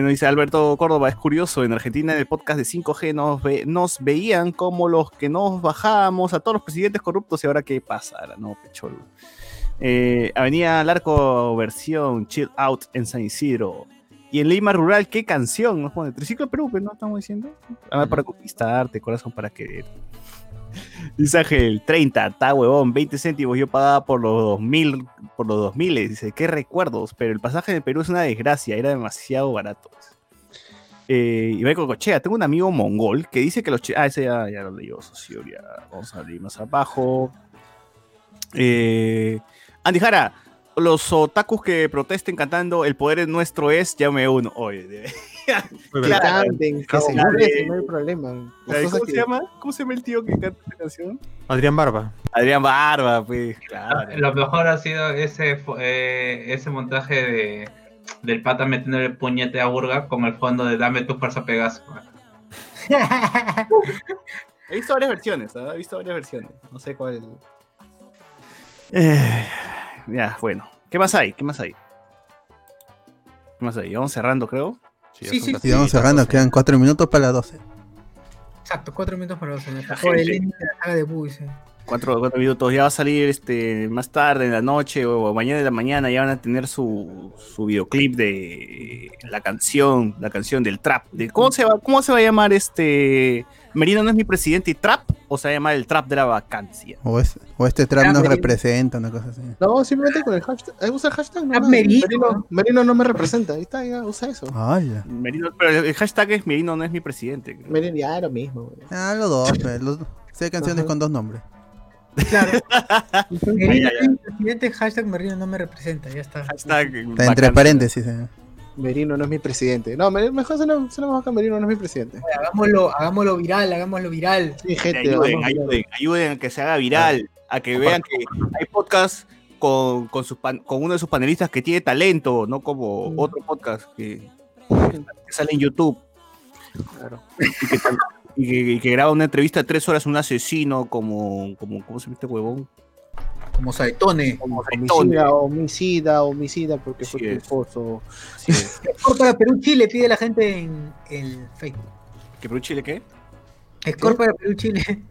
dice Alberto Córdoba, es curioso, en Argentina en el podcast de 5G nos, ve- nos veían como los que nos bajábamos a todos los presidentes corruptos y ahora qué pasa, Ahora, no, pecholo. Eh, Avenida Larco versión Chill Out en San Isidro. Y en Lima Rural, ¿qué canción? Nos pone Triciclo Perú, ¿no? Estamos diciendo. Amar para conquistarte, corazón para querer. Dice Ángel, 30, está huevón, 20 céntimos, yo pagaba por los 2000, por los 2000, dice, qué recuerdos, pero el pasaje de Perú es una desgracia, era demasiado barato. Eh, y con Cochea, tengo un amigo mongol que dice que los... Ah, ese ya, lo leyó, socio, ya. Vamos a leer más abajo. Eh, Andy Jara, los otakus que protesten cantando El poder es nuestro es, ya me uno. Oye, Claro. canten, que se no hay problema. ¿Cómo se llama? ¿Cómo se llama el tío que canta esta canción? Adrián Barba. Adrián Barba, pues, claro. Lo mejor ha sido ese eh, ese montaje de del pata metiendo el puñete a Burga con el fondo de Dame tu fuerza Pegaso. He visto varias versiones, ¿ah? he visto varias versiones. No sé cuál. Eh, ya, bueno. ¿Qué más hay? ¿Qué más hay? ¿Qué más hay? Vamos cerrando, creo. Sí, sí. Y vamos cerrando, quedan cuatro minutos para las 12. Exacto, cuatro minutos para los años. La gente. de la saga de. Cuatro, cuatro minutos. Ya va a salir este más tarde en la noche o mañana de la mañana. Ya van a tener su, su videoclip de la canción, la canción del trap. De, ¿cómo, se va, ¿Cómo se va a llamar este? Merino no es mi presidente y trap o se va a llamar el trap de la vacancia. O, es- o este trap Ah, nos Merino. representa, una cosa así. No, simplemente con el hashtag. eh, Usa el hashtag. Ah. Merino. Merino, Merino no me representa. Ahí está, ya, usa eso. Ay, Merino, pero el hashtag es Merino no es mi presidente. creo. Merino ya lo mismo. güey. Ah, los dos, pues, los, sé canciones Ajá. con dos nombres. Claro. Merino ya, ya. es mi presidente, hashtag Merino no me representa, ya está. Hashtag Está entre paréntesis. eh. Merino no es mi presidente. No, mejor se lo, se lo Merino no es mi presidente. Hagámoslo, hagámoslo viral, hagámoslo viral. Sí, gente, ayuden, ayuden, ayuden a que se haga viral, a que vean que hay podcast con, con, sus pan- con uno de sus panelistas que tiene talento, no como Mm. otro podcast que, que sale en YouTube. Y que, tal- y que- y que graba una entrevista de tres horas a un asesino como, como ¿cómo se llama este huevón? Como Saetone. Como. Homicida, homicida, homicida, porque Así fue tu es. esposo. Así es. Score para Perú Chile, pide la gente en el Facebook. ¿Que Perú Chile qué? Score para Perú Chile.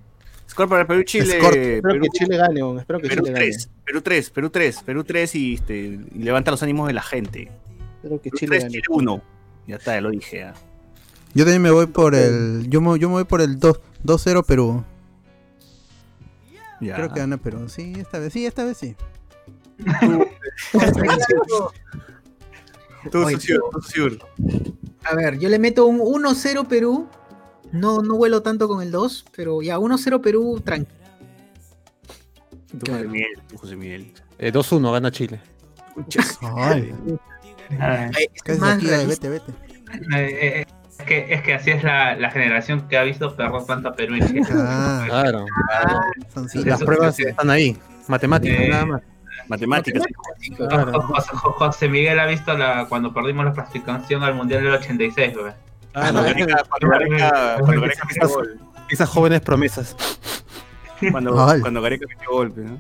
Score para Perú Chile. Espero Perú, que Chile gane, hombre, espero que Perú Chile gane. 3, Perú 3, Perú 3, Perú 3 y, este, y levanta los ánimos de la gente. Espero que Perú Chile 3, gane. Chile 1. Ya está, ya lo dije. ya. Yo también me voy por el. Yo me, yo me voy por el 2 2-0 Perú. Ya. Creo que gana Perú. Sí, esta vez sí, esta vez sí. Tú, Oye, Susur, tú, Susur. A ver, yo le meto un 1-0 Perú. No, no vuelo tanto con el 2, pero ya 1-0 Perú, tranqui. Tú, José Miguel, tú, José Miguel. Eh, 2-1 gana Chile. Ay, Ay, ¿qué es más aquí? Vete, vete. eh, eh, es, que, es que así es la, la generación que ha visto perro tanto a Perú y. Ah, Claro. son sí. Las pruebas están ahí. Matemáticas, Eh, nada más. Matemáticas. Claro. José, Jo- José Miguel ha visto la, cuando perdimos la clasificación al Mundial del 86, güey. Cuando Gareca, cuando Gareca, cuando Gareca metió gol. Esas jóvenes promesas. Cuando, cuando Gareca metió gol, ¿no?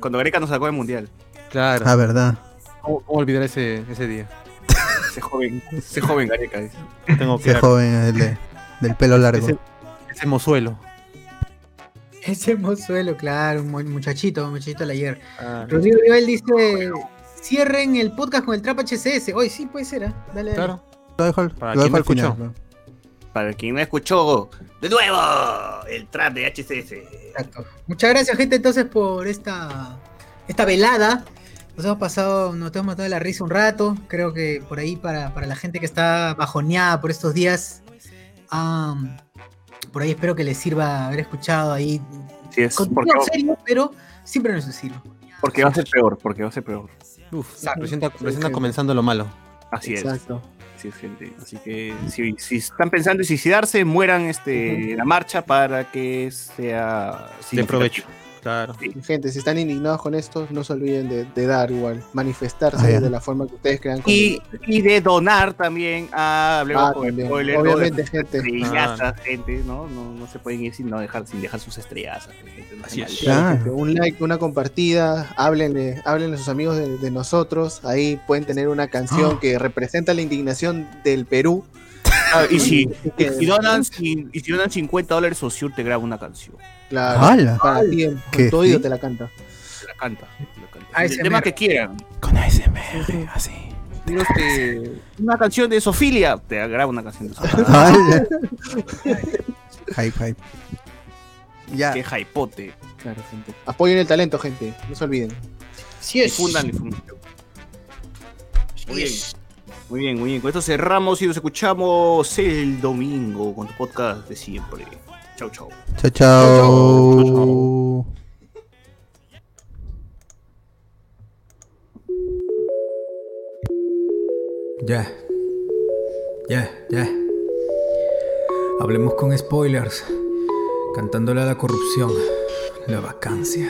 Cuando Gareca nos sacó del mundial. Claro. Ah, verdad. ¿Cómo, cómo olvidar ese, ese día? Ese joven, ese joven Gareca. dice. Tengo que Ese joven el de- del pelo largo. Ese, ese mozuelo. Ese mozuelo, claro, un mu- muchachito, un muchachito del ayer. Ah, Rodrigo Rival dice: cierren el podcast con el trap HCS. Hoy sí puede ser, ¿ah? Dale, dale. claro. Lo dejo, al- Para lo quien dejo al escuchó. ¿no? Para quien no escuchó, de nuevo, el trap de HCS. Exacto. Muchas gracias, gente, entonces, por esta, esta velada. Nos hemos pasado, nos hemos matado de la risa un rato. Creo que por ahí, para, para la gente que está bajoneada por estos días, am, por ahí espero que les sirva haber escuchado ahí. Sí, es porque, serio, pero siempre no es estilo. porque va a ser peor, porque va a ser peor. Uf, sí. comenzando lo malo. Así es. Exacto. Así es, gente. Así que si, si están pensando en suicidarse, mueran este, la marcha para que sea De provecho. Claro. Y, Gente, si están indignados con esto, no se olviden de, de dar igual, manifestarse Ah, de la forma que ustedes crean Y, y de donar también a Hablemos Ah, con también. Spoiler, ¿no? Obviamente, De- gente. estrellazas, gente, ¿no? ¿no? No se pueden ir sin, no dejar, sin dejar sus estrellas. no Así es. Claro, Un like, una compartida, háblenle, háblenle a sus amigos de, de nosotros. Ahí pueden tener una canción Ah. que representa la indignación del Perú. Ah, y, si, y, donan, cin- y si donan 50 dólares, Osur te graba una canción. Claro, ¡Hala! para ti, con tu oído ¿Sí? te la canta. Te la canta. te la canta. ASMR. El tema que quieran. Con ASMR, así. Digo, este, una canción de Sofilia, te graba una canción de Sofilia. Hype, hype. Ya. Qué hypote. Claro, gente. Apoyen el talento, gente. No se olviden. Sí Difundan, difundan. Muy bien. Muy bien, muy bien. Con esto cerramos y nos escuchamos el domingo con tu podcast de siempre. Chau, chau. Chau, chau. chau, chau. Ya. Ya, ya. Hablemos con spoilers. Cantándole a la corrupción. La vacancia.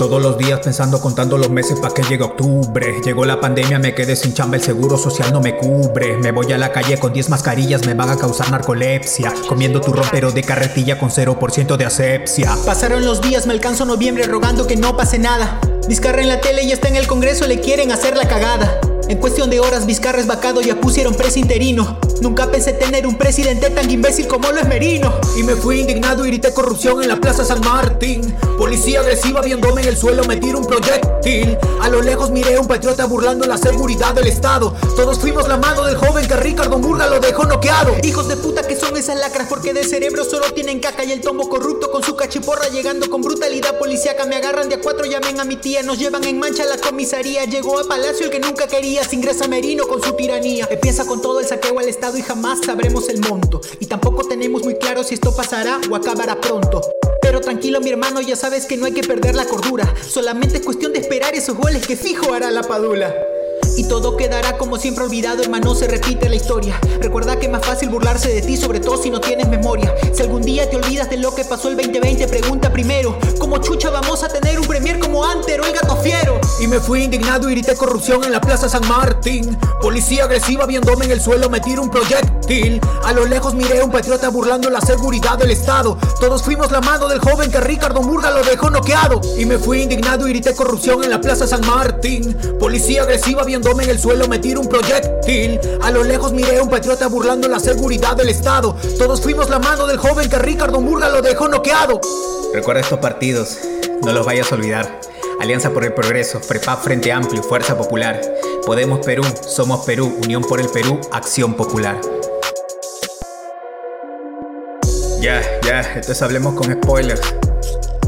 Todos los días pensando, contando los meses pa' que llegue octubre. Llegó la pandemia, me quedé sin chamba, el seguro social no me cubre. Me voy a la calle con 10 mascarillas, me van a causar narcolepsia. Comiendo turrón pero de carretilla con 0% de asepsia. Pasaron los días, me alcanzo noviembre rogando que no pase nada. Vizcarra la tele y está en el Congreso, le quieren hacer la cagada. En cuestión de horas, Vizcarra es vacado, ya pusieron pres interino. Nunca pensé tener un presidente tan imbécil como lo es Merino. Y me fui indignado y grité corrupción en la Plaza San Martín. Policía agresiva viéndome en el suelo, me un proyectil. A lo lejos miré a un patriota burlando la seguridad del Estado. Todos fuimos la mano del joven que Ricardo Murga lo dejó noqueado. Hijos de puta que son esas lacras porque de cerebro solo tienen caca y el tombo corrupto con su cachiporra llegando con brutalidad policíaca. Me agarran de a cuatro, llamen a mi tía, nos llevan en mancha a la comisaría. Llegó a Palacio el que nunca quería, ingresa Merino con su tiranía. Empieza con todo el saqueo al Estado y jamás sabremos el monto. Y tampoco tenemos muy claro si esto pasará o acabará pronto. Pero tranquilo mi hermano, ya sabes que no hay que perder la cordura. Solamente es cuestión de esperar esos goles que fijo hará la padula. Y todo quedará como siempre olvidado, hermano, se repite la historia. Recuerda que es más fácil burlarse de ti, sobre todo si no tienes memoria. Si algún día te olvidas de lo que pasó el 2020, pregunta primero, ¿cómo chucha vamos a tener un premier como Antero, el gato fiero? Y me fui indignado y grité corrupción en la Plaza San Martín. Policía agresiva viéndome en el suelo, me tiro un proyectil. A lo lejos miré a un patriota burlando la seguridad del Estado. Todos fuimos la mano del joven que Ricardo Murga lo dejó noqueado. Y me fui indignado y grité corrupción en la Plaza San Martín. Policía agresiva en el suelo, me un proyectil. A lo lejos miré a un patriota burlando la seguridad del Estado. Todos fuimos la mano del joven que Ricardo Murga lo dejó noqueado. Recuerda estos partidos, no los vayas a olvidar. Alianza por el Progreso, FREPAP Frente Amplio, Fuerza Popular. Podemos Perú, Somos Perú, Unión por el Perú, Acción Popular. Ya, ya, entonces hablemos con spoilers.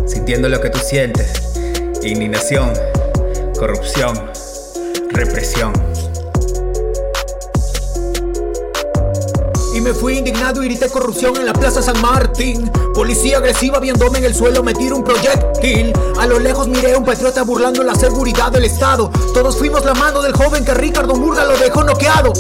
Sintiendo lo que tú sientes. Indignación, corrupción, represión. Y me fui indignado y grité corrupción en la Plaza San Martín. Policía agresiva viéndome en el suelo, me tiro un proyectil. A lo lejos miré a un patriota burlando la seguridad del Estado. Todos fuimos la mano del joven que Ricardo Murga lo dejó noqueado.